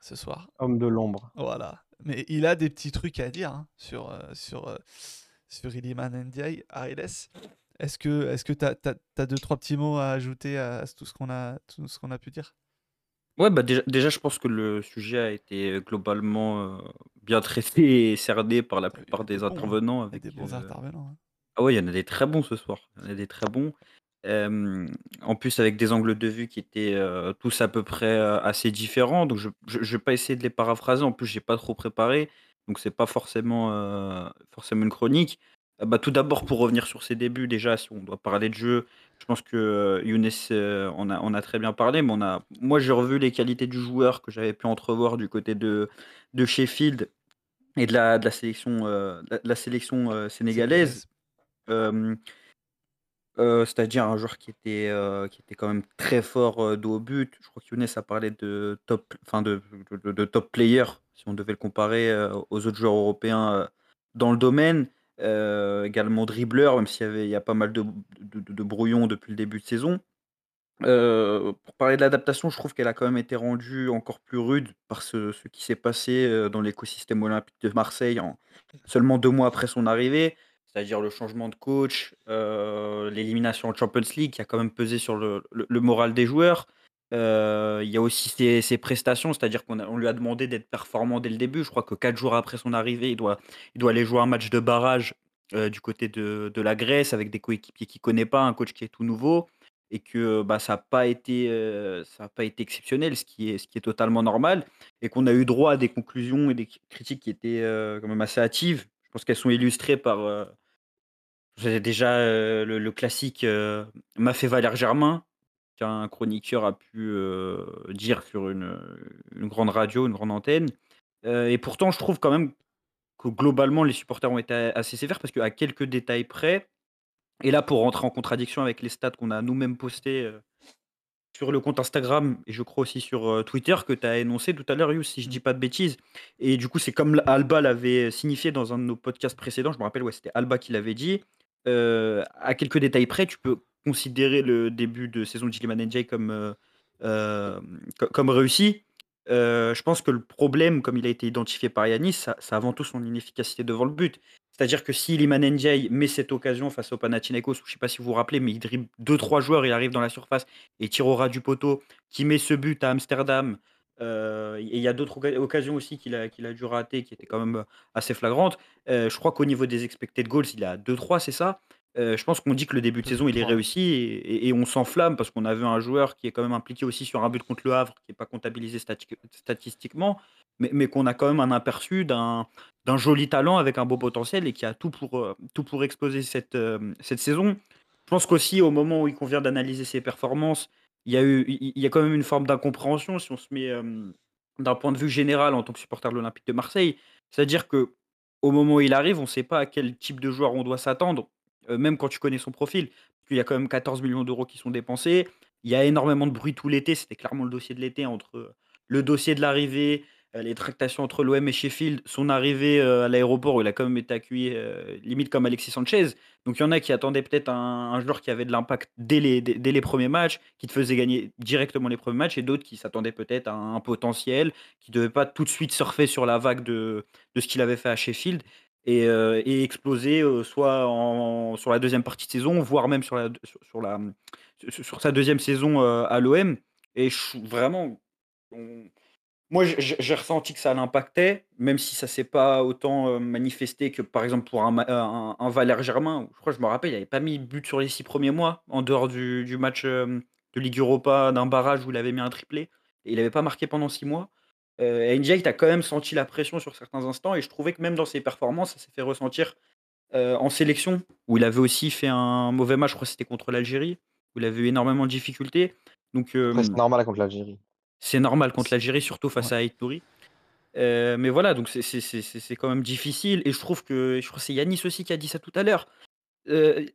ce soir. Homme de l'ombre. Voilà. Mais il a des petits trucs à dire hein, sur, euh, sur, sur Iliman Ndiaye, Ariles. Est-ce que est-ce que tu as, deux, trois petits mots à ajouter à, tout ce qu'on a, tout ce qu'on a pu dire? Ouais, bah déjà, déjà, je pense que le sujet a été globalement euh, bien traité et cerné par la plupart des hein. intervenants. Avec, des bons euh, intervenants. hein. Ah ouais, il y en a des très bons ce soir. Il y en a des très bons. Euh, en plus, avec des angles de vue qui étaient euh, tous à peu près euh, assez différents. Donc, je ne vais pas essayer de les paraphraser. En plus, j'ai pas trop préparé. Donc, c'est pas forcément, euh, forcément une chronique. Euh, bah, tout d'abord, pour revenir sur ses débuts, déjà, si on doit parler de jeu, je pense que euh, Younes euh, on, a, on a très bien parlé. Mais on a, moi, j'ai revu les qualités du joueur que j'avais pu entrevoir du côté de, de Sheffield et de la, de la sélection, euh, de la- de la sélection euh, sénégalaise. Euh, euh, c'est-à-dire un joueur qui était, euh, qui était quand même très fort euh, dos au but. Je crois que Younes a parlé de top, enfin de, de, de top player, si on devait le comparer euh, aux autres joueurs européens euh, dans le domaine. Euh, également dribbleur, même s'il y, avait, il y a pas mal de, de, brouillons depuis le début de saison. Euh, pour parler de l'adaptation, je trouve qu'elle a quand même été rendue encore plus rude par ce, qui s'est passé euh, dans l'écosystème olympique de Marseille en seulement deux mois après son arrivée, c'est-à-dire le changement de coach, l'élimination en Champions League qui a quand même pesé sur le- le moral des joueurs. Il y a aussi ses, prestations, c'est-à-dire qu'on lui a demandé d'être performant dès le début. Je crois que quatre jours après son arrivée, il doit, aller jouer un match de barrage du côté de, la Grèce avec des coéquipiers qu'il ne connaît pas, un coach qui est tout nouveau et que bah, ça n'a pas, été, exceptionnel, ce qui, est, totalement normal, et qu'on a eu droit à des conclusions et des critiques qui étaient quand même assez hâtives. Je pense qu'elles sont illustrées par euh, j'ai déjà le, classique m'a fait Valère Germain, qu'un chroniqueur a pu euh, dire sur une, une grande radio, une grande antenne. Euh, et pourtant, je trouve quand même que globalement, les supporters ont été assez sévères parce qu'à quelques détails près, et là, pour rentrer en contradiction avec les stats qu'on a nous-mêmes postés euh, sur le compte Instagram et je crois aussi sur euh, Twitter que tu as énoncé tout à l'heure, Yous, si je dis pas de bêtises. Et du coup, c'est comme Alba l'avait signifié dans un de nos podcasts précédents, je me rappelle, ouais, c'était Alba qui l'avait dit. Euh, à quelques détails près, tu peux considérer le début de saison de Gilliman NJ comme, euh, euh, co- comme réussi. Euh, je pense que le problème, comme il a été identifié par Yanis, ça, ça avant tout son inefficacité devant le but. C'est-à-dire que si Liman Ndiaye met cette occasion face au Panathinaikos, je ne sais pas si vous vous rappelez, mais il dribble 2-3 joueurs, il arrive dans la surface et tire au ras du poteau, qui met ce but à Amsterdam, et il y a d'autres occasions aussi qu'il a, qu'il a dû rater qui étaient quand même assez flagrantes. je crois qu'au niveau des expected goals, il a 2-3, c'est ça? Je pense qu'on dit que le début de saison, il est réussi et, on s'enflamme parce qu'on a vu un joueur qui est quand même impliqué aussi sur un but contre le Havre, qui n'est pas comptabilisé statistiquement, mais, qu'on a quand même un aperçu d'un joli talent avec un beau potentiel et qui a tout pour, tout pour exploser cette, cette saison. Je pense qu'aussi, au moment où il convient d'analyser ses performances, il y, a eu, il y a quand même une forme d'incompréhension si on se met d'un point de vue général en tant que supporter de l'Olympique de Marseille. C'est-à-dire que au moment où il arrive, on ne sait pas à quel type de joueur on doit s'attendre même quand tu connais son profil. Il y a quand même 14 millions d'euros qui sont dépensés. Il y a énormément de bruit tout l'été. C'était clairement le dossier de l'été entre le dossier de l'arrivée, les tractations entre l'OM et Sheffield, son arrivée à l'aéroport où il a quand même été accueilli limite comme Alexis Sanchez. Donc il y en a qui attendaient peut-être un, joueur qui avait de l'impact dès les, premiers matchs, qui te faisait gagner directement les premiers matchs, et d'autres qui s'attendaient peut-être à un potentiel, qui ne devaient pas tout de suite surfer sur la vague de, de ce qu'il avait fait à Sheffield et, exploser soit sur la deuxième partie de saison, voire même sur, sa deuxième saison à l'OM. Et vraiment, moi j'ai ressenti que ça l'impactait, même si ça s'est pas autant manifesté que par exemple pour un, Valère Germain. Je crois, je me rappelle, il n'avait pas mis but sur les six premiers mois, en dehors du, match de Ligue Europa, d'un barrage où il avait mis un triplé. Il n'avait pas marqué pendant six mois. Euh, NJ, tu as quand même senti la pression sur certains instants et je trouvais que même dans ses performances, ça s'est fait ressentir euh, en sélection, où il avait aussi fait un mauvais match, je crois que c'était contre l'Algérie, où il avait eu énormément de difficultés. Donc, c'est euh, normal contre l'Algérie. C'est normal contre l'Algérie, surtout face à Aït euh, mais voilà, donc c'est quand même difficile. Et je trouve que, je crois que c'est Yanis aussi qui a dit ça tout à l'heure.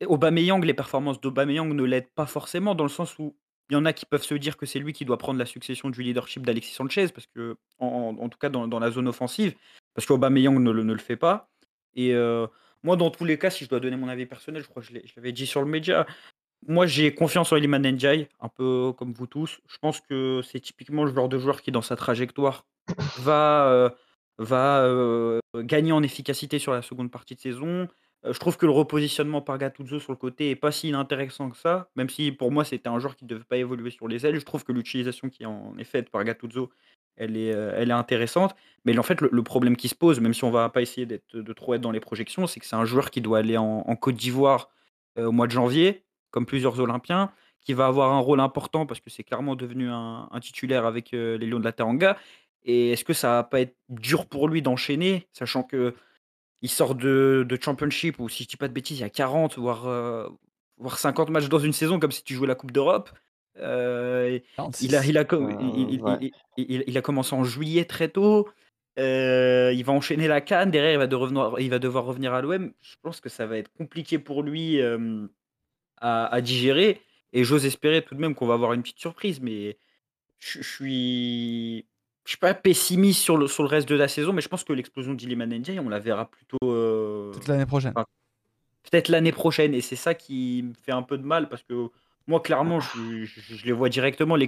Aubameyang, les performances d'Aubameyang ne l'aident pas forcément, dans le sens où il y en a qui peuvent se dire que c'est lui qui doit prendre la succession du leadership d'Alexis Sanchez, parce que, en, tout cas dans, la zone offensive, parce qu'Aubameyang ne, ne le fait pas. Et euh, moi, dans tous les cas, si je dois donner mon avis personnel, je crois que je l'avais dit sur le média, moi j'ai confiance en Iliman Ndiaye, un peu comme vous tous. Je pense que c'est typiquement le genre de joueur qui, dans sa trajectoire, va, euh, euh, gagner en efficacité sur la seconde partie de saison, je trouve que le repositionnement par Gattuso sur le côté est pas si inintéressant que ça, même si pour moi c'était un joueur qui ne devait pas évoluer sur les ailes. Je trouve que l'utilisation qui en est faite par Gattuso, elle est, elle est intéressante. Mais en fait, le, problème qui se pose, même si on va pas essayer d'être, de trop être dans les projections, c'est que c'est un joueur qui doit aller en, Côte d'Ivoire au mois de janvier, comme plusieurs Olympiens, qui va avoir un rôle important parce que c'est clairement devenu un, titulaire avec les Lions de la Teranga. Et est-ce que ça va pas être dur pour lui d'enchaîner, sachant que il sort de, Championship, ou si je dis pas de bêtises, il y a 40, voire, euh, voire 50 matchs dans une saison, comme si tu jouais la Coupe d'Europe. Euh, il, a, il, a, il, a commencé en juillet très tôt. Euh, il va enchaîner la canne. Derrière, il va, devoir, il va devoir revenir à l'OM. Je pense que ça va être compliqué pour lui à, à, digérer. Et j'ose espérer tout de même qu'on va avoir une petite surprise. Mais je, je suis je suis pas pessimiste sur le, sur le reste de la saison, mais je pense que l'explosion d'Iliman Ndiaye, on la verra plutôt. Euh, peut-être l'année prochaine. peut-être l'année prochaine. Et c'est ça qui me fait un peu de mal parce que moi, clairement, je, les vois directement, les,